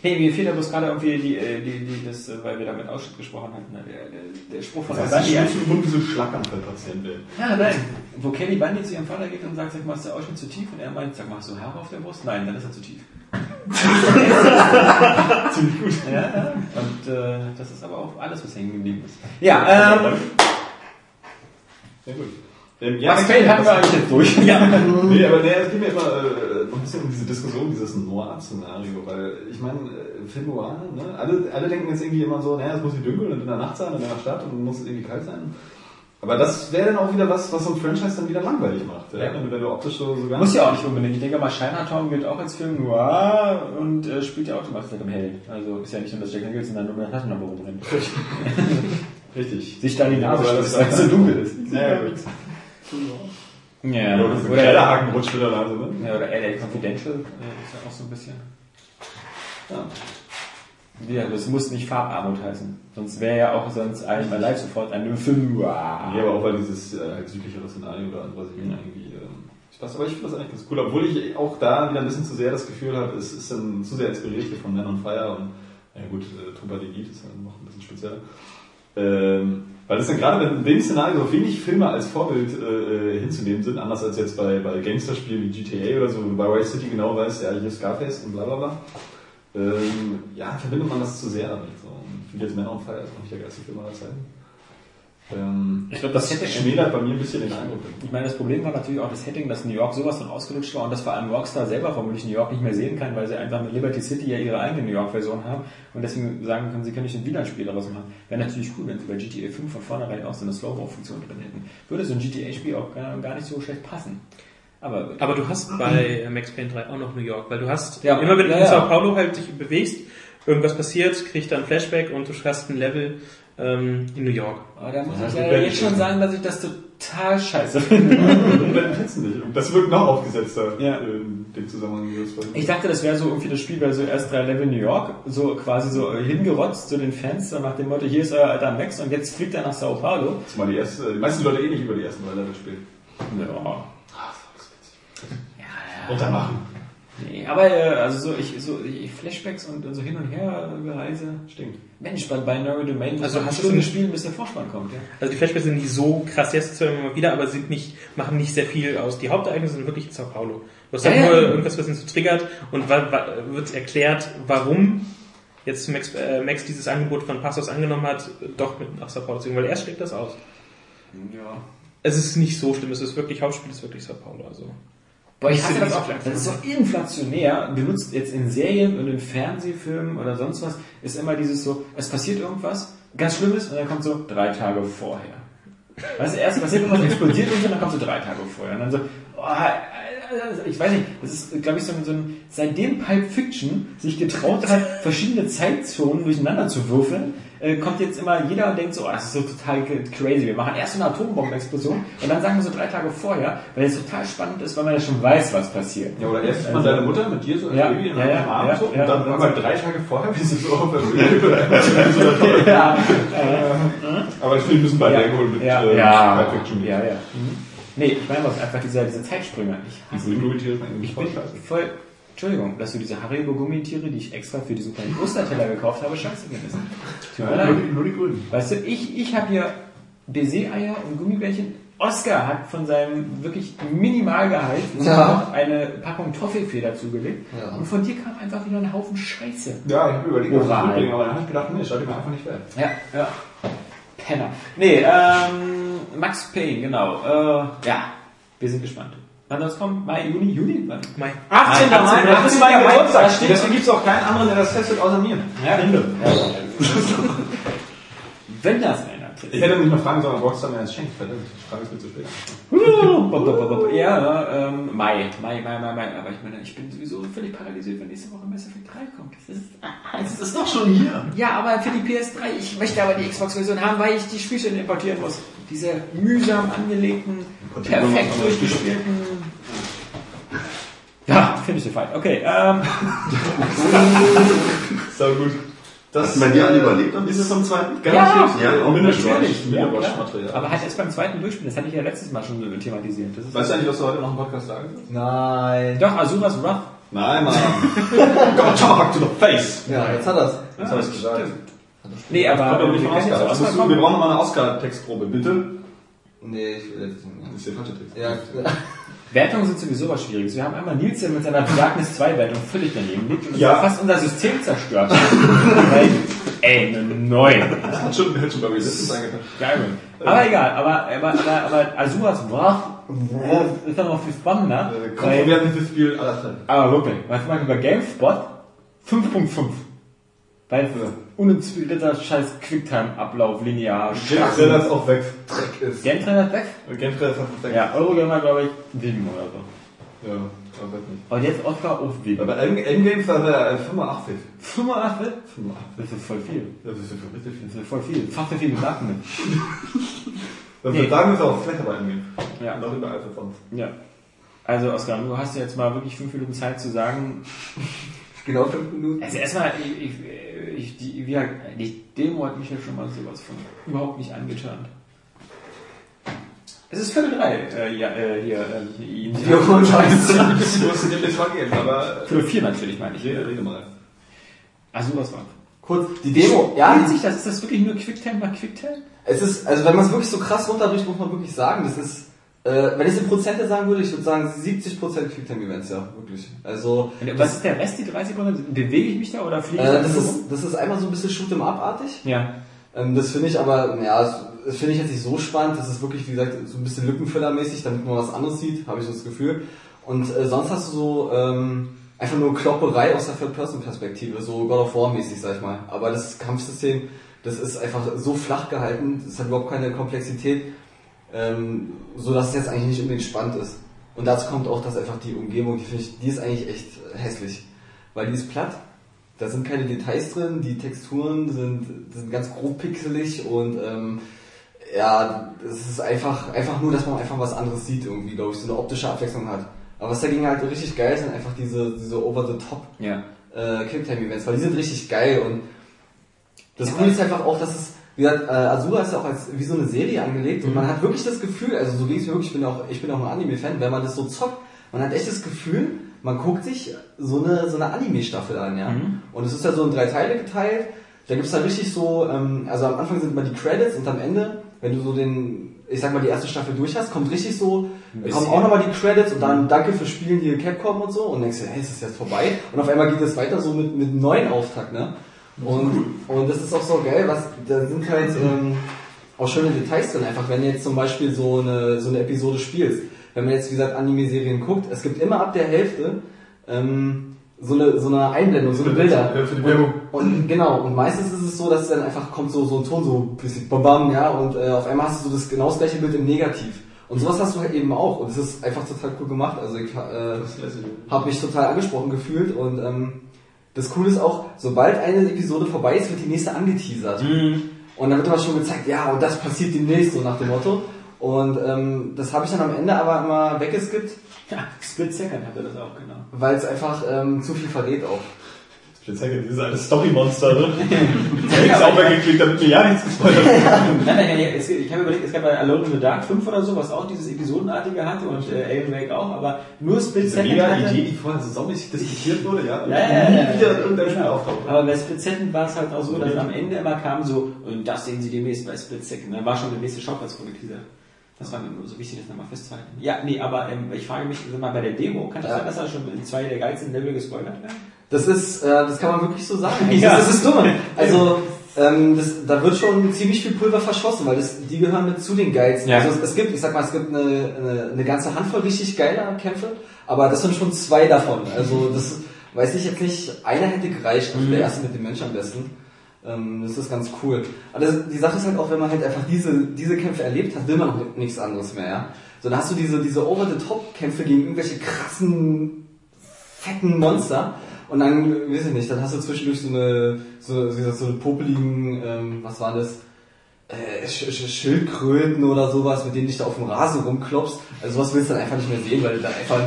Nee, mir fehlt ja bloß gerade irgendwie die, äh, die, die, das, äh, weil wir da mit Ausschnitt gesprochen hatten, ne, der, der, der Spruch von Das der heißt, Bundy. muss Mund wie so ein Schlaganfallpatient werden. Ja, nein. Wo Kelly Bundy zu ihrem Vater geht und sagt, sag mal, ist der Ausschnitt zu tief? Und er meint, sag mal, hast du Haare auf der Brust? Nein, dann ist er zu tief. Ziemlich gut. Ja, ja. Und äh, das ist aber auch alles, was hängen geblieben ist. Ja, ähm, Sehr gut. Ähm, Max Payne hatten wir eigentlich jetzt durch. Ja. Nee, aber nee, es geht mir immer äh, ein bisschen um diese Diskussion, dieses Noir-Szenario, weil ich meine, äh, Film Noir, ne? alle, alle denken jetzt irgendwie immer so, naja, es muss wie dunkel und in der Nacht sein, in der Stadt und muss es irgendwie kalt sein. Aber das wäre dann auch wieder was, was so ein Franchise dann wieder langweilig macht. Ja? Ja. Wenn, du, wenn du optisch so, so ganz Muss ja auch nicht unbedingt. Ich denke mal, Chinatown gilt auch als Film noir und äh, spielt ja auch die Macht im Hell. Also ist ja nicht nur, dass Jack Nicholson dann nur mit einer Taschenlampe rumrennt. richtig. Sich skandinavisch, Aber das das- weil es so dunkel ist. Ja, gut. Ja, Ja, oder so oder, rutscht wieder Nase, ne? ja, oder LA Confidential äh, ist ja auch so ein bisschen. Ja. Ja, das muss nicht Farbarmut heißen. Sonst wäre ja auch sonst eigentlich mal live sofort ein Film noir. Ja, aber auch weil dieses äh, halt südlichere Szenario oder an Brasilien irgendwie. Ähm, aber ich finde das eigentlich ganz cool, obwohl ich auch da wieder ein bisschen zu sehr das Gefühl habe, es ist dann zu sehr inspiriert hier von Man on Fire und ja gut, äh, Trupa Guide ist dann noch ein bisschen spezieller. Ähm, weil das dann gerade in dem Szenario wenig Filme als Vorbild äh, äh, hinzunehmen sind, anders als jetzt bei, bei Gangsterspielen wie GTA oder so, wo bei Vice City genau weiß, ja, hier ist Scarface und bla bla bla. Ähm, ja, verbindet man das zu sehr damit. So. Und wie jetzt Man on Fire ist noch nicht der geilste Film aller Zeiten. Ähm, Ich glaube, das hätte schmälert bei mir ein bisschen den Eindruck. Ich meine, das Problem war natürlich auch das Setting, dass New York sowas von ausgelutscht war und dass vor allem Rockstar selber vermutlich New York nicht mehr sehen kann, weil sie einfach mit Liberty City ja ihre eigene New York-Version haben und deswegen sagen können, sie können nicht ein WLAN-Spiel daraus machen. Wäre natürlich cool, wenn sie bei GTA 5 von vornherein auch so eine Slow-Mo-Funktion drin hätten. Würde so ein GTA-Spiel auch gar, gar nicht so schlecht passen. Aber, Aber du hast bei Max Payne 3 auch noch New York, weil du hast Ja, immer wenn du ja, in ja. Sao Paulo halt dich bewegst, irgendwas passiert, kriegst dann ein Flashback und du hast ein Level ähm, in New York. aber da muss Ja, ich ja jetzt schon sagen, dass ich das total scheiße finde. Dann das wirkt noch aufgesetzter Ja. in dem Zusammenhang. Ich dachte, das wäre so irgendwie das Spiel, weil so erst drei Level New York, so quasi so hingerotzt zu den Fans, so nach dem Motto, hier ist euer alter Max und jetzt fliegt er nach Sao Paulo. Zumal die, erste, die meisten Leute eh nicht über die ersten drei Level spielen. Ja. Und dann machen. Nee, aber äh, also so, ich, so ich Flashbacks und, und so hin und her Reise. Stimmt. Mensch, bei Binary Domain Also hast du so- spielen, bis der Vorspann kommt, ja. Also die Flashbacks sind nicht so krass, jetzt zwar immer wieder, aber sind nicht, machen nicht sehr viel aus. Die Hauptereignisse sind wirklich in Sao Paulo. Du hast Ja, halt ja. nur irgendwas, was ihn so triggert und wird erklärt, warum jetzt Max, äh, Max dieses Angebot von Passos angenommen hat, doch mit nach Sao Paulo zu gehen, weil er schlägt das aus. Ja. Es ist nicht so schlimm, es ist wirklich, Hauptspiel ist wirklich Sao Paulo, also. Boah, ich hasse das auch. Das ist so inflationär. Benutzt jetzt in Serien und in Fernsehfilmen oder sonst was, ist immer dieses so, es passiert irgendwas, ganz Schlimmes und dann kommt so drei Tage vorher. Weißt du, erst passiert irgendwas, explodiert irgendwas und dann kommt so drei Tage vorher. Und dann so, oh, ich weiß nicht, das ist, glaube ich, so ein, so ein, seitdem Pulp Fiction sich getraut hat, verschiedene Zeitzonen durcheinander zu würfeln, äh, kommt jetzt immer jeder und denkt so, oh, das ist so total crazy. Wir machen erst so eine Atombombenexplosion und dann sagen wir so drei Tage vorher, weil es total spannend ist, weil man ja schon weiß, was passiert. Ja, oder erst ist man Also- deine Mutter mit dir so als Ja, Baby in ja, ja, einem Arm ja, so, ja. und dann irgendwann drei Tage vorher, wie sie so auf der ja, Aber ich finde, wir müssen bei ja, der mit ja, äh, ja, Pulp Fiction ja, ja. Mhm. Nee, ich meine was, einfach diese, diese Zeitsprünge. Ich, Diese Gummitiere sind eigentlich ich voll bin scheiße. voll, Entschuldigung, dass du diese Haribo-Gummitiere, die ich extra für diesen kleinen Osterteller gekauft habe, scheiße. Tut mir Nur die, nur die Grünen. Weißt du, ich, ich habe hier Baiser-Eier und Gummibärchen. Oscar hat von seinem wirklich Minimalgehalt Ja. noch eine Packung Toffifee dazugelegt. Ja. Und von dir kam einfach wieder ein Haufen Scheiße. Ja, ich habe überlegt, was ich mitbringe, aber dann habe ich gedacht, nee, schaut mir einfach nicht wert. Ja, ja. Penner. Nee, ähm, Max Payne, genau. Äh, ja, wir sind gespannt. Wann das kommt? Mai, Juni, Juni? Wann? Mai. 18. Mai, Mai, das ist mein Mai, Geburtstag. steht- Deswegen gibt es auch keinen anderen, der das testet, außer mir. Ja, Ende. Wenn das einer Ich hätte mich mal fragen sollen, ob Rockstar mir eins schenkt. Verdammt, ich frage es mir zu spät. Ja, ähm, Mai, Mai, Mai, Mai, Mai. Aber ich meine, ich bin sowieso völlig paralysiert, wenn nächste Woche Mass Effect 3 kommt. Das ist, Es ist doch schon hier. ja, aber für die PS3, ich möchte aber die Xbox-Version haben, weil ich die Spielstände importieren muss. Diese mühsam angelegten, perfekt durchgespielten. Ja, finde ich so fein. Okay, ähm, So gut. Das Hast du bei dir alle überlebt am Ende vom zweiten? Garantiert. Ja, auch Mindestens. natürlich. Ja, Mindestmaterial. aber halt erst beim zweiten Durchspielen, das hatte ich ja letztes Mal schon thematisiert. Das ist Weißt du eigentlich, was du heute noch im Podcast sagen willst? Nein. Doch, Azuras Wrath. Nein, Mann. Go talk to the face. Ja, jetzt hat er's. Das habe ich gesagt. Nee, aber Aber wir jetzt Oscar. Das musst du, wir brauchen nochmal eine Oscar-Textprobe, bitte. Nee, ich will jetzt Das nicht. ist der falsche Text. Ja, Wertungen sind sowieso was Schwieriges. Wir haben einmal Nielsen mit seiner Darkness 2 Wertung völlig daneben liegt und Ja. fast unser System zerstört. Weil, ey, eine 9. Das hat schon, hat schon bei mir letztens angefangen. Geil. Aber egal, aber, aber, aber, aber Azuras Wrath ist dann noch viel spannender. Äh, Weil, Kontroverses Spiel aller Zeiten. aber wirklich, was man über GameSpot 5.5. Weil unentzügelter scheiß Quicktime-Ablauf, linear, Gentrailer ist auch weg. Dreck ist. Gentrainer ist weg? Gentrailer ist auch weg. Ja, Eurogamer glaube ich 7 oder so. Ja, aber weiß nicht. Und jetzt Oscar auf 7. Aber End- Endgames war äh, 85. 85? 85. Das ist voll viel. Das ist ja richtig viel. Das ist voll viel. Fast so viel wie Darknet. Das Nee. nee. sagen wir auch flatter bei Endgame. Ja. Auch überall für Fonts. Ja. Also Oskar, du hast jetzt mal wirklich fünf Minuten Zeit zu sagen. Genau fünf Minuten. Also erstmal, ich, ich, ich, die, wie die Demo hat mich ja schon mal sowas von überhaupt nicht angetan. Es ist Viertel drei, äh, ja, äh, hier, äh, ihn. Ja, scheiße. Ich musste dir das mal geben, aber Viertel vier natürlich, meine ich. rede, rede mal. Also was war? Kurz, die Demo, ja, Spielt sich das? Ist das wirklich nur Quicktime nach Quicktime? es ist, also wenn man es wirklich so krass runterbricht, muss man wirklich sagen, das ist, äh, wenn ich es in Prozente sagen würde, ich würde sagen 70% Quicktime-Events, ja, wirklich. Also, Und Was ist der Rest, die 30 Prozent? Bewege ich mich da oder fliege ich äh, da das ist, rum? das ist einmal so ein bisschen Shoot'em-up-artig. Ja. Ähm, das finde ich aber, ja, das, das finde ich jetzt nicht so spannend. Das ist wirklich, wie gesagt, so ein bisschen Lückenfüllermäßig, damit man was anderes sieht, habe ich so das Gefühl. Und äh, sonst hast du so ähm, einfach nur Klopperei aus der Third-Person-Perspektive, so God of War-mäßig, sag ich mal. Aber das Kampfsystem, das ist einfach so flach gehalten, das hat überhaupt keine Komplexität, ähm, so dass es jetzt eigentlich nicht unbedingt spannend ist. Und dazu kommt auch, dass einfach die Umgebung, die finde ich, die ist eigentlich echt hässlich. Weil die ist platt, da sind keine Details drin, die Texturen sind, sind ganz grob pixelig und ähm, ja, es ist einfach, einfach nur, dass man einfach was anderes sieht irgendwie, glaube ich, so eine optische Abwechslung hat. Aber was dagegen halt richtig geil ist, sind einfach diese, diese over-the-top Ja. äh, Quicktime-Events, weil die sind richtig geil und das Coole ist einfach auch, dass es, wie gesagt, äh, Azura ist ja auch als wie so eine Serie angelegt und man hat wirklich das Gefühl, also so ging es mir wirklich, ich bin auch, ich bin auch ein Anime-Fan, wenn man das so zockt, man hat echt das Gefühl, man guckt sich so eine, so eine Anime-Staffel an, ja. Mhm. Und es ist ja so in drei Teile geteilt. Da gibt's dann richtig so, ähm, also am Anfang sind immer die Credits und am Ende, wenn du so den, ich sag mal, die erste Staffel durch hast, kommt richtig so, kommen auch nochmal die Credits und dann danke fürs Spielen hier Capcom und so und denkst dir, hey, ist das jetzt vorbei? Und auf einmal geht es weiter so mit, mit einem neuen Auftakt, ne? Und, und das ist auch so geil, was, da sind halt ähm, auch schöne Details drin, einfach wenn du jetzt zum Beispiel so eine, so eine Episode spielst. Wenn man jetzt, wie gesagt, Anime-Serien guckt, es gibt immer ab der Hälfte ähm, so eine, so eine Einblendung, so eine Bilder. Ja, für die Werbung. Und, und genau, und meistens ist es so, dass dann einfach kommt so, so ein Ton, so ein bisschen bam, bam ja, und äh, auf einmal hast du so das genau das gleiche Bild im Negativ. Und sowas hast du halt eben auch. Und es ist einfach total cool gemacht. Also ich äh, habe mich total angesprochen gefühlt und ähm, das Coole ist auch, sobald eine Episode vorbei ist, wird die nächste angeteasert. Und dann wird immer schon gezeigt, ja, und das passiert demnächst, so nach dem Motto. Und ähm, das habe ich dann am Ende aber immer weggeskippt, Ja, Split Second hat er das auch, genau. weil es einfach ähm, zu viel verrät auch. Ich zeige dieses alte Story-Monster, ne? Ich habe nichts aufgeklickt, damit mir ja nichts gespoilert wird. Nein, nein, nein, es, ich habe überlegt, es gab bei Alone in the Dark 5 oder so, was auch dieses Episodenartige hatte und äh, Alan Wake auch, aber nur Split Second mega hatte. Idee, die vorher so saumäßig diskutiert wurde, ja? Ja, ja, ja, nie ja, wieder ja. in irgendeinem Spiel auftaucht. Aber bei Split Second war es halt auch so, dass am Ende immer kam so, und das sehen Sie demnächst bei Split Second. Da war schon der nächste Schauplatz dieser. Das war mir nur so wichtig, das nochmal festzuhalten. Ja, nee, aber ähm, ich frage mich, mal, bei der Demo, kann das Ja. sein, dass da schon in zwei der geilsten Level gespoilert werden? Das ist, äh, das kann man wirklich so sagen. Ja. Das, das ist dumm. Also, ähm, das, da wird schon ziemlich viel Pulver verschossen, weil das, die gehören mit zu den geilsten. Ja. Also es, es gibt, ich sag mal, es gibt eine, eine, eine ganze Handvoll richtig geiler Kämpfe, aber das sind schon zwei davon. Also das weiß ich jetzt nicht, einer hätte gereicht, also der erste mit dem Mensch am besten. Ähm, das ist ganz cool. Aber das, die Sache ist halt auch, wenn man halt einfach diese, diese Kämpfe erlebt hat, will man auch nichts anderes mehr, ja. So, dann hast du diese, diese Over-the-Top-Kämpfe gegen irgendwelche krassen, fetten Monster. Und dann, weiß ich nicht, dann hast du zwischendurch so eine, so, so, so eine popeligen, ähm, was war das? Äh, Sch Sch Schildkröten oder sowas, mit denen dich da auf dem Rasen rumklopfst. Also sowas willst du dann einfach nicht mehr sehen, weil du dann einfach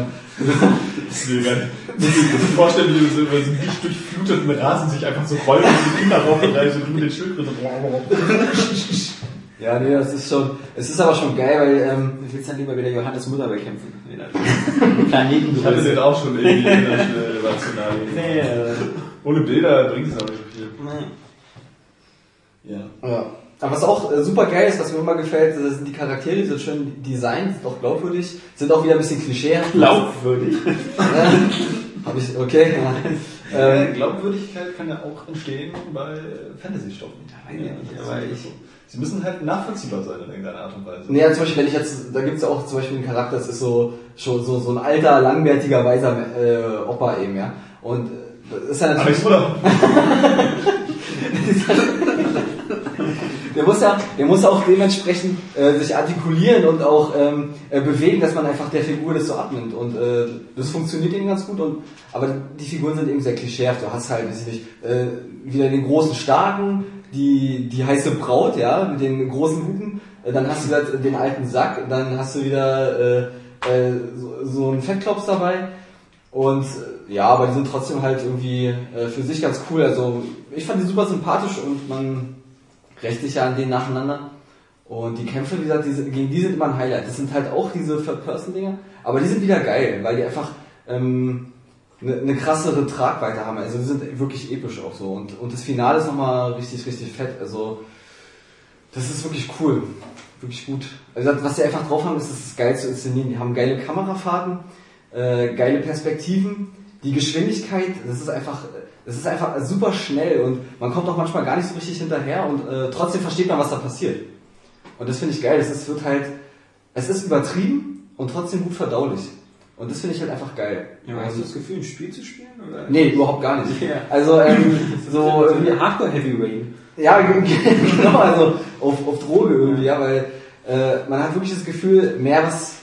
Das ist mega. Ich mir vorstellen, wie du so über so einen nicht durchfluteten Rasen sich einfach so rollen und die Kinder raufreißen und du mit den Schildkröten. Ja, nee, das ist schon, es ist aber schon geil, weil, ähm, Ich will dann lieber wieder Johannes Mutter bekämpfen. Der Planeten Ich hatte den auch schon irgendwie in der. Nee, äh, Ohne Bilder bringt es auch nicht so viel. Ja. Ja. Aber was auch äh, super geil ist, was mir immer gefällt, das sind die Charaktere, die sind schön designt, sind auch glaubwürdig, sind auch wieder ein bisschen klischeehaft. glaubwürdig. Ja, Hab ich, okay. Ja. Äh, Ähm, Glaubwürdigkeit kann ja auch entstehen bei Fantasy-Stoffen. weiß ich nicht, aber ich- Sie müssen halt nachvollziehbar sein in irgendeiner Art und Weise. nee, ja, zum Beispiel, wenn ich jetzt, da gibt's ja auch zum Beispiel einen Charakter, das ist so, schon so, so ein alter, langbärtiger, weiser äh, Opa eben, ja. Und äh, das ist ja natürlich. Alex Mutter. Der muss ja, der muss ja auch dementsprechend äh, sich artikulieren und auch ähm, äh, bewegen, dass man einfach der Figur das so abnimmt. Und äh, das funktioniert eben ganz gut. Und aber die Figuren sind eben sehr klischeehaft. Du hast halt, weiß ich nicht, äh, wieder den großen Starken, die die heiße Braut, ja, mit den großen Hupen. Äh, dann hast du wieder den alten Sack. Dann hast du wieder äh, äh, so, so einen Fettklops dabei. Und äh, ja, aber die sind trotzdem halt irgendwie äh, für sich ganz cool. Also ich fand die super sympathisch und man rächt sich ja an denen nacheinander. Und die Kämpfe, wie gesagt, die sind, gegen die sind immer ein Highlight. Das sind halt auch diese Third-Person-Dinger, aber die sind wieder geil, weil die einfach ähm, eine, eine krassere Tragweite haben. Also die sind wirklich episch auch so. Und, und das Finale ist nochmal richtig, richtig fett. Also das ist wirklich cool. Wirklich gut. Also was die einfach drauf haben, ist, das ist geil zu inszenieren. Die haben geile Kamerafahrten, äh, geile Perspektiven, die Geschwindigkeit, das ist einfach, das ist einfach super schnell und man kommt auch manchmal gar nicht so richtig hinterher und äh, trotzdem versteht man, was da passiert. Und das finde ich geil. Ist, wird halt, es ist übertrieben und trotzdem gut verdaulich. Und das finde ich halt einfach geil. Ja, hast du Ähm, das Gefühl, ein Spiel zu spielen? Oder? nee, überhaupt gar nicht. Ja. Also ähm, so, so wie Hardcore Heavy Rain. ja, ge- ge- genau, also auf, auf Droge irgendwie, ja, weil äh, man hat wirklich das Gefühl, mehr was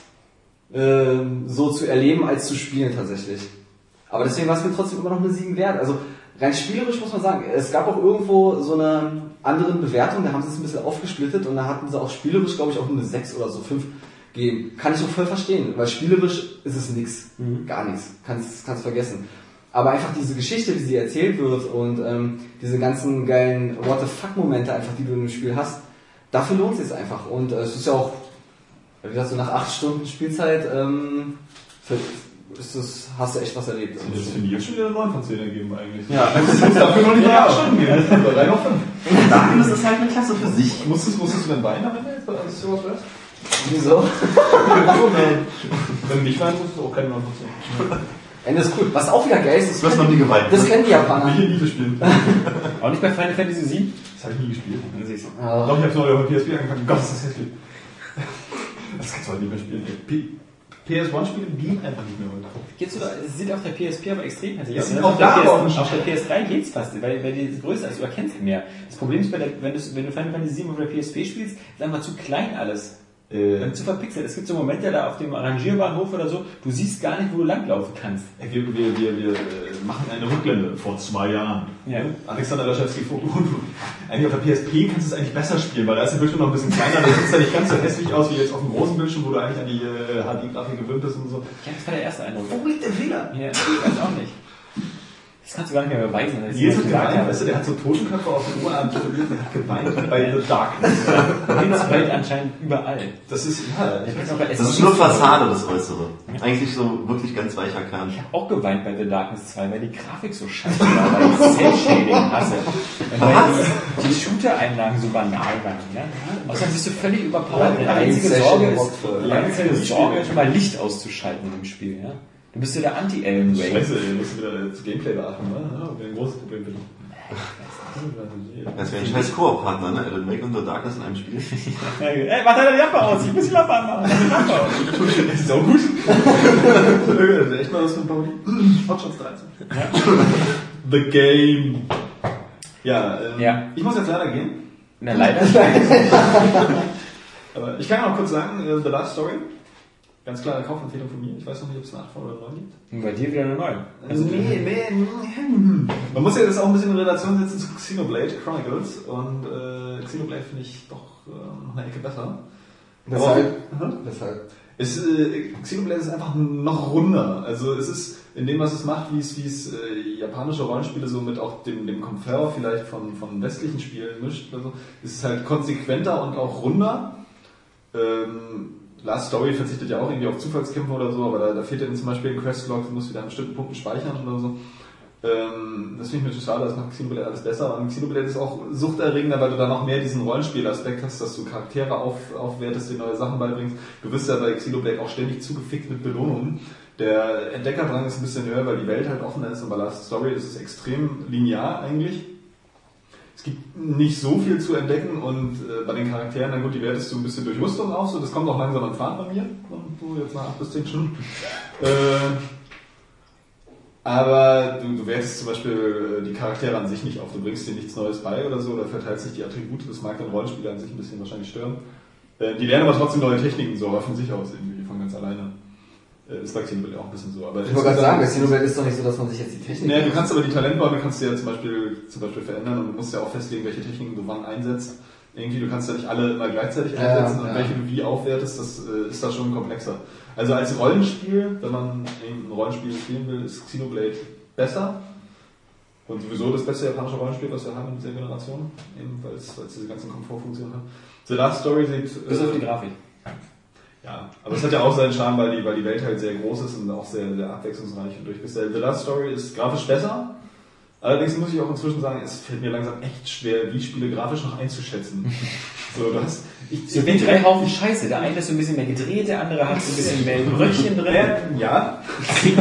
ähm, so zu erleben als zu spielen tatsächlich. Aber deswegen war es mir trotzdem immer noch eine 7 wert. Also rein spielerisch muss man sagen, es gab auch irgendwo so eine andere Bewertung, da haben sie es ein bisschen aufgesplittet und da hatten sie auch spielerisch, glaube ich, auch nur eine 6 oder so 5 gegeben. Kann ich auch voll verstehen, weil spielerisch ist es nix, gar nichts, kannst kannst vergessen. Aber einfach diese Geschichte, wie sie erzählt wird und ähm, diese ganzen geilen What the fuck Momente einfach, die du im Spiel hast, dafür lohnt es sich einfach. Und äh, es ist ja auch, wie gesagt, so nach acht Stunden Spielzeit ähm, ver ist das, hast du echt was erlebt. Das finde ich jetzt schon wieder 9 von 10 ergeben eigentlich. Ja. Das muss dafür noch nicht drei Stunden gehen. Aber drei noch fünf. Darkness ist halt eine Klasse für sich. Musstest, musstest du denn weinen am Ende, als du sowas weißt? Wieso? Wenn nicht weinen musst du auch keine 9 von 10. Ende ist cool. Was auch wieder geil ist, Du hast noch nie geweint. das kennen die Japaner. Ich nie gespielt. Auch nicht bei Final Fantasy 7? Das habe ich nie gespielt. Dann siehst du. Ja. Doch, ich habe es noch auf PSP angefangen. Gott, ist das hässlich. Das kannst du heute nicht mehr spielen. P PS1-Spiele gehen einfach nicht mehr heute. Geht's sogar, es sieht auf der PSP aber extrem hässlich Das aus. Auf der PS Auf der PS3 geht's fast, weil, weil die größer ist, du erkennst ihn mehr. Das Problem ist, bei der, wenn, du, wenn du Final Fantasy 7 auf der PSP spielst, ist einfach zu klein alles. Äh, Dann zu verpixelt. Es gibt so Momente da auf dem Rangierbahnhof oder so, du siehst gar nicht, wo du langlaufen kannst. Wir, wir, wir, wir äh, machen eine Rückblende vor zwei Jahren. Ja. Alexander Laschewski vor Eigentlich auf der PSP kannst du es eigentlich besser spielen, weil da ist der Bildschirm noch ein bisschen kleiner, da sieht es ja nicht ganz so hässlich aus wie jetzt auf dem großen Bildschirm, wo du eigentlich an die äh, HD-Grafik gewöhnt bist und so. Ja, das war der erste Eindruck. Wo liegt der Fehler? Ja, ich weiß auch nicht. Das kannst du gar nicht mehr beweisen. Das ist hat geweint, ja. weißt du, der hat so Totenköpfe auf dem Ohren tätowiert, der hat geweint bei The Darkness. Nils weint anscheinend überall. Das ist, ja, Das ist nur Fassade, das Äußere. Eigentlich so wirklich ganz weicher Kern. Ich habe auch geweint bei The Darkness 2, weil die Grafik so scheiße war, weil ich Cell-Shading hasse. Und weil die, die Shooter-Einlagen so banal waren. Ja? Außerdem bist du völlig überpowered. Deine einzige Session Sorge ist, die einzige Sorge ist, mal Licht auszuschalten im Spiel. Ja? Du bist ja der Anti-Alan Wake. Scheiße, ihr müsst wieder das Gameplay beachten, ne? Ja, ein großes Problem bitte. Das wäre ein scheiß Koop-Partner, ne? Alan Wake und The Darkness in einem Spiel. Ey, mach deine Lampe aus, ich muss die Lampe anmachen. Das ist auch gut. Das ist echt mal was von Pauli. Hotshots 13. The Game. Ja, ähm, Ja. ich muss jetzt leider gehen. Na, leider. Aber ich kann ja noch kurz sagen, äh, The Last Story. Ganz klare Kaufempfehlung von mir. Ich weiß noch nicht, ob es eine 8 oder eine 9 gibt. Und bei dir wieder eine neue. Also, nee, nee, nee. Man muss ja das auch ein bisschen in Relation setzen zu Xenoblade Chronicles. Und äh, Xenoblade finde ich doch äh, noch eine Ecke besser. Weshalb? Weshalb? Es, äh, Xenoblade ist einfach noch runder. Also es ist in dem, was es macht, wie es, wie es äh, japanische Rollenspiele so mit auch dem, dem Komfort vielleicht von, von westlichen Spielen mischt. Also, es ist halt konsequenter und auch runder. Ähm, Last Story verzichtet ja auch irgendwie auf Zufallskämpfe oder so, aber da, da fehlt dann zum Beispiel ein Questlog, du musst wieder an bestimmten Punkten speichern oder so. Ähm, das finde ich natürlich schade, das macht Xenoblade alles besser. Und Xenoblade ist auch suchterregender, weil du da noch mehr diesen Rollenspielaspekt hast, dass du Charaktere auf, aufwertest, dir neue Sachen beibringst. Du wirst ja bei Xenoblade auch ständig zugefickt mit Belohnungen. Der Entdeckerdrang ist ein bisschen höher, weil die Welt halt offener ist bei Last Story ist extrem linear eigentlich. Es gibt nicht so viel zu entdecken und äh, bei den Charakteren, na gut, die wertest du ein bisschen durch Rüstung auf, so das kommt auch langsam an Fahrt bei mir, so jetzt nach 8 bis 10 Stunden. Äh, aber du, du wertest zum Beispiel äh, die Charaktere an sich nicht auf, du bringst dir nichts Neues bei oder so, oder verteilst nicht die Attribute, das mag den Rollenspieler an sich ein bisschen wahrscheinlich stören. Äh, die lernen aber trotzdem neue Techniken so, aber von sich aus irgendwie, von ganz alleine. Das bei Xenoblade auch ein bisschen so. Aber Ich wollte gerade sagen, bei Xenoblade ist doch nicht so, dass man sich jetzt die Technik... Nee, du kannst aber die Talentbäume kannst du ja zum Beispiel, zum Beispiel verändern und du musst ja auch festlegen, welche Techniken du wann einsetzt. Irgendwie, du kannst ja nicht alle immer gleichzeitig Ja, einsetzen und ja. welche du wie aufwertest, das äh, ist da schon komplexer. Also als Rollenspiel, wenn man ein Rollenspiel spielen will, ist Xenoblade besser. Und sowieso das beste japanische Rollenspiel, was wir haben in dieser Generation, eben weil es diese ganzen Komfortfunktionen hat. The Last Story sieht... Bis auf äh, die Grafik. Ja, aber es hat ja auch seinen Charme, weil die, weil die Welt halt sehr groß ist und auch sehr, sehr abwechslungsreich und durchgestellt. The Last Story ist grafisch besser. Allerdings muss ich auch inzwischen sagen, es fällt mir langsam echt schwer, wie Spiele grafisch noch einzuschätzen. so, du hast, ich, So wie drei Haufen Scheiße. Der eine ist so ein bisschen mehr gedreht, der andere hat so ein bisschen mehr Brötchen drin. Ja.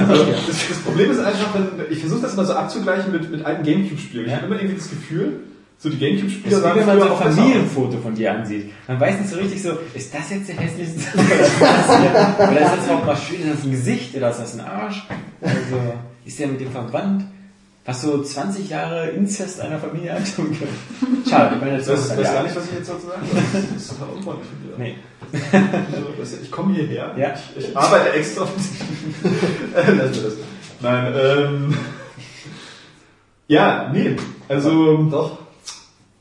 Das, das Problem ist einfach, wenn, ich versuche das immer so abzugleichen mit, mit alten Gamecube-Spielen. Ich Ja. habe immer irgendwie das Gefühl, so die Das Gamecube-Spiele ist wie wenn man so ein. Familienfoto von dir ansieht. Man weiß nicht so richtig so, ist das jetzt der hässlichste oder ist das hier? Oder ist das auch mal schön, ist das ein Gesicht oder ist das ein Arsch? Also, ist der mit dem verwandt? Was so 20 Jahre Inzest einer Familie antun können. Schade, ich meine, das weiß, ist weiß gar nicht, was ich jetzt dazu sagen soll. Das ist total unfreundlich von dir. Nee. Also, das- Ich komme hierher. Ja. Ich, ich arbeite extra. Äh, Lass mir das. Nein, ähm. Ja, nee. Also. Doch.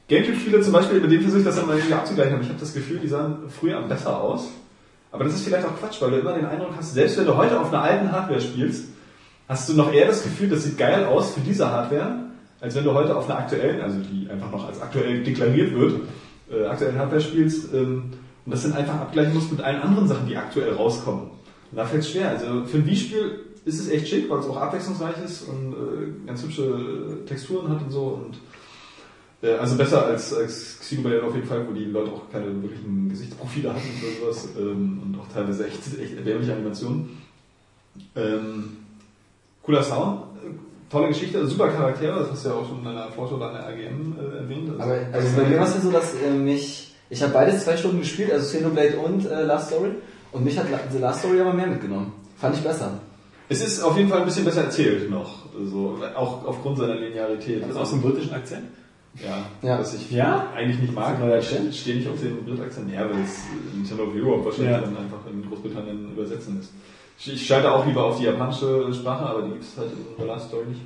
Gamecube-Spiele zum Beispiel, mit denen versuche ich das mal irgendwie abzugleichen, aber ich habe das Gefühl, die sahen früher besser aus. Aber das ist vielleicht auch Quatsch, weil du immer den Eindruck hast, selbst wenn du heute auf einer alten Hardware spielst, hast du noch eher das Gefühl, das sieht geil aus für diese Hardware, als wenn du heute auf einer aktuellen, also die einfach noch als aktuell deklariert wird, äh, aktuellen Hardware spielst ähm, und das dann einfach abgleichen musst mit allen anderen Sachen, die aktuell rauskommen. Und da fällt es schwer. Also für ein Wii-Spiel ist es echt schick, weil es auch abwechslungsreich ist und äh, ganz hübsche Texturen hat und so. Und äh, also besser als, als Xenoblade auf jeden Fall, wo die Leute auch keine wirklichen Gesichtsprofile hatten oder sowas ähm, und auch teilweise echt, echt erbärmliche Animationen. Ähm, cooler Sound, äh, tolle Geschichte, super Charaktere, das hast du ja auch schon in deiner Vorschau an der AGM äh, erwähnt. Aber also bei mir war es ja so, dass äh, mich, ich habe beides zwei Stunden gespielt, also Xenoblade und äh, Last Story, und mich hat The Last Story aber mehr mitgenommen. Fand ich besser. Es ist auf jeden Fall ein bisschen besser erzählt noch, so, auch aufgrund seiner Linearität. Das ist aus dem britischen Akzent? Ja, Ja. was ich Ja? eigentlich nicht mag. Ich Trend? stehe nicht auf den Brit-Akzent. Ja, weil es Nintendo of Europe wahrscheinlich Ja. dann einfach in Großbritannien übersetzen ist. Ich, schalte auch lieber auf die japanische Sprache, aber die gibt es halt in The Last Story nicht.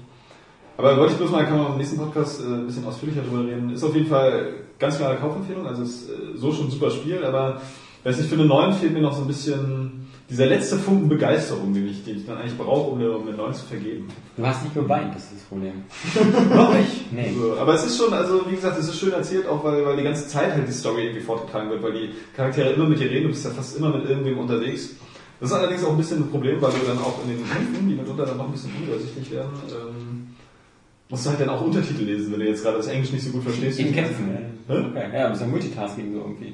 Aber wollte ich bloß mal, kann man im nächsten Podcast äh, ein bisschen ausführlicher drüber reden. Ist auf jeden Fall ganz klare Kaufempfehlung, also ist äh, so schon ein super Spiel, aber weiß nicht, für eine 9 fehlt mir noch so ein bisschen dieser letzte Funken Begeisterung, den ich, den ich dann eigentlich brauche, um eine, um eine 9 zu vergeben. Du hast nicht geweint, das ist das Problem. Noch nicht. Nee. So, aber es ist schon, also wie gesagt, es ist schön erzählt, auch weil, weil die ganze Zeit halt die Story irgendwie fortgetragen wird, weil die Charaktere immer mit dir reden, du bist ja fast immer mit irgendwem unterwegs. Das ist allerdings auch ein bisschen ein Problem, weil du dann auch in den Kämpfen, die mitunter dann noch ein bisschen unübersichtlich werden, ähm, musst du halt dann auch Untertitel lesen, wenn du jetzt gerade das Englisch nicht so gut verstehst. In Kämpfen, ja. Hä? Okay. Ja, das ist ja Multitasking so irgendwie.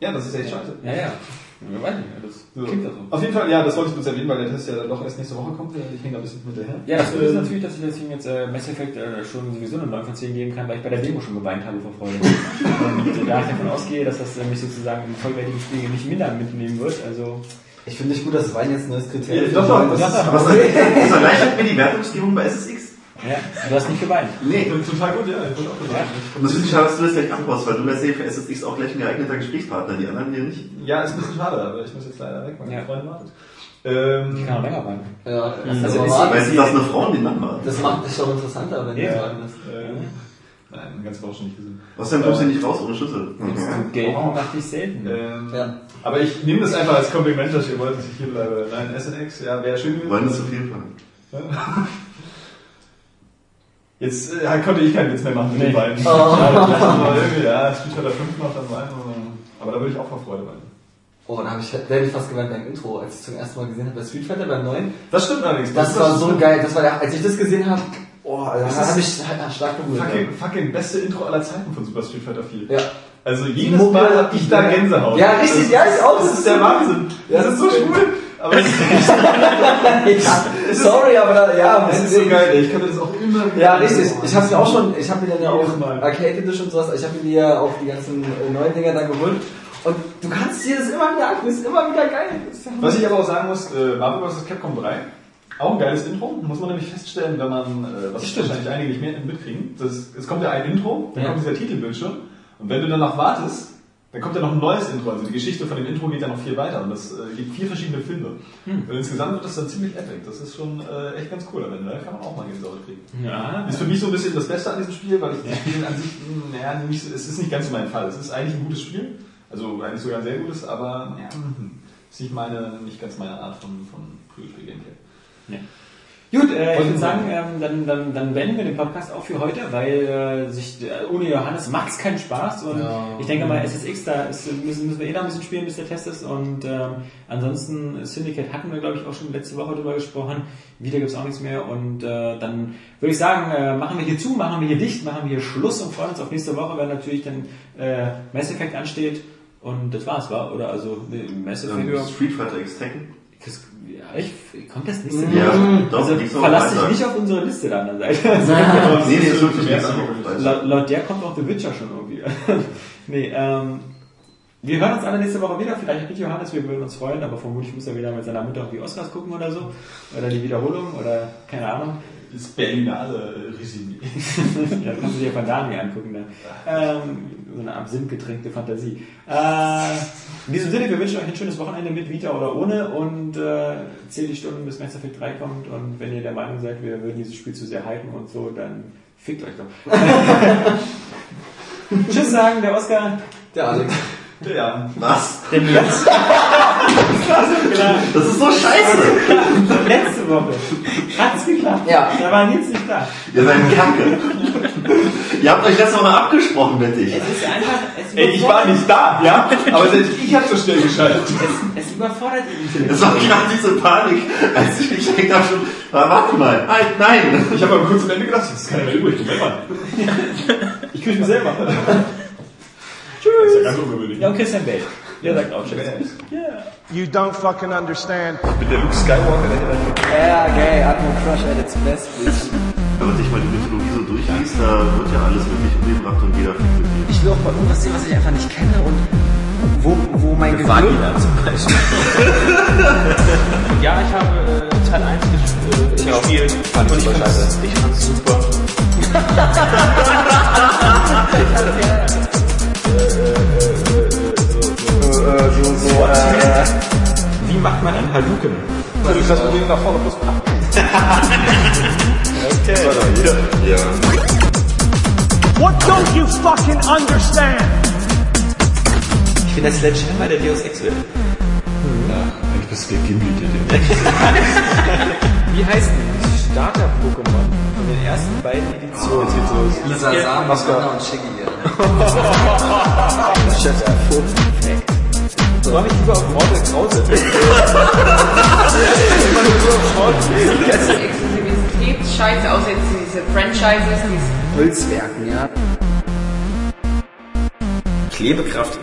Ja, das ist echt scheiße. Ja, ja. Ich weiß nicht, das So. klingt ja so. Auf jeden Fall, ja, das wollte ich bloß erwähnen, weil der Test ja dann doch erst nächste Woche kommt. Ich hänge da ein bisschen hinterher. Ja, das Gute ist Ähm, natürlich, dass ich deswegen jetzt äh, Mass Effect äh, schon sowieso eine 9 von 10 geben kann, weil ich bei der Demo schon geweint habe vor Freude. Und äh, da ich davon ausgehe, dass das äh, mich sozusagen im vollwertigen Spiel nicht minder mitnehmen wird, also Ich finde nicht gut, dass Wein jetzt ein neues Kriterium Ja, doch, doch, ist. das ist- Was, das erleichtert mir die Wertungsgebung bei SSX? Ja, du hast nicht geweint. Nee. Total gut, ja. Ich auch Ja. Und das finde ich schade, dass du das gleich abbaust, weil du ja für SSX auch gleich ein geeigneter Gesprächspartner, die anderen hier nicht. Ja, ist ein bisschen schade, aber ich muss jetzt leider weg, meine Ja. Freundin wartet. Ähm, Ich kann auch länger weinen. Ja, Mhm. also Also aber Weil sie das eine Frau und den Mann war. das macht dich doch interessanter, wenn Ja. du sagen bist. äh, nein, ganz schon nicht gesehen. Was denn, kommst du nicht raus ohne Schlüssel? Und Geld macht dich selten. Ähm, Ja. Aber ich nehme das einfach als Kompliment, dass ihr wollt, dass ich hier bleibe. Nein, SNX, ja, wäre schön gewesen. Wollen das zu viel von. Jetzt äh, konnte ich keinen Witz mehr machen mit den Nee. beiden. Oh. Irgendwie, ja, Street Fighter 5 noch dann weinen. Aber da würde ich auch vor Freude weinen. Oh, da habe ich, da hätte ich fast geweint beim Intro, als ich zum ersten Mal gesehen habe bei Street Fighter beim neuen. Das stimmt allerdings. Das war so geil. Das war der, als ich das gesehen habe, oh, da Das habe ist ich stark berührt. Fucking, fucking beste Intro aller Zeiten von Super Street Fighter 4. Ja. Also jedes Mal hab ich da Gänsehaut. Ja, richtig, ja, ich auch. Das ist der Wahnsinn. Ja, Das ist so das ist schwul. Aber es ist, Sorry, aber da, ja, es ist so geil. Ich kann mir das auch immer wieder Ja, richtig. Ich habe mir auch schon, ich habe mir dann ja auch Mal. Arcade Edition und sowas, ich habe mir ja auch die ganzen äh, neuen Dinger dann geholt. Und du kannst dir das immer wieder angucken, ist immer wieder geil. Was ich aber auch sagen muss, äh, Marvel vs. Capcom 3, auch ein geiles Intro, muss man nämlich feststellen, wenn man, äh, was wahrscheinlich einige nicht mehr mitkriegen, das, es kommt ja ein Intro, dann Ja. kommt dieser Titelbildschirm und wenn du danach wartest, dann kommt ja noch ein neues Intro, also die Geschichte von dem Intro geht ja noch viel weiter und das äh, gibt vier verschiedene Filme. Und insgesamt wird das dann ziemlich epic, das ist schon äh, echt ganz cool, aber da kann man auch mal Gänsehaut kriegen. Ja, Ist für mich so ein bisschen das Beste an diesem Spiel, weil ich das Spiel an sich, naja, nicht, so- es ist nicht ganz so mein Fall. Es ist eigentlich ein gutes Spiel, also eigentlich sogar ein sehr gutes, aber ja, hm, ist nicht meine, nicht ganz meine Art von, von Prügelspiel-Gameplay. Gut, äh, ich würde sagen, ähm, dann, dann, dann beenden wir den Podcast auch für heute, weil äh, sich äh, ohne Johannes macht es keinen Spaß und Ja. ich denke mal SSX, da ist, müssen, müssen wir eh noch ein bisschen spielen, bis der Test ist und ähm, ansonsten Syndicate hatten wir glaube ich auch schon letzte Woche drüber gesprochen, wieder gibt's auch nichts mehr und äh, dann würde ich sagen, äh, machen wir hier zu, machen wir hier dicht, machen wir hier Schluss und freuen uns auf nächste Woche, wenn natürlich dann äh, Mass Effect ansteht und das war's, war oder also ne, Mass Effect Street Fighter X Tekken. Das, ja, ich, kommt das nächste Ja, Woche? doch, also verlass dich nicht auf unsere Liste der anderen Seite. Nee, nee, ist wirklich Ja, nicht ja. laut, laut der kommt auch The Witcher schon irgendwie. nee, ähm, wir hören uns alle nächste Woche wieder, vielleicht mit Johannes, wir würden uns freuen, aber vermutlich muss er wieder mit seiner Mutter auf die Oscars gucken oder so. Oder die Wiederholung oder keine Ahnung. Das Berlinale Resümee. ja, kannst du dir von Dani angucken dann. Ähm, so eine absinthgetränkte Fantasie. Äh, in diesem Sinne, wir wünschen euch ein schönes Wochenende mit Vita oder ohne und äh, zählt die Stunden, bis Mass Effect 3 kommt und wenn ihr der Meinung seid, wir würden dieses Spiel zu sehr hypen und so, dann fickt euch doch. Tschüss sagen, der Oscar. Der Alex. Ja. Was? Der Nils. Das ist so scheiße! Letzte Woche. Hat's geklappt. Ja. Da war Nils nicht da. Ihr seid Kacke. Ihr habt euch letzte Woche abgesprochen, wette ich. Es ist einfach, es Ey, ich war nicht da, ja? Aber selbst ich hab so schnell geschaltet. Es überfordert ihn Das war gerade diese Panik, als ich mich denke, schon, ah, warte mal, nein, nein. Ich habe am kurzen Ende gedacht, das ist keiner mehr übrig. Mal. Ich küche mich selber. Tschüss. Das ist ja ganz ungewöhnlich. Ja, und Christian Bale. Der sagt auch Tschüss. You don't fucking understand. Ich bin der Luke Skywalker, der hier Ja, gay, Atmo Crush at its best, bitch. Wenn man sich mal die Mythologie so durchliest, da wird ja alles wirklich umgebracht und jeder fliegt mit. Ich will auch mal irgendwas sehen, was ich einfach nicht kenne und wo, wo mein Gehirn... Vagina zum Beispiel. Ja, ich habe äh, Teil 1 ges äh, gespielt Fand und ich ich super fand's, ich fand's super. Wie macht man einen Haluken? Also das Problem nach vorne plus What don't you fucking understand? Ich bin der Sledgehammer der Deus Ex will. Eigentlich bist du der Gimli, der Wie heißt denn die Starter-Pokémon von den ersten beiden Editionen? Lisa Sam, Mascara und Shiggy. So war ich lieber auf Mortal Krause. Exklusivität scheiße, außer jetzt diese Franchises, diese Holzwerken, ja. Klebekraft